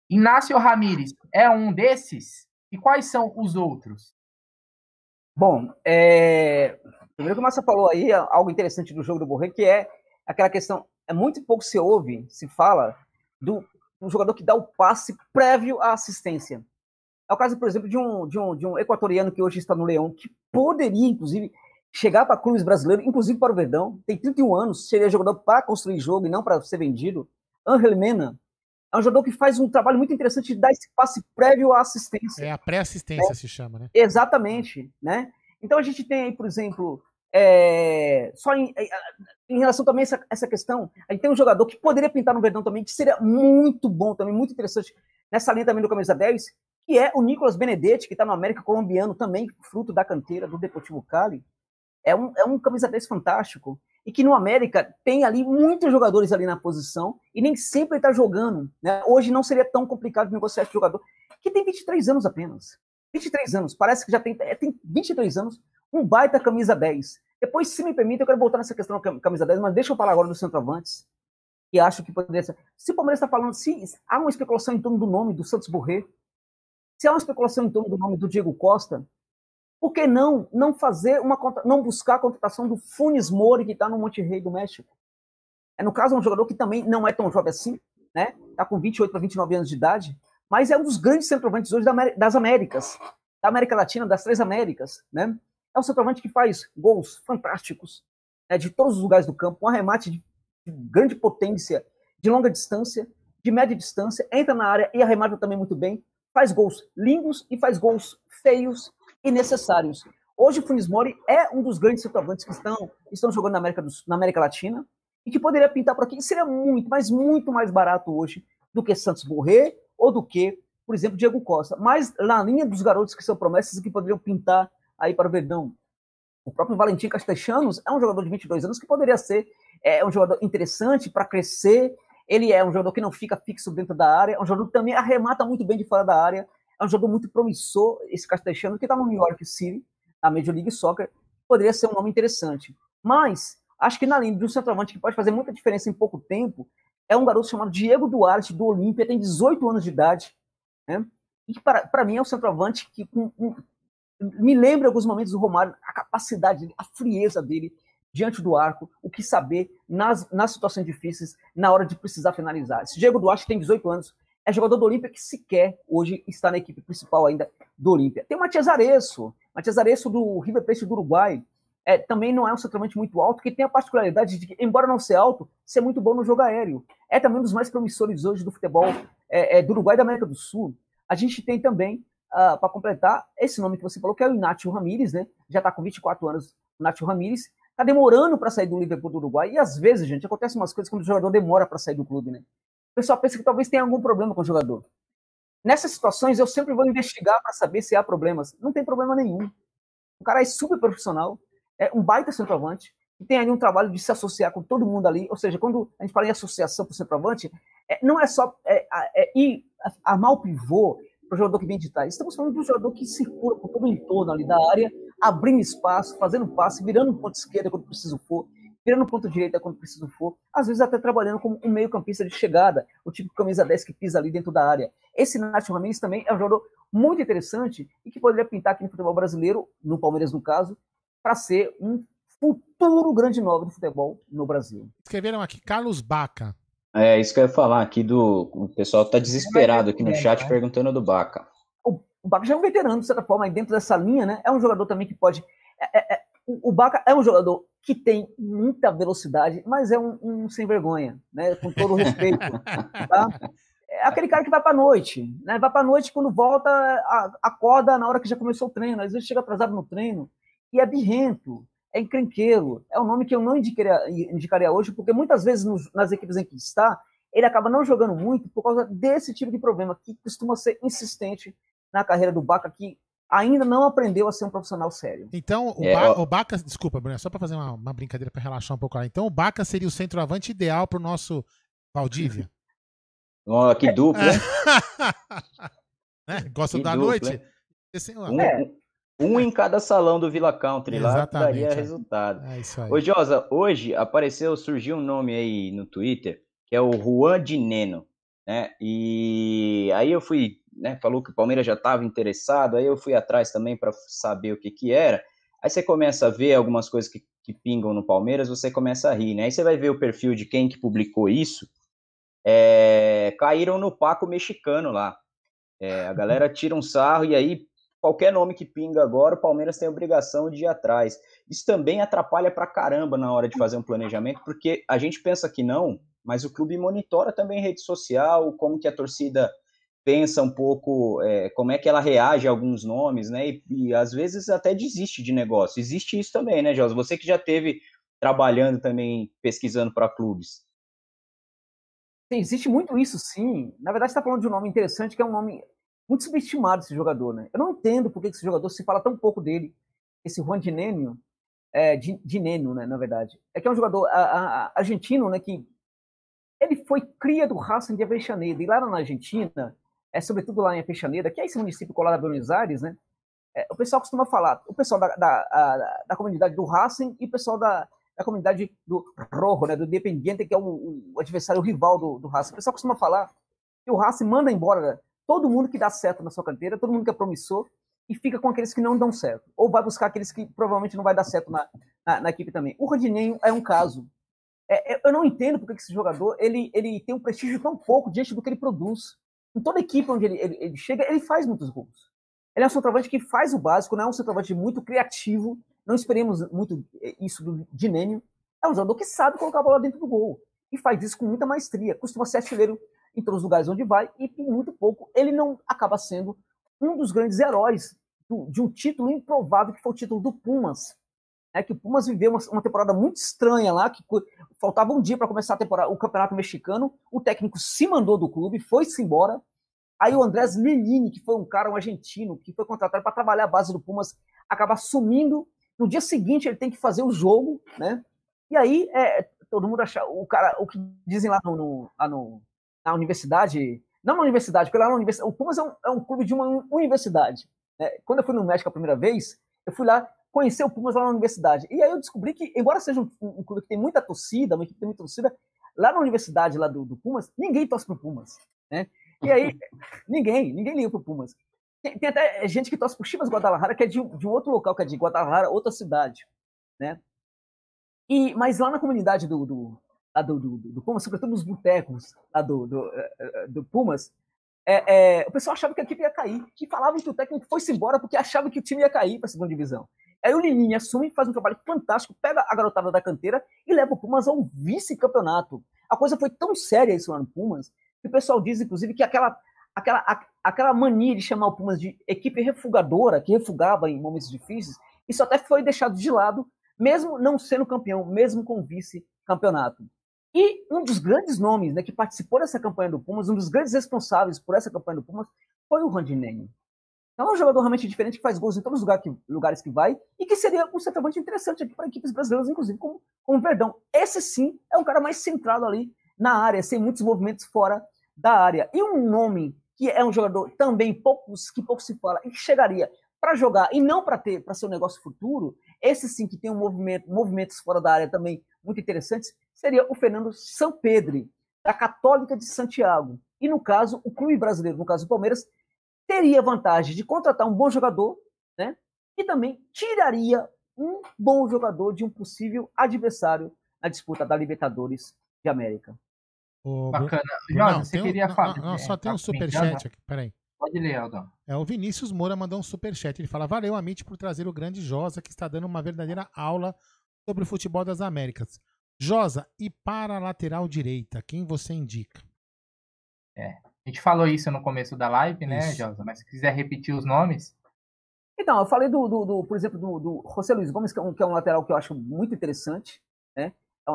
Inácio Ramírez é um desses? E quais são os outros? Bom, é... primeiro que o Massa falou aí, algo interessante do jogo do Borré, que é aquela questão, é muito pouco se ouve, se fala, do um jogador que dá o passe prévio à assistência. É o caso, por exemplo, de um, de um, de um equatoriano que hoje está no Leão, que poderia, inclusive, chegar para clubes brasileiros, inclusive para o Verdão, tem 31 anos, seria jogador para construir jogo e não para ser vendido. Angel Mena é um jogador que faz um trabalho muito interessante de dar esse passe prévio à assistência. É a pré-assistência, é, se chama, né? Exatamente, né? Então a gente tem aí, por exemplo, é, só em, é, em, relação também a essa, essa questão, a gente tem um jogador que poderia pintar no Verdão também, que seria muito bom também, muito interessante, nessa linha também do camisa 10, que é o Nicolas Benedetti, que está no América colombiano também, fruto da canteira do Deportivo Cali. É um, é um camisa 10 fantástico. E que no América tem ali muitos jogadores ali na posição e nem sempre está jogando. Né? Hoje não seria tão complicado negociar esse jogador, que tem 23 anos apenas. 23 anos, parece que já tem, é, tem 23 anos, um baita camisa 10. Depois, se me permite, eu quero voltar nessa questão da camisa 10, mas deixa eu falar agora do centroavantes, que acho que poderia ser. Se o Palmeiras está falando, se há uma especulação em torno do nome do Santos Borré, se há uma especulação em torno do nome do Diego Costa, por que não não fazer uma não buscar a contratação do Funes Mori que está no Monte Rei do México? É no caso um jogador que também não é tão jovem assim, né? Está com 28 para 29 anos de idade, mas é um dos grandes centroavantes hoje das Américas, da América Latina, das três Américas, né? É um centroavante que faz gols fantásticos né, de todos os lugares do campo, um arremate de grande potência, de longa distância, de média distância, entra na área e arremata também muito bem, faz gols lindos e faz gols feios e necessários. Hoje o Funes Mori é um dos grandes centroavantes que estão, estão jogando na América, do, na América Latina e que poderia pintar por aqui, seria muito, mas muito mais barato hoje do que Santos Borré ou do que por exemplo, Diego Costa, mas na linha dos garotos que são promessas e que poderiam pintar aí para o Verdão. O próprio Valentim Castellanos é um jogador de 22 anos que poderia ser é, um jogador interessante para crescer. Ele é um jogador que não fica fixo dentro da área, é um jogador que também arremata muito bem de fora da área. É um jogador muito promissor, esse Castellanos, que está no New York City, na Major League Soccer, poderia ser um nome interessante. Mas acho que na linha um centroavante que pode fazer muita diferença em pouco tempo é um garoto chamado Diego Duarte, do Olímpia, tem 18 anos de idade, né? E para mim é um centroavante que me lembra alguns momentos do Romário, a capacidade, a frieza dele diante do arco, o que saber nas, nas situações difíceis, na hora de precisar finalizar. Esse Diego Duarte tem 18 anos, é jogador do Olímpia que sequer hoje está na equipe principal ainda do Olímpia. Tem o Matias Areço, Matias Areço do River Plate do Uruguai, é, também não é um centroavante muito alto, que tem a particularidade de, embora não ser alto, ser muito bom no jogo aéreo. É também um dos mais promissores hoje do futebol é, é, do Uruguai e da América do Sul. A gente tem também, uh, para completar, esse nome que você falou, que é o Inácio Ramírez, né? Já está com 24 anos, Inácio Ramírez. Está demorando para sair do Liverpool do Uruguai. E às vezes, gente, acontece umas coisas quando o jogador demora para sair do clube, né? Pessoal pensa que talvez tenha algum problema com o jogador. Nessas situações, eu sempre vou investigar para saber se há problemas. Não tem problema nenhum. O cara é super profissional, é um baita centroavante, e tem ali um trabalho de se associar com todo mundo ali. Ou seja, quando a gente fala em associação para o centroavante, é, não é só é, é, ir armar o pivô para o jogador que vem de trás. Estamos falando do jogador que circula por todo o entorno ali da área, abrindo espaço, fazendo passe, virando um ponto esquerda quando preciso for, virando ponto direita quando preciso for, às vezes até trabalhando como um meio campista de chegada, o tipo de camisa 10 que pisa ali dentro da área. Esse Nacho Ramirez também é um jogador muito interessante e que poderia pintar aqui no futebol brasileiro, no Palmeiras no caso, para ser um futuro grande nome do futebol no Brasil. Escreveram aqui Carlos Baca. É isso que eu ia falar aqui do. O pessoal tá desesperado aqui no chat perguntando do Baca. O, Baca já é um veterano, de certa forma, dentro dessa linha, né? É um jogador também que pode. É, é, é, o Baca é um jogador que tem muita velocidade, mas é um, um sem vergonha, né? Com todo o respeito. tá? É aquele cara que vai para noite, né? Vai para noite quando volta, acorda na hora que já começou o treino, às vezes chega atrasado no treino e é birrento, é encrenqueiro. É um nome que eu não indicaria, indicaria hoje, porque muitas vezes nos, nas equipes em que está, ele acaba não jogando muito por causa desse tipo de problema, que costuma ser insistente na carreira do Baca, que ainda não aprendeu a ser um profissional sério. Então, o, é, ba o Baca, desculpa, Bruno, só para fazer uma, uma, brincadeira para relaxar um pouco lá. Então, o Baca seria o centroavante ideal para o nosso Valdívia. Oh, que dupla, hein? é, Gosta que da dupla, noite? Esse, um, é. Um em cada salão do Villa Country Exatamente, lá daria é. resultado. É isso aí. Ô, Josa, hoje apareceu, surgiu um nome aí no Twitter, que é o Juan de Neno, né? E aí eu fui, né, falou que o Palmeiras já estava interessado, aí eu fui atrás também para saber o que que era. Aí você começa a ver algumas coisas que, que pingam no Palmeiras, você começa a rir, né? Aí você vai ver o perfil de quem que publicou isso, é, caíram no Paco mexicano lá. É, a galera tira um sarro e aí qualquer nome que pinga agora, o Palmeiras tem a obrigação de ir atrás. Isso também atrapalha pra caramba na hora de fazer um planejamento, porque a gente pensa que não, mas o clube monitora também rede social, como que a torcida pensa um pouco, é, como é que ela reage a alguns nomes, né? E, e, às vezes até desiste de negócio. Existe isso também, né, Josa? Você que já teve trabalhando também, pesquisando para clubes. Sim, existe muito isso, sim. Na verdade, está falando de um nome interessante, que é um nome muito subestimado esse jogador, né? Eu não entendo por que esse jogador se fala tão pouco dele, esse Juan Dinenio, é, Dinenio, né, na verdade. É que é um jogador a, a, argentino, né, que ele foi cria do Racing de Aveixaneda, e lá na Argentina, é sobretudo lá em Aveixaneda, que é esse município colado a Buenos Aires, né, é, o pessoal costuma falar, o pessoal da, da, a, da comunidade do Racing e o pessoal da, da comunidade do Rojo, né, do Independiente, que é o, o adversário o rival do, do Racing. O pessoal costuma falar que o Racing manda embora todo mundo que dá certo na sua carteira, todo mundo que é promissor, e fica com aqueles que não dão certo. Ou vai buscar aqueles que provavelmente não vai dar certo na, na, na equipe também. O Rodinei é um caso. É, é, eu não entendo porque esse jogador ele, ele tem um prestígio tão pouco diante do que ele produz. Em toda equipe onde ele, ele, ele chega, ele faz muitos gols. Ele é um centroavante que faz o básico, não é um centroavante muito criativo. Não esperemos muito é, isso do Dinênio. É um jogador que sabe colocar a bola dentro do gol. E faz isso com muita maestria. Costuma ser artilheiro em todos os lugares onde vai, e por muito pouco ele não acaba sendo um dos grandes heróis do, de um título improvável, que foi o título do Pumas. É que o Pumas viveu uma, uma temporada muito estranha lá, que faltava um dia para começar a temporada, o campeonato mexicano, o técnico se mandou do clube, foi-se embora, Aí o Andrés Lilini, que foi um cara, um argentino, que foi contratado para trabalhar a base do Pumas, acaba sumindo. No dia seguinte ele tem que fazer o jogo, né? E aí é, todo mundo acha o cara, o que dizem lá no, no, lá no na universidade, não na universidade, porque lá na universidade, o Pumas é um, é um clube de uma universidade. Né? Quando eu fui no México a primeira vez, eu fui lá conhecer o Pumas lá na universidade. E aí eu descobri que, embora seja um, um clube que tem muita torcida, uma equipe que tem muita torcida, lá na universidade lá do, do Pumas, ninguém torce pro Pumas, né? E aí, ninguém, ninguém liga pro Pumas. Tem, tem, até gente que torce pro Chivas Guadalajara, que é de, de um outro local, que é de Guadalajara, outra cidade, né? E, mas lá na comunidade do, do, do, do, do Pumas, sobretudo nos botecos lá do, do, eh, eh, do Pumas, é, é, o pessoal achava que a equipe ia cair, que falavam que o técnico foi-se embora porque achava que o time ia cair para a segunda divisão. Aí o Lininho assume, faz um trabalho fantástico, pega a garotada da canteira e leva o Pumas ao vice-campeonato. A coisa foi tão séria isso lá no Pumas, que o pessoal diz, inclusive, que aquela, aquela, aquela mania de chamar o Pumas de equipe refugadora, que refugava em momentos difíceis, isso até foi deixado de lado, mesmo não sendo campeão, mesmo com vice-campeonato. E um dos grandes nomes né, que participou dessa campanha do Pumas, um dos grandes responsáveis por essa campanha do Pumas, foi o Randinelli. É um jogador realmente diferente que faz gols em todos os lugares que, lugares que vai e que seria um centroavante interessante aqui para equipes brasileiras, inclusive como, como o Verdão. Esse sim é um cara mais centrado ali na área, sem muitos movimentos fora da área. E um nome que é um jogador também poucos que pouco se fala e que chegaria para jogar e não para ter para ser um negócio futuro, esse sim que tem um movimento, movimentos fora da área também muito interessantes, seria o Fernando Sampedri, da Católica de Santiago. E no caso, o clube brasileiro, no caso do Palmeiras, teria vantagem de contratar um bom jogador, né? E também tiraria um bom jogador de um possível adversário na disputa da Libertadores de América. Bacana. Jorge, você um, queria não, falar. Não, só é, tem tá um superchat aqui, peraí. Pode ler, Aldão. É, o Vinícius Moura mandou um superchat. Ele fala: Valeu, Amit, por trazer o grande Josa, que está dando uma verdadeira aula sobre o futebol das Américas. Josa, e para a lateral direita, quem você indica? É, a gente falou isso no começo da live, né, Isso. Josa? Mas se quiser repetir os nomes. Então, eu falei do, do, do, por exemplo, do, do José Luiz Gomes, que é, um, que é um lateral que eu acho muito interessante, né?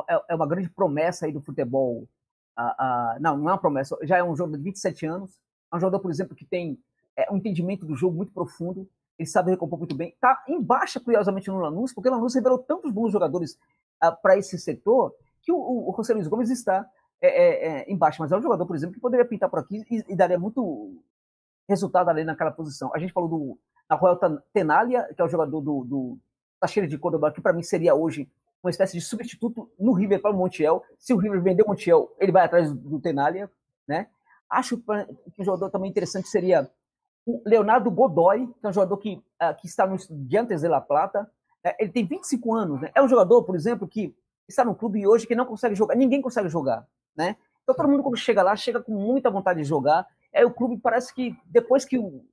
É, é uma grande promessa aí do futebol. Ah, ah, não, não é uma promessa, já é um jogador de 27 anos. É um jogador, por exemplo, que tem é, um entendimento do jogo muito profundo. Ele sabe recompor muito bem. Está em baixa, curiosamente, no Lanús, porque o Lanús revelou tantos bons jogadores ah, para esse setor que o, o, o José Luiz Gomes está é, é, é, embaixo. Mas é um jogador, por exemplo, que poderia pintar por aqui e, e daria muito resultado ali naquela posição. A gente falou do Royal Tenalia, que é o jogador do, do Tacheira de Córdoba, que para mim seria hoje uma espécie de substituto no River para o Montiel. Se o River vender o Montiel, ele vai atrás do Tenalia, né? Acho que um jogador também interessante seria o Leonardo Godoy, que é um jogador que, uh, que está no Diantes de La Plata. É, ele tem 25 anos, né? É um jogador, por exemplo, que está no clube hoje que não consegue jogar, ninguém consegue jogar, né? Então todo mundo quando chega lá, chega com muita vontade de jogar. É o clube parece que depois que o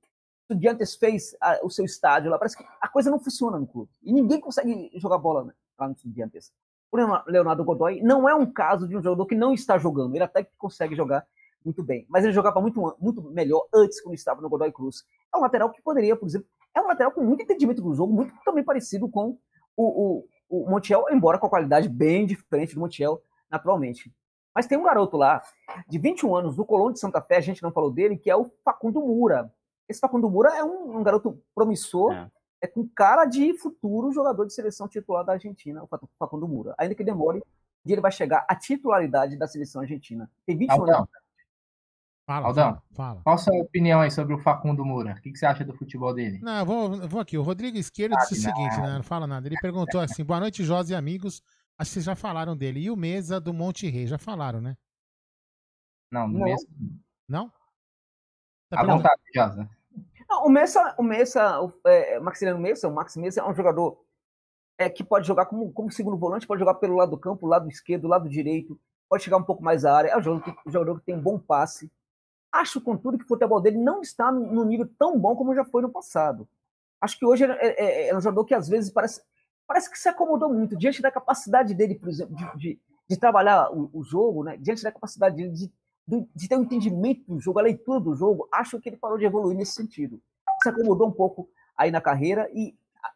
Estudiantes fez a, o seu estádio lá, parece que a coisa não funciona no clube. E ninguém consegue jogar bola né, lá no Estudiantes. O Leonardo Godoy não é um caso de um jogador que não está jogando. Ele até consegue jogar muito bem. Mas ele jogava muito, muito melhor antes, quando estava no Godoy Cruz. É um lateral que poderia, por exemplo, é um lateral com muito entendimento do jogo, muito também parecido com o, o, o Montiel, embora com a qualidade bem diferente do Montiel, naturalmente. Mas tem um garoto lá, de 21 anos, do Colón de Santa Fé, a gente não falou dele, que é o Facundo Mura. Esse Facundo Mura é um, um garoto promissor, é. é. com cara de futuro jogador de seleção titular da Argentina, o Facundo Mura. Ainda que demore, um dia ele vai chegar à titularidade da seleção argentina. Tem 21 Aldão. anos. Fala, Aldão, fala. Qual a sua opinião aí sobre o Facundo Moura? O que, você acha do futebol dele? Não, eu vou, eu vou aqui. O Rodrigo Esquerdo disse o Sabe seguinte, né? Não fala nada. Ele perguntou assim: boa noite, José e amigos. Acho que vocês já falaram dele. E o Mesa do Monte Rei? Já falaram, né? Não, no Não. mesmo. Não? Tá À vontade, Josa. Não, o Messa, o Messa, o é, Maximiliano Messa, o Max Messa é um jogador é, que pode jogar como, como segundo volante, pode jogar pelo lado do campo, lado esquerdo, lado direito, pode chegar um pouco mais à área. É um jogador que, um jogador que tem um bom passe. Acho, contudo, que o futebol dele não está no, no nível tão bom como já foi no passado. Acho que hoje é, é- é um jogador que às vezes parece, parece que se acomodou muito diante da capacidade dele, por exemplo, de, de- de trabalhar o, o jogo, né? diante da capacidade dele de, de, de ter um entendimento do jogo, a leitura do jogo. Acho que ele parou de evoluir nesse sentido. Se acomodou um pouco aí na carreira e ah,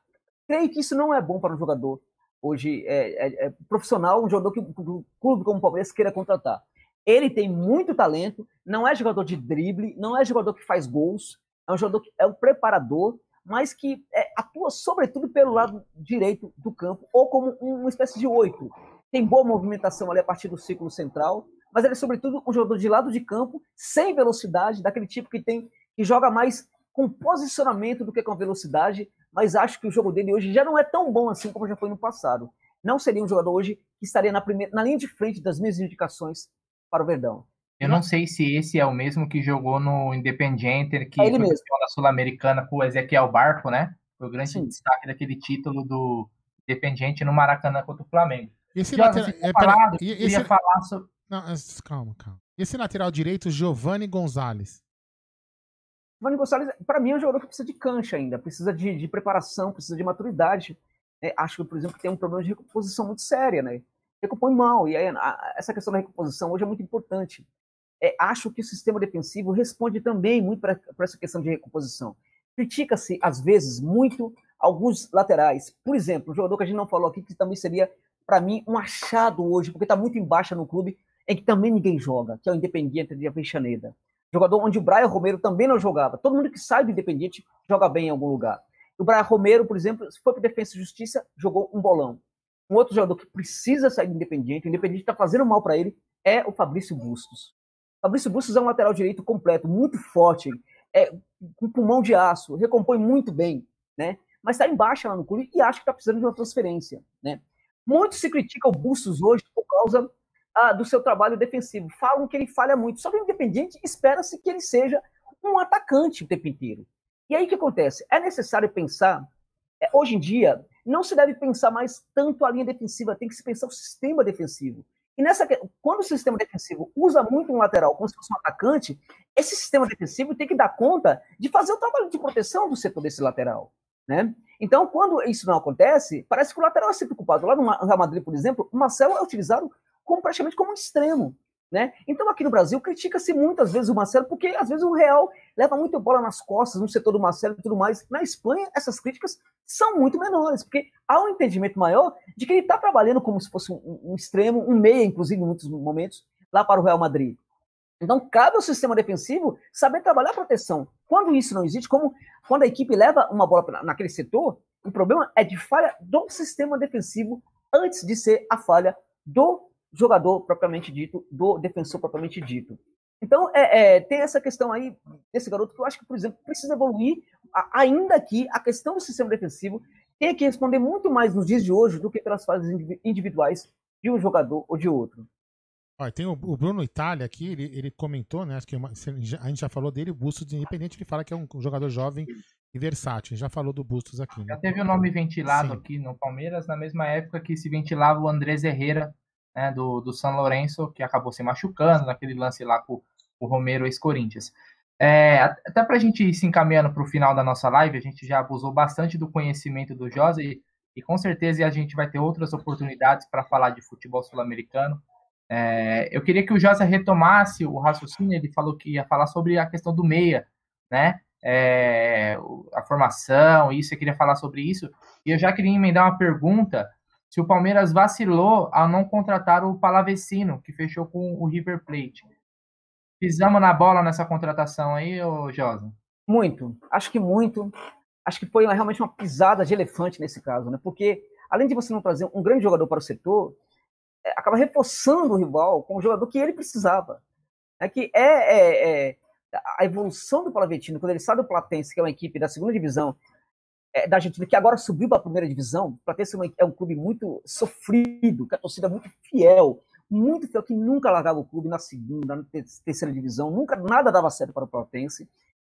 creio que isso não é bom para um jogador hoje é, é- é profissional, um jogador que o clube como o Palmeiras queira contratar. Ele tem muito talento, não é jogador de drible, não é jogador que faz gols, é um jogador que é um preparador, mas que é, atua sobretudo pelo lado direito do campo, ou como uma espécie de oito. Tem boa movimentação ali a partir do círculo central, mas ele é sobretudo um jogador de lado de campo, sem velocidade, daquele tipo que tem que joga mais com posicionamento do que com velocidade, mas acho que o jogo dele hoje já não é tão bom assim como já foi no passado. Não seria um jogador hoje que estaria na, primeira, na linha de frente das minhas indicações para o Verdão. Eu não sei se esse é o mesmo que jogou no Independiente, que é ele mesmo. na Sul-Americana com o Ezequiel Barco, né? Foi o grande Sim. destaque daquele título do Independiente no Maracanã contra o Flamengo. Esse lateral, é, falado, esse, falar sobre... Não, calma, calma. Esse lateral direito, Giovanni Gonzalez. Giovanni Gonçalves, para mim, é um jogador que precisa de cancha ainda, precisa de, de preparação, precisa de maturidade. É, acho que, por exemplo, que tem um problema de recomposição muito séria, né? Recompõe mal, e aí, a, essa questão da recomposição hoje é muito importante. É, acho que o sistema defensivo responde também muito para essa questão de recomposição. Critica-se, às vezes, muito alguns laterais. Por exemplo, um jogador que a gente não falou aqui, que também seria, para mim, um achado hoje, porque está muito embaixo no clube, em que também ninguém joga, que é o Independiente de Avellaneda. Jogador onde o Brian Romero também não jogava. Todo mundo que sai do Independiente joga bem em algum lugar. O Brian Romero, por exemplo, foi para Defesa e Justiça, jogou um bolão. Um outro jogador que precisa sair do Independiente, o Independiente está fazendo mal para ele, é o Fabrício Bustos. Fabrício Bustos é um lateral direito completo, muito forte, é, com pulmão de aço, recompõe muito bem, né? Mas está embaixo lá no clube e acho que está precisando de uma transferência, né? Muito se critica o Bustos hoje por causa ah, do seu trabalho defensivo. Falam que ele falha muito. Só que o Independente espera-se que ele seja um atacante o tempo inteiro. E aí o que acontece? É necessário pensar, é, hoje em dia, não se deve pensar mais tanto a linha defensiva, tem que se pensar o sistema defensivo. E nessa, quando o sistema defensivo usa muito um lateral como se fosse um atacante, esse sistema defensivo tem que dar conta de fazer o trabalho de proteção do setor desse lateral. Né? Então, quando isso não acontece, parece que o lateral é sempre culpado. Lá no Real Madrid, por exemplo, o Marcelo é utilizado como praticamente como um extremo. Né? Então, aqui no Brasil, critica-se muitas vezes o Marcelo, porque às vezes o Real leva muito bola nas costas no setor do Marcelo e tudo mais. Na Espanha, essas críticas são muito menores, porque há um entendimento maior de que ele está trabalhando como se fosse um, um, extremo, um meia, inclusive, em muitos momentos, lá para o Real Madrid. Então, cabe ao sistema defensivo saber trabalhar a proteção. Quando isso não existe, como quando a equipe leva uma bola naquele setor, o problema é de falha do sistema defensivo antes de ser a falha do jogador propriamente dito, do defensor propriamente dito. Então, é, é, tem essa questão aí desse garoto que eu acho que, por exemplo, precisa evoluir, ainda que a questão do sistema defensivo tem que responder muito mais nos dias de hoje do que pelas fases individuais de um jogador ou de outro. Olha, tem o, Bruno Itália aqui, ele, ele comentou, né? Acho que uma, a gente já falou dele, o Bustos Independente, ele fala que é um jogador jovem e versátil. Já falou do Bustos aqui. Né? Já teve o nome ventilado Sim. aqui no Palmeiras na mesma época que se ventilava o Andrés Herrera né, do, do San Lourenço, que acabou se machucando naquele lance lá com o Romero ex-Corinthians. É, até para a gente ir se encaminhando para o final da nossa live, a gente já abusou bastante do conhecimento do Josa e, e com certeza a gente vai ter outras oportunidades para falar de futebol sul-americano. É, eu queria que o Josa retomasse o raciocínio, ele falou que ia falar sobre a questão do meia, né? É, a formação, isso, eu queria falar sobre isso. E eu já queria emendar uma pergunta se o Palmeiras vacilou ao não contratar o Palavecino, que fechou com o River Plate. Pisamos na bola nessa contratação aí, ô Josa? Muito. Acho que muito. Acho que foi realmente uma pisada de elefante nesse caso, né? Porque além de você não trazer um grande jogador para o setor, é, acaba reforçando o rival com o jogador que ele precisava. É que é, é, é a evolução do Palavecino, quando ele sai do Platense, que é uma equipe da segunda divisão, é, da Argentina, que agora subiu para a primeira divisão, para ter uma, é um clube muito sofrido, que a torcida é muito fiel, muito fiel, que nunca largava o clube na segunda, na terceira divisão, nunca nada dava certo para o Platense,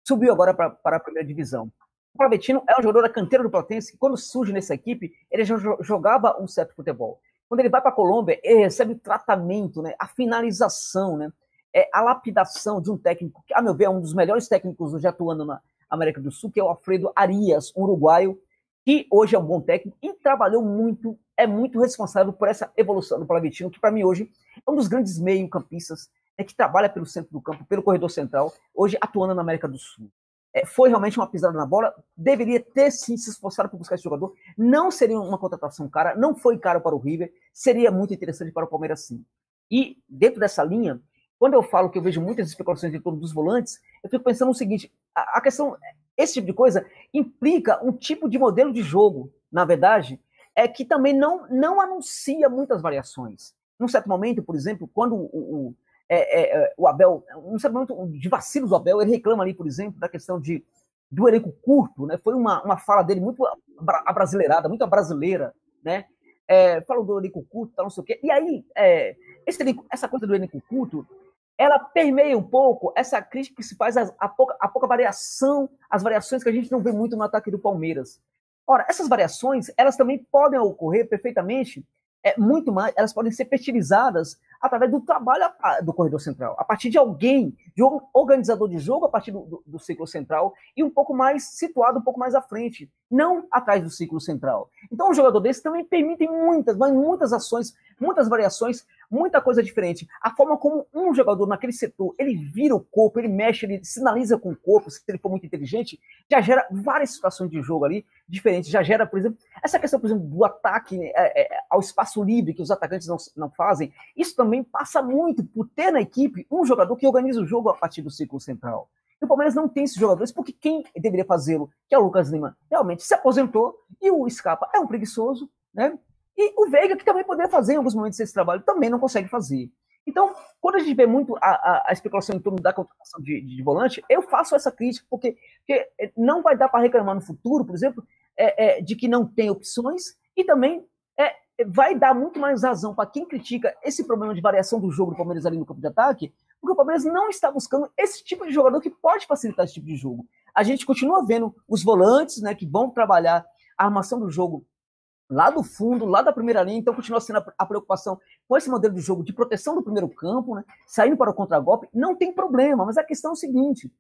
subiu agora para, para a primeira divisão. O Pavetino é um jogador da canteira do Platense, que quando surge nessa equipe, ele já jogava um certo futebol. Quando ele vai para a Colômbia, ele recebe o tratamento, né, a finalização, né, é, a lapidação de um técnico, que, a meu ver, é um dos melhores técnicos hoje atuando na, América do Sul, que é o Alfredo Arias, um uruguaio, que hoje é um bom técnico e trabalhou muito, é muito responsável por essa evolução do Palavitino, que para mim hoje é um dos grandes meio-campistas é, que trabalha pelo centro do campo, pelo corredor central, hoje atuando na América do Sul. É, foi realmente uma pisada na bola, deveria ter sim se esforçado por buscar esse jogador. Não seria uma contratação cara, não foi caro para o River, seria muito interessante para o Palmeiras sim. E dentro dessa linha, quando eu falo que eu vejo muitas especulações em torno dos volantes, eu fico pensando no seguinte: a, a questão, esse tipo de coisa implica um tipo de modelo de jogo, na verdade, é que também não, não anuncia muitas variações. Num certo momento, por exemplo, quando o, o, é, é, é o Abel, num certo momento de vacilo do Abel, ele reclama ali, por exemplo, da questão de, do elenco curto, né? Foi uma, uma fala dele muito abrasileirada, muito brasileira, né? É, falou do elenco curto, tal, não sei o quê. E aí, é, esse essa coisa do elenco curto, ela permeia um pouco essa crítica que se faz a, a, pouca, a pouca variação, as variações que a gente não vê muito no ataque do Palmeiras. Ora, essas variações, elas também podem ocorrer perfeitamente é, muito mais, elas podem ser fertilizadas através do trabalho do corredor central, a partir de alguém, de um organizador de jogo a partir do, do, do, ciclo central e um pouco mais situado, um pouco mais à frente, não atrás do ciclo central. Então, um jogador desse também permite muitas, mas muitas ações, muitas variações, muita coisa diferente. A forma como um jogador naquele setor, ele vira o corpo, ele mexe, ele sinaliza com o corpo, se ele for muito inteligente, já gera várias situações de jogo ali diferentes. Já gera, por exemplo, essa questão, por exemplo, do ataque é, é, ao espaço livre que os atacantes não, não fazem, isso também passa muito por ter na equipe um jogador que organiza o jogo a partir do ciclo central. E o Palmeiras não tem esses jogadores, porque quem deveria fazê-lo, que é o Lucas Lima, realmente se aposentou, e o Scarpa é um preguiçoso, né? E o Veiga, que também poderia fazer em alguns momentos esse trabalho, também não consegue fazer. Então, quando a gente vê muito a, a, a especulação em torno da contratação de, de, volante, eu faço essa crítica, porque, porque não vai dar para reclamar no futuro, por exemplo, é, é, de que não tem opções, e também é, vai dar muito mais razão para quem critica esse problema de variação do jogo do Palmeiras ali no campo de ataque, porque o Palmeiras não está buscando esse tipo de jogador que pode facilitar esse tipo de jogo. A gente continua vendo os volantes, né, que vão trabalhar a armação do jogo lá do fundo, lá da primeira linha, então continua sendo a, preocupação com esse modelo de jogo de proteção do primeiro campo, né, saindo para o contragolpe, não tem problema, mas a questão é o seguinte,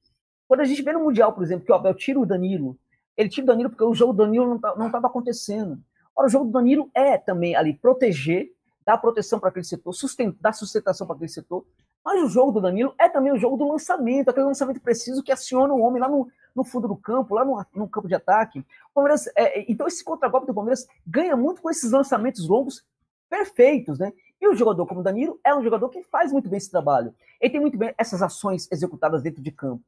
quando a gente vê no Mundial, por exemplo, que o Abel tira o Danilo, ele tira o Danilo porque o jogo do Danilo não estava tá, acontecendo. Ora, o jogo do Danilo é também ali proteger, dar proteção para aquele setor, sustentar, dar sustentação para aquele setor, mas o jogo do Danilo é também o jogo do lançamento, aquele lançamento preciso que aciona o homem lá no, no fundo do campo, lá no, no campo de ataque. O Palmeiras, é, é então esse contra-golpe do Palmeiras ganha muito com esses lançamentos longos perfeitos, né? E o jogador como o Danilo é um jogador que faz muito bem esse trabalho. Ele tem muito bem essas ações executadas dentro de campo.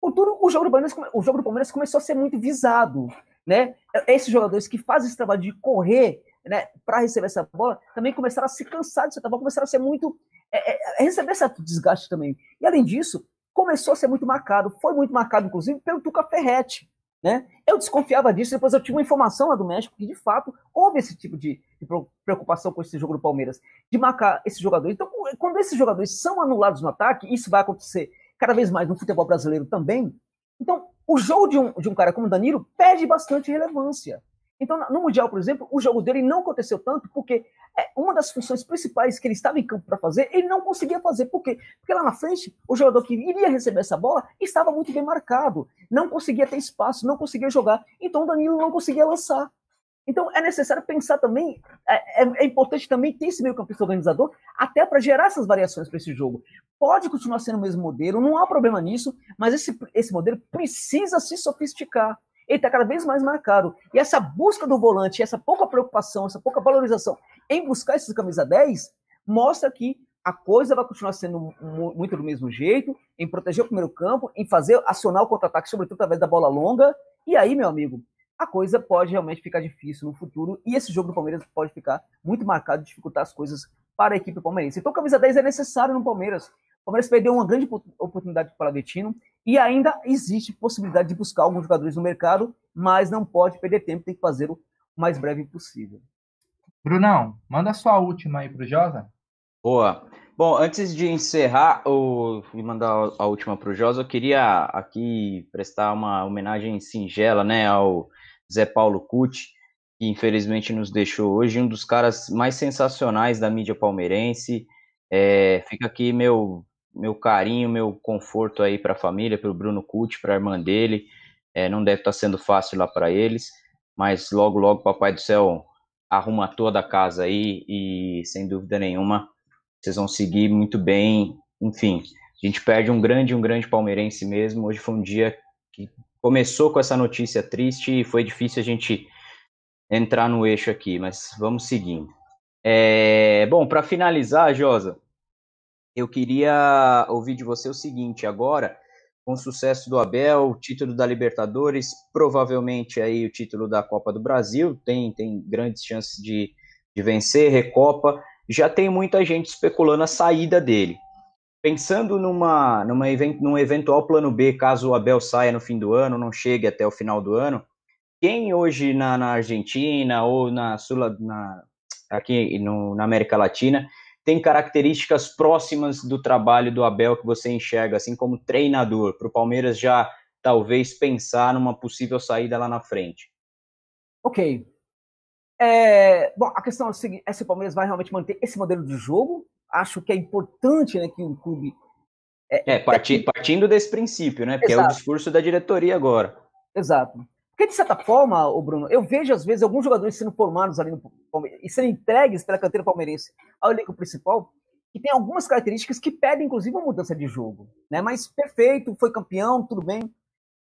Contudo, o jogo do Palmeiras, o jogo do Palmeiras começou a ser muito visado né? Esses jogadores que fazem esse trabalho de correr, né, para receber essa bola, também começaram a se cansar de certa forma, começaram a ser muito é, é, receber certo desgaste também. E além disso, começou a ser muito marcado, foi muito marcado inclusive pelo Tuca Ferretti, né? Eu desconfiava disso, depois eu tive uma informação lá do México que de fato houve esse tipo de, de preocupação com esse jogo do Palmeiras, de marcar esses jogadores. Então, quando esses jogadores são anulados no ataque, isso vai acontecer cada vez mais no futebol brasileiro também. Então, o jogo de um, de um cara como Danilo perde bastante relevância. Então, no Mundial, por exemplo, o jogo dele não aconteceu tanto porque é, uma das funções principais que ele estava em campo para fazer, ele não conseguia fazer. Por quê? Porque lá na frente, o jogador que iria receber essa bola estava muito bem marcado, não conseguia ter espaço, não conseguia jogar. Então, o Danilo não conseguia lançar. Então é necessário pensar também, é, é, é importante também ter esse meio campista organizador, até para gerar essas variações para esse jogo. Pode continuar sendo o mesmo modelo, não há problema nisso, mas esse, esse modelo precisa se sofisticar. Ele está cada vez mais marcado. E essa busca do volante, essa pouca preocupação, essa pouca valorização em buscar esses camisa 10, mostra que a coisa vai continuar sendo muito do mesmo jeito, em proteger o primeiro campo, em fazer acionar o contra-ataque, sobretudo através da bola longa. E aí, meu amigo, a coisa pode realmente ficar difícil no futuro e esse jogo do Palmeiras pode ficar muito marcado, dificultar as coisas para a equipe palmeirense. Então, camisa 10 é necessário no Palmeiras. O Palmeiras perdeu uma grande oportunidade para o Palavitino e ainda existe possibilidade de buscar alguns jogadores no mercado, mas não pode perder tempo, tem que fazer o mais breve possível. Brunão, manda a sua última aí para o Josa. Boa. Bom, antes de encerrar o, e mandar a última para o Josa, eu queria aqui prestar uma homenagem singela né, ao Zé Paulo Cuti, que infelizmente nos deixou hoje, um dos caras mais sensacionais da mídia palmeirense. É, fica aqui meu meu carinho, meu conforto aí para a família, para o Bruno Cuti, para a irmã dele. É, não deve estar tá sendo fácil lá para eles, mas logo, logo, Papai do Céu arruma toda a casa aí e, sem dúvida nenhuma, vocês vão seguir muito bem. Enfim, a gente perde um grande, um grande palmeirense mesmo. Hoje foi um dia que começou com essa notícia triste e foi difícil a gente entrar no eixo aqui, mas vamos seguindo. É, bom, para finalizar, Josa, eu queria ouvir de você o seguinte agora, com o sucesso do Abel, o título da Libertadores, provavelmente aí o título da Copa do Brasil, tem, tem grandes chances de, de vencer, Recopa, já tem muita gente especulando a saída dele. Pensando numa, numa num eventual plano B, caso o Abel saia no fim do ano, não chegue até o final do ano, quem hoje na, na Argentina ou na, Sul, na aqui no, na América Latina tem características próximas do trabalho do Abel que você enxerga, assim como treinador, para o Palmeiras já talvez pensar numa possível saída lá na frente? Ok. É, bom, a questão é a seguinte: é se o Palmeiras vai realmente manter esse modelo de jogo. Acho que é importante né, que o clube. É, é parti, partindo desse princípio, né? Porque Exato. é o discurso da diretoria agora. Exato. Porque, de certa forma, o Bruno, eu vejo, às vezes, alguns jogadores sendo formados ali no Palmeiras e sendo entregues pela canteira palmeirense ao elenco principal, que tem algumas características que pedem, inclusive, uma mudança de jogo. Né? Mas perfeito, foi campeão, tudo bem.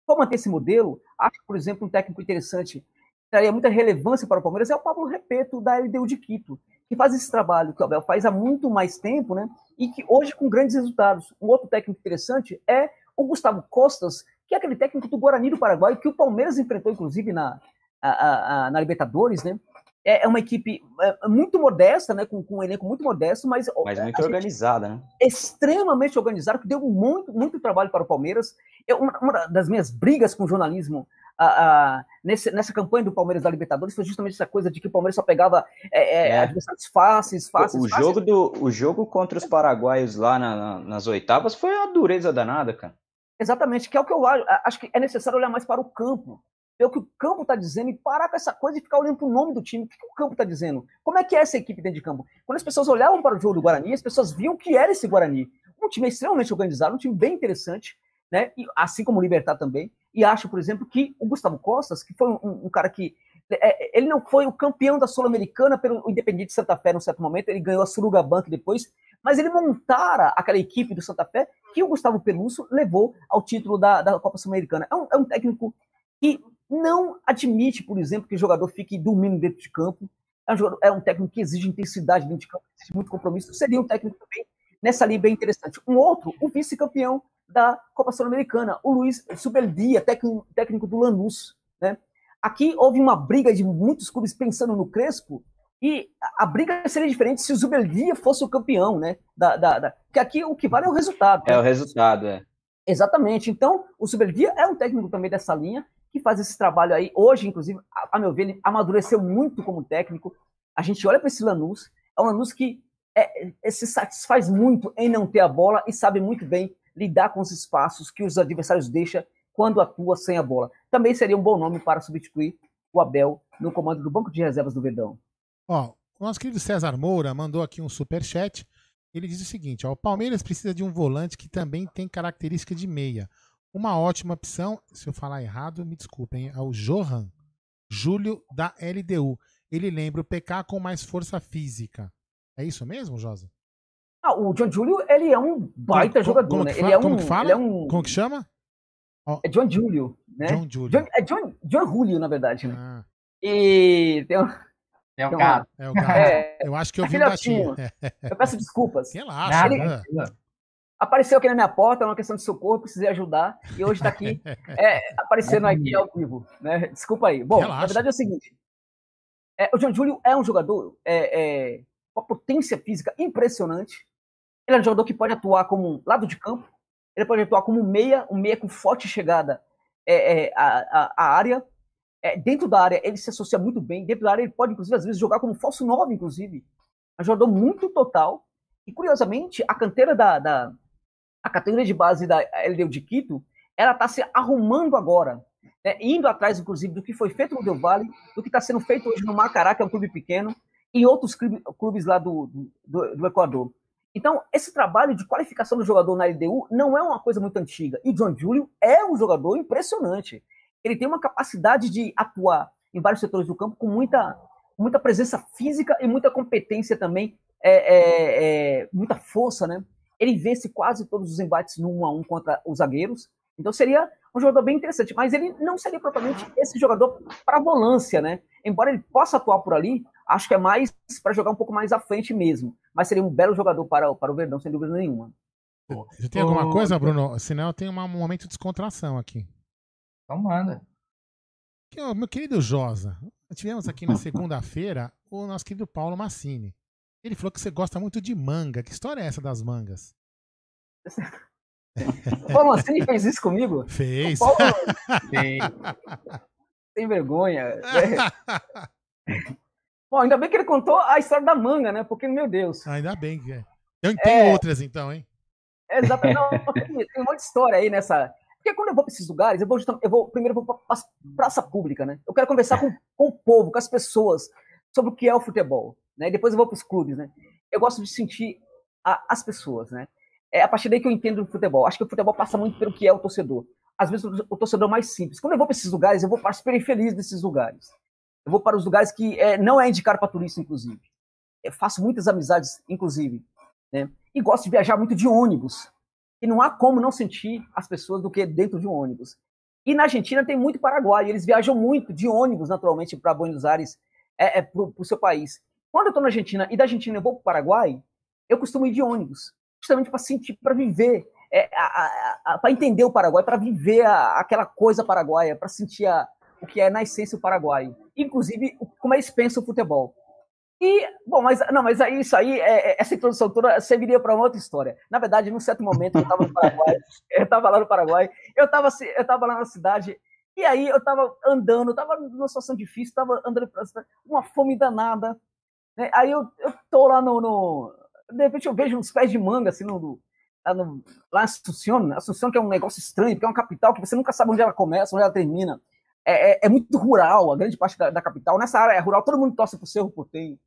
Vou manter esse modelo. Acho, por exemplo, um técnico interessante, traria muita relevância para o Palmeiras, é o Pablo Repeto, da LDU de Quito, que faz esse trabalho que o Abel faz há muito mais tempo, né? E que hoje com grandes resultados. Um outro técnico interessante é o Gustavo Costas, que é aquele técnico do Guarani do Paraguai, que o Palmeiras enfrentou, inclusive, na, a, a, na Libertadores, né? É, é uma equipe é, muito modesta, né? Com, com, um elenco muito modesto, mas. Mas muito organizada, né? Extremamente organizada, que deu muito, muito trabalho para o Palmeiras. Eu, uma, uma das minhas brigas com o jornalismo a, a, nesse, nessa campanha do Palmeiras da Libertadores foi justamente essa coisa de que o Palmeiras só pegava é, é, é. adversários fáceis, fáceis. O, fáceis. Jogo do, o jogo contra os paraguaios lá na, na, nas oitavas foi uma dureza danada, cara. Exatamente, que é o que eu acho. Acho que é necessário olhar mais para o campo. Ver o que o campo está dizendo e parar com essa coisa de ficar olhando para o nome do time. O que, que o campo está dizendo? Como é que é essa equipe dentro de campo? Quando as pessoas olhavam para o jogo do Guarani, as pessoas viam o que era esse Guarani. Um time extremamente organizado, um time bem interessante, né? E, assim como o Libertar também. E acho, por exemplo, que o Gustavo Costas, que foi um, um cara que é, ele não foi o campeão da Sul-Americana pelo Independiente de Santa Fé num certo momento, ele ganhou a Suruga Bank depois, mas ele montara aquela equipe do Santa Fé que o Gustavo Peluso levou ao título da, da Copa Sul-Americana. É um, é um técnico que não admite, por exemplo, que o jogador fique dormindo dentro de campo. É um, jogador, é um técnico que exige intensidade dentro de campo, exige muito compromisso. Seria um técnico também nessa linha bem interessante. Um outro, o vice-campeão da Copa Sul-Americana, o Luiz Subeldia, técnico, técnico do Lanús. Né? Aqui houve uma briga de muitos clubes pensando no Crespo, e a briga seria diferente se o Zubeldia fosse o campeão, né? Da, da, da... Porque aqui o que vale é o resultado. É né? o resultado, é. Exatamente. Então, o Zubeldia é um técnico também dessa linha, que faz esse trabalho aí. Hoje, inclusive, a, a meu ver, ele amadureceu muito como técnico. A gente olha para esse Lanús, é um Lanús que é, é, se satisfaz muito em não ter a bola e sabe muito bem lidar com os espaços que os adversários deixam quando atua sem a bola. Também seria um bom nome para substituir o Abel no comando do banco de reservas do Verdão. Ó, o nosso querido César Moura mandou aqui um super chat. Ele diz o seguinte: ó, o Palmeiras precisa de um volante que também tem característica de meia. Uma ótima opção, se eu falar errado, me desculpem, é o Johan Júlio da LDU. Ele lembra o PK com mais força física. É isso mesmo, Josa? Ah, o John Júlio, ele é um baita como, jogador, como né? Fala, ele é um, como que fala? É um... Como que chama? É John Júlio, né? John Júlio. John, é John, John Julio, na verdade, né? Ah. E tem um... É o gato. É o gato. É, eu acho que eu é vi um gatinho. Eu peço desculpas. Relaxa. Ele- né? Apareceu aqui na minha porta, é uma questão de socorro, precisei ajudar, e hoje está aqui é, aparecendo aqui ao vivo. Né? Desculpa aí. Bom, Relaxa. na verdade é o seguinte: é, o João Júlio é um jogador é, é, com uma potência física impressionante. Ele é um jogador que pode atuar como um lado de campo, ele pode atuar como um meia, um meia com forte chegada é, é, à, à- à área. É, dentro da área, ele se associa muito bem. Dentro da área, ele pode, inclusive, às vezes, jogar como falso 9, inclusive. Um jogador muito total. E, curiosamente, a canteira da, da a categoria de base da LDU de Quito, ela está se arrumando agora, né, indo atrás, inclusive, do que foi feito no Del Valle, do que está sendo feito hoje no Macará, que é um clube pequeno, e outros clube- clubes lá do, do, do Equador. Então, esse trabalho de qualificação do jogador na LDU não é uma coisa muito antiga. E o John Júlio é um jogador impressionante. Ele tem uma capacidade de atuar em vários setores do campo com muita, muita presença física e muita competência também, é, é, é, muita força, né? Ele vence quase todos os embates no 1 a 1 contra os zagueiros. Então seria um jogador bem interessante, mas ele não seria propriamente esse jogador para volância, né? Embora ele possa atuar por ali, Acho que é mais para jogar um pouco mais à frente mesmo. Mas seria um belo jogador para, para o Verdão, sem dúvida nenhuma. Você tem alguma coisa, Bruno? Senão eu tenho um momento de descontração aqui. Então manda. Meu querido Josa, tivemos aqui na segunda-feira o nosso querido Paulo Massini. Ele falou que você gosta muito de manga. Que história é essa das mangas? O Paulo Massini fez isso comigo? Fez. Paulo... Sem vergonha. Bom, ainda bem que ele contou a história da manga, né? Porque, meu Deus. Ainda bem que é. Eu tenho é... outras então, hein? Exatamente. Não, tem, tem um monte de história aí nessa. Porque quando eu vou para esses lugares, eu vou, eu vou primeiro eu vou para praça pública, né? Eu quero conversar com, com o povo, com as pessoas, sobre o que é o futebol. Né? Depois eu vou para os clubes, né? Eu gosto de sentir a, as pessoas, né? É a partir daí que eu entendo do futebol. Acho que o futebol passa muito pelo que é o torcedor. Às vezes o, o torcedor é mais simples. Quando eu vou para esses lugares, eu vou para as periferias desses lugares. Eu vou para os lugares que é, não é indicado para turista, inclusive. Eu faço muitas amizades, inclusive. Né? E gosto de viajar muito de ônibus. E não há como não sentir as pessoas do que dentro de um ônibus. E na Argentina tem muito Paraguai. Eles viajam muito de ônibus, naturalmente, para Buenos Aires, é, é, para o seu país. Quando eu estou na Argentina e da Argentina eu vou para o Paraguai, eu costumo ir de ônibus, justamente para sentir, para viver, é, para entender o Paraguai, para viver a, aquela coisa paraguaia, para sentir a, o que é na essência o Paraguai. Inclusive, como eles pensam o futebol. E, bom, mas não, mas aí, isso aí, é, é essa introdução toda serviria para uma outra história. Na verdade, num certo momento, eu estava no Paraguai, eu estava lá no Paraguai, eu estava eu tava lá na cidade, e aí eu estava andando, estava numa situação difícil, estava andando para uma fome danada, né? Aí eu, tô lá no, no, De repente eu vejo uns pés de manga, assim, no, lá, no, lá em Assunção, Assunção que é um negócio estranho, porque é uma capital que você nunca sabe onde ela começa, onde ela termina. É, é, é muito rural, a grande parte da, da, capital. Nessa área é rural, todo mundo torce pro Cerro Porteio.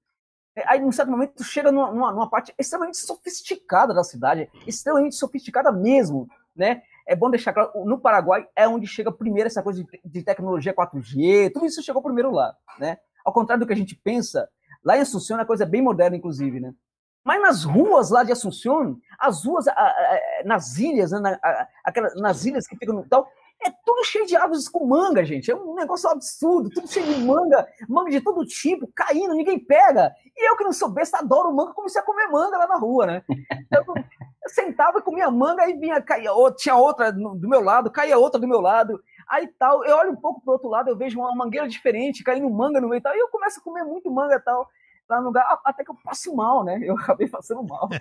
É, aí, num certo momento, chega numa, numa, parte extremamente sofisticada da cidade, extremamente sofisticada mesmo, né? É bom deixar claro, no Paraguai é onde chega primeiro essa coisa de, de tecnologia 4G, tudo isso chegou primeiro lá, né? Ao contrário do que a gente pensa, Lá em Assunção é coisa bem moderna, inclusive, né? Mas nas ruas lá de Assunção, as ruas, a, a, nas ilhas, né, na, aquelas, nas ilhas que ficam no tal, é tudo cheio de árvores com manga, gente. É um negócio absurdo, tudo cheio de manga, manga de todo tipo, caindo, ninguém pega. E eu que não sou besta, adoro manga, comecei a comer manga lá na rua, né? Eu, eu sentava e comia manga, aí vinha, caía, tinha outra do meu lado, caía outra do meu lado. Aí tal, eu olho um pouco pro outro lado, eu vejo uma mangueira diferente, caindo manga no meio e tal, e eu começo a comer muito manga e tal, lá no lugar, até que eu passo mal, né? Eu acabei passando mal.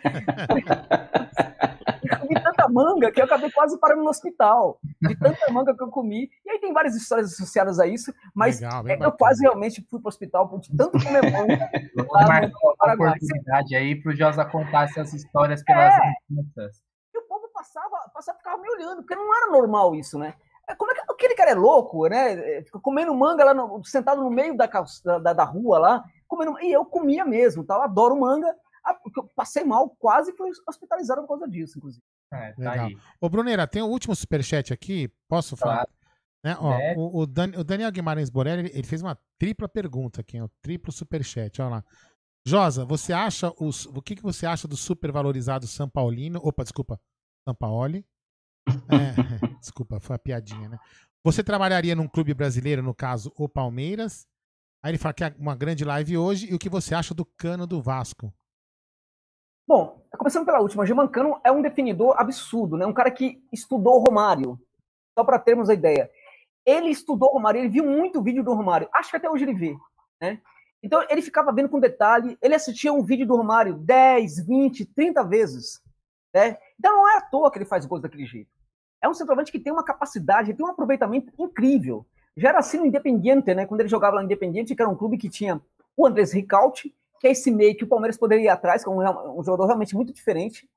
eu comi tanta manga que eu acabei quase parando no hospital, de tanta manga que eu comi. E aí tem várias histórias associadas a isso, mas Legal, é, eu quase realmente fui pro hospital de tanto comer manga. lá no Paraguai. oportunidade aí pro Josa contar essas histórias pelas é. E o povo passava, passava, ficava me olhando, porque não era normal isso, né? É, como é que aquele cara é louco, né? Fica comendo manga lá, no, sentado no meio da, da, da, rua lá, comendo. E eu comia mesmo, tá? Eu adoro manga. Eu passei mal, quase fui hospitalizado por causa disso, inclusive. É, tá Legal. Aí. Ô, Bruneira, tem o último superchat aqui. Posso falar? Claro. Né? Ó, é. o, o, Dan, o, Daniel Guimarães Borelli ele fez uma tripla pergunta aqui, o triplo superchat. Olha lá. Josa, você acha os, o que, que você acha do supervalorizado São Paulino? Opa, desculpa, São Paoli. É, desculpa, foi a piadinha, né? Você trabalharia num clube brasileiro, no caso, o Palmeiras. Aí ele fala que é uma grande live hoje. E o que você acha do Cano do Vasco? Bom, começando pela última, Gilman Cano é um definidor absurdo, né? Um cara que estudou Romário. Só para termos a ideia. Ele estudou Romário, ele viu muito vídeo do Romário. Acho que até hoje ele vê, né? Então ele ficava vendo com detalhe, ele assistia um vídeo do Romário 10, 20, 30 vezes. Né? Então não é à toa que ele faz gols daquele jeito é um centroavante que tem uma capacidade, tem um aproveitamento incrível. Já era assim no Independiente, né? Quando ele jogava lá no Independiente, que era um clube que tinha o Andrés Ricaute, que é esse meio que o Palmeiras poderia ir atrás, que é um, um jogador realmente muito diferente.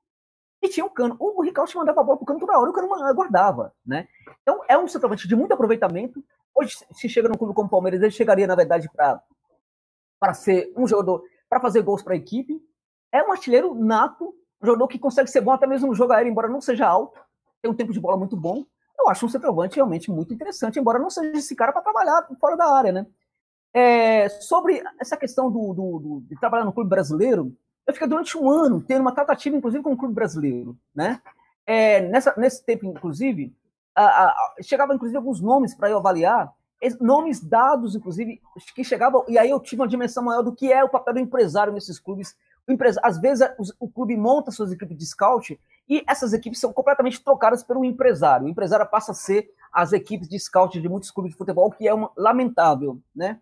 E tinha o Cano. O Ricaute mandava a bola pro Cano toda hora, o Cano guardava, né? Então é um centroavante de muito aproveitamento. Hoje, se chega num clube como o Palmeiras, ele chegaria, na verdade, para ser um jogador, para fazer gols para a equipe. É um artilheiro nato, um jogador que consegue ser bom até mesmo no jogo aéreo, embora não seja alto tem um tempo de bola muito bom. Eu acho um centroavante realmente muito interessante, embora não seja esse cara para trabalhar fora da área, né? É, sobre essa questão do, do, do, de trabalhar no clube brasileiro, eu fiquei durante um ano tendo uma tratativa, inclusive, com o clube brasileiro, né? É, nessa, nesse tempo, inclusive, a, a, chegava, inclusive, alguns nomes para eu avaliar. nomes dados, inclusive, que chegavam, e aí eu tive uma dimensão maior do que é o papel do empresário nesses clubes. O empresário, às vezes o, o clube monta suas equipes de scout e essas equipes são completamente trocadas pelo empresário. O empresário passa a ser as equipes de scout de muitos clubes de futebol, que é uma, lamentável, né?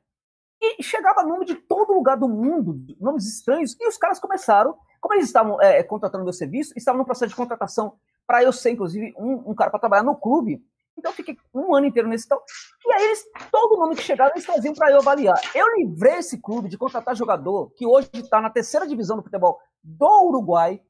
E chegava nome de todo lugar do mundo, nomes estranhos, e os caras começaram, como eles estavam é, contratando meu serviço, estavam no processo de contratação para eu ser, inclusive, um, um cara para trabalhar no clube. Então, eu fiquei um ano inteiro nesse tal. E aí, eles, todo nome que chegava, eles traziam para eu avaliar. Eu livrei esse clube de contratar jogador que hoje está na terceira divisão do futebol do Uruguai,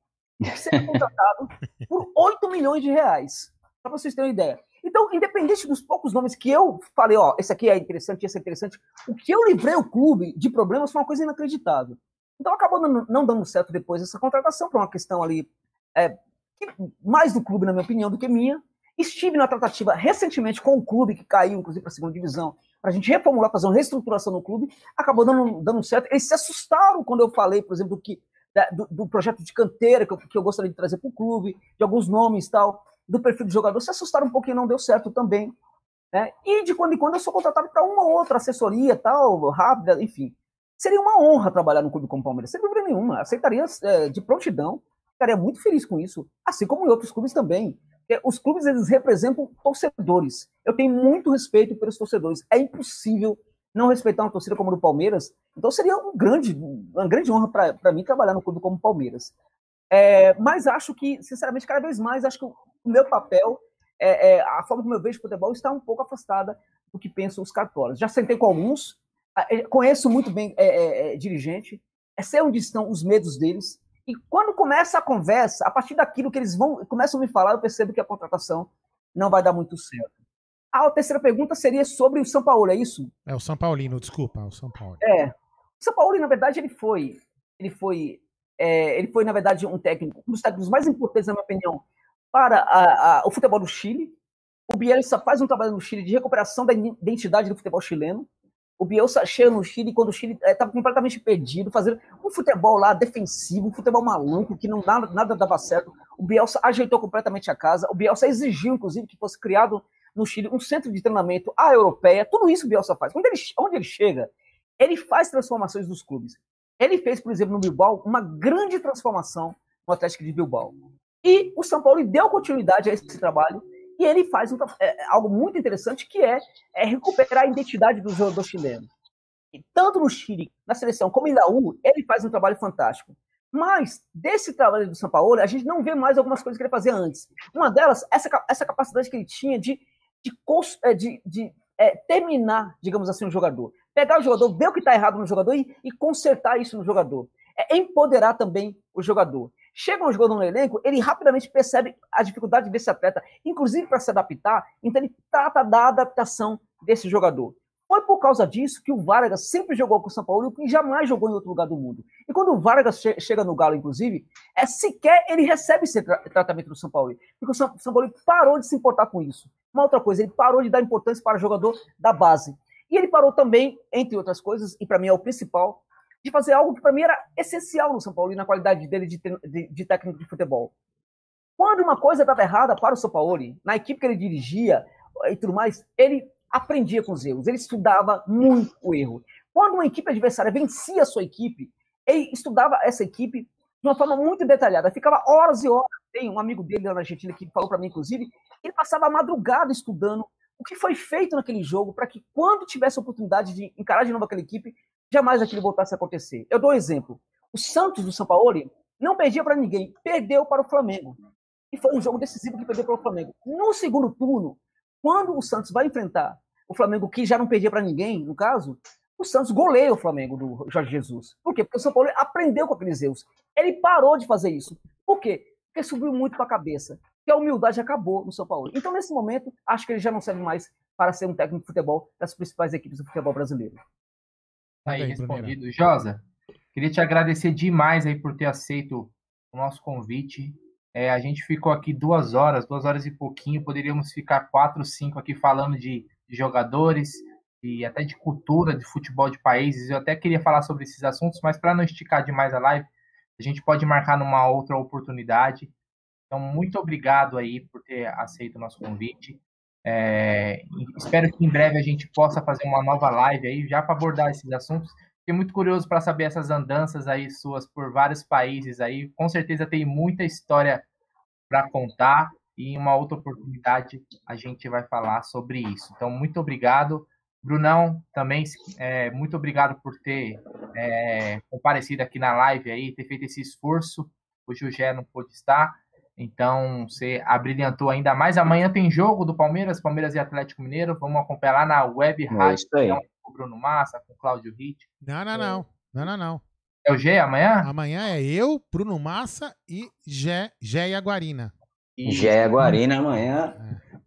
ser contratado por 8 milhões de reais. Só para vocês terem uma ideia. Então, independente dos poucos nomes que eu falei, ó, esse aqui é interessante, esse é interessante, o que eu livrei o clube de problemas foi uma coisa inacreditável. Então, acabou não, dando certo depois essa contratação, por uma questão ali, é, mais do clube, na minha opinião, do que minha. Estive na tratativa recentemente com o clube, que caiu, inclusive, para a segunda divisão, para a gente reformular, fazer uma reestruturação no clube, acabou dando, dando certo. Eles se assustaram quando eu falei, por exemplo, do, que, do, do projeto de canteira que eu, que eu gostaria de trazer para o clube, de alguns nomes e tal do perfil do jogador se assustaram um pouquinho, não deu certo também. Né? E de quando em quando eu sou contratado para uma outra assessoria, tal, rápida, enfim. Seria uma honra trabalhar no clube como Palmeiras, sem dúvida nenhuma. Aceitaria é, de prontidão, ficaria muito feliz com isso, assim como em outros clubes também. Os clubes eles representam torcedores. Eu tenho muito respeito pelos torcedores. É impossível não respeitar uma torcida como a do Palmeiras. Então seria um grande, uma grande honra para mim trabalhar no clube como Palmeiras. É, mas acho que, sinceramente, cada vez mais, acho que o meu papel, é, é, a forma como eu vejo futebol, está um pouco afastada do que pensam os cartórios. Já sentei com alguns, é, conheço muito bem é, é, dirigente, sei onde estão os medos deles, e quando começa a conversa, a partir daquilo que eles vão começam a me falar, eu percebo que a contratação não vai dar muito certo. A terceira pergunta seria sobre o São Paulo, é isso? É o São Paulino, desculpa, o São Paulo. É. O São Paulo, na verdade, ele foi, ele foi é, ele foi, na verdade, um técnico, um dos técnicos mais importantes, na minha opinião, para a, a, o futebol do Chile. O Bielsa faz um trabalho no Chile de recuperação da identidade do futebol chileno. O Bielsa chega no Chile quando o Chile estava é, completamente perdido, fazendo um futebol lá defensivo, um futebol maluco, que não nada, nada dava certo. O Bielsa ajeitou completamente a casa. O Bielsa exigiu, inclusive, que fosse criado no Chile um centro de treinamento à europeia. Tudo isso o Bielsa faz. Quando ele, onde ele chega, ele faz transformações dos clubes. Ele fez, por exemplo, no Bilbao, uma grande transformação no Atlético de Bilbao. E o São Paulo deu continuidade a esse trabalho e ele faz um, é, algo muito interessante que é, é, recuperar a identidade do jogador chileno. E tanto no Chile, na seleção, como em Laú, ele faz um trabalho fantástico. Mas, desse trabalho do São Paulo, a gente não vê mais algumas coisas que ele fazia antes. Uma delas, essa, essa capacidade que ele tinha de, de, é, de, de é, terminar, digamos assim, um jogador pegar o jogador, ver o que está errado no jogador e, e, consertar isso no jogador. É empoderar também o jogador. Chega um jogador no elenco, ele rapidamente percebe a dificuldade desse atleta, inclusive para se adaptar, então ele trata da adaptação desse jogador. Foi por causa disso que o Vargas sempre jogou com o São Paulo e jamais jogou em outro lugar do mundo. E quando o Vargas che chega no Galo, inclusive, é sequer ele recebe esse tra tratamento do São Paulo. Porque o São, São Paulo parou de se importar com isso. Uma outra coisa, ele parou de dar importância para o jogador da base. E ele parou também, entre outras coisas, e para mim é o principal, de fazer algo que para mim era essencial no São Paulo e na qualidade dele de, de, de técnico de futebol. Quando uma coisa estava errada para o São Paulo, na equipe que ele dirigia e tudo mais, ele aprendia com os erros, ele estudava muito o erro. Quando uma equipe adversária vencia a sua equipe, ele estudava essa equipe de uma forma muito detalhada, ficava horas e horas. Tem um amigo dele lá na Argentina que falou para mim, inclusive, ele passava a madrugada estudando o que foi feito naquele jogo para que, quando tivesse a oportunidade de encarar de novo aquela equipe, jamais aquilo voltasse a acontecer. Eu dou um exemplo. O Santos do São Paulo não perdia para ninguém, perdeu para o Flamengo. E foi um jogo decisivo que perdeu para o Flamengo. No segundo turno, quando o Santos vai enfrentar o Flamengo, que já não perdia para ninguém, no caso, o Santos goleia o Flamengo do Jorge Jesus. Por quê? Porque o São Paulo aprendeu com aqueles erros. Ele parou de fazer isso. Por quê? Porque subiu muito para a cabeça que a humildade acabou no São Paulo. Então, nesse momento, acho que ele já não serve mais para ser um técnico de futebol das principais equipes do futebol brasileiro. Tá aí, respondido. Josa, queria te agradecer demais aí por ter aceito o nosso convite. É, a gente ficou aqui duas horas, duas horas e pouquinho, poderíamos ficar quatro, cinco aqui falando de, de jogadores, e até de cultura, de futebol de países. Eu até queria falar sobre esses assuntos, mas para não esticar demais a live, a gente pode marcar numa outra oportunidade. Então, muito obrigado aí por ter aceito o nosso convite. É, espero que em breve a gente possa fazer uma nova live aí, já para abordar esses assuntos. Fiquei muito curioso para saber essas andanças aí suas por vários países aí. Com certeza tem muita história para contar e em uma outra oportunidade a gente vai falar sobre isso. Então, muito obrigado. Brunão, também é, muito obrigado por ter é, comparecido aqui na live aí, ter feito esse esforço. O Jugé não pôde estar, então você abrilhantou ainda mais. Amanhã tem jogo do Palmeiras, Palmeiras e Atlético Mineiro. Vamos acompanhar lá na web É rádio isso aí. com o Bruno Massa, com o Cláudio Ritt. Não, não, não. Não, não, não. É o G amanhã? Amanhã é eu, Bruno Massa e Gé, Gé Aguarina. E- Gé Guarina amanhã.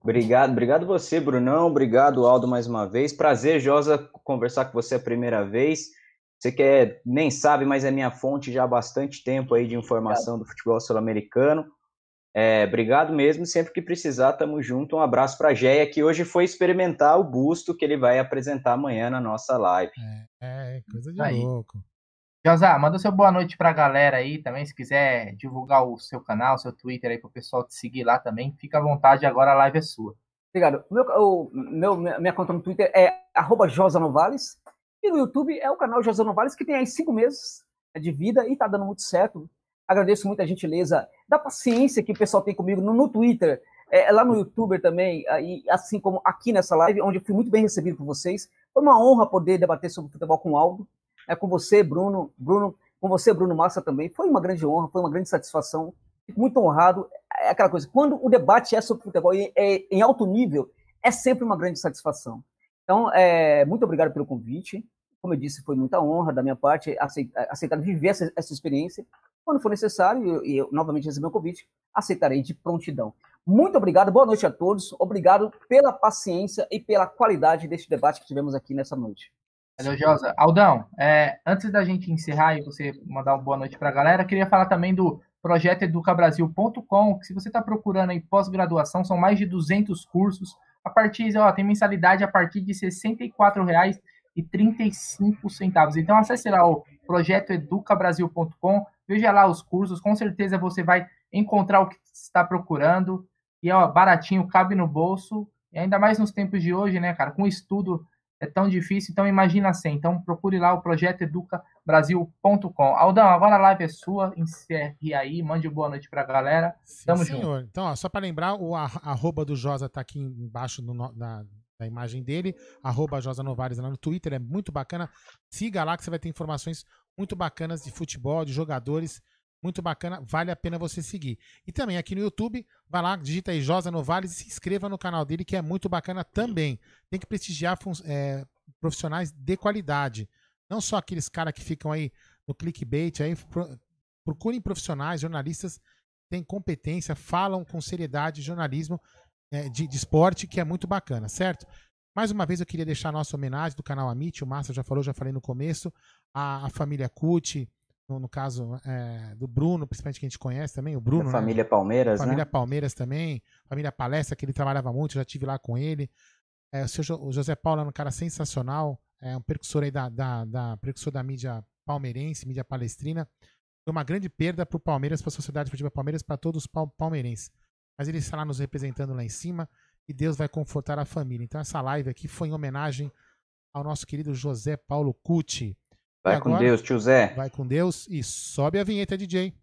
Obrigado, obrigado você, Brunão. Obrigado, Aldo, mais uma vez. Prazer, Josa, conversar com você a primeira vez. Você que é, nem sabe, mas é minha fonte já há bastante tempo aí de informação do futebol sul-americano. É, obrigado mesmo. Sempre que precisar, tamo junto. Um abraço para Géia, que hoje foi experimentar o busto que ele vai apresentar amanhã na nossa live. É, é coisa de Aí. louco. Josá, manda seu boa noite pra galera aí também. Se quiser divulgar o seu canal, seu Twitter aí pro pessoal te seguir lá também, fica à vontade, agora a live é sua. Obrigado. Meu, o, meu, minha minha conta no Twitter é arroba Josa Novales. E no YouTube é o canal Josa Novales, que tem aí cinco meses de vida e tá dando muito certo. Agradeço muito a gentileza da paciência que o pessoal tem comigo no, no Twitter, é, lá no YouTube também, e assim como aqui nessa live, onde eu fui muito bem recebido por vocês. Foi uma honra poder debater sobre futebol com o Aldo, é, com você, Bruno, Bruno, com você, Bruno Massa também. Foi uma grande honra, foi uma grande satisfação. Fico muito honrado. É aquela coisa, quando o debate é sobre futebol e é em alto nível, é sempre uma grande satisfação. Então, é, muito obrigado pelo convite. Como eu disse, foi muita honra da minha parte aceitar, viver essa, essa experiência. Quando for necessário, e eu, eu novamente receber o convite, aceitarei de prontidão. Muito obrigado, boa noite a todos. Obrigado pela paciência e pela qualidade deste debate que tivemos aqui nessa noite. Valeu, Josa. Aldão, é, antes da gente encerrar e você mandar uma boa noite para a galera, queria falar também do projeto educabrasil.com, que se você está procurando aí pós-graduação, são mais de 200 cursos. A partir, ó, tem mensalidade a partir de R$ 64,35. Então acesse lá o projeto educabrasil.com, veja lá os cursos, com certeza você vai encontrar o que está procurando. E ó, baratinho, cabe no bolso. E ainda mais nos tempos de hoje, né, cara? Com estudo é tão difícil, então imagina sem. Então procure lá o projeto educabrasil.com. Aldão, agora a live é sua, encerre aí, mande boa noite pra galera. Sim, Tamo senhor. Então, ó, só para lembrar, o ar- arroba do Josa tá aqui embaixo no- na, da imagem dele, arroba Josa Novares lá no Twitter, é muito bacana. Siga lá que você vai ter informações muito bacanas de futebol, de jogadores, muito bacana, vale a pena você seguir. E também aqui no YouTube, vai lá, digita aí Josa Novales e se inscreva no canal dele, que é muito bacana também. Tem que prestigiar é, profissionais de qualidade. Não só aqueles caras que ficam aí no clickbait, aí pro- procurem profissionais, jornalistas que têm competência, falam com seriedade, jornalismo é, de, de esporte, que é muito bacana, certo? Mais uma vez eu queria deixar a nossa homenagem do canal Amit, o Márcio já falou, já falei no começo, a, a família Cuti, no, no caso é, do Bruno, principalmente que a gente conhece também, o Bruno, Da né? família Palmeiras, Família né? Palmeiras também, família Palestra, que ele trabalhava muito, eu já tive lá com ele. É, o, seu Jo- o José Paulo é um cara sensacional, é um percussor aí da, da, da- percussor da mídia palmeirense, mídia palestrina. Foi uma grande perda para o Palmeiras, para a Sociedade Futebol Palmeiras, para todos os pal- palmeirenses. Mas ele está lá nos representando lá em cima e Deus vai confortar a família. Então essa live aqui foi em homenagem ao nosso querido José Paulo Cuti. Vai E com agora- Deus, tio Zé. Vai com Deus e sobe a vinheta, DJ.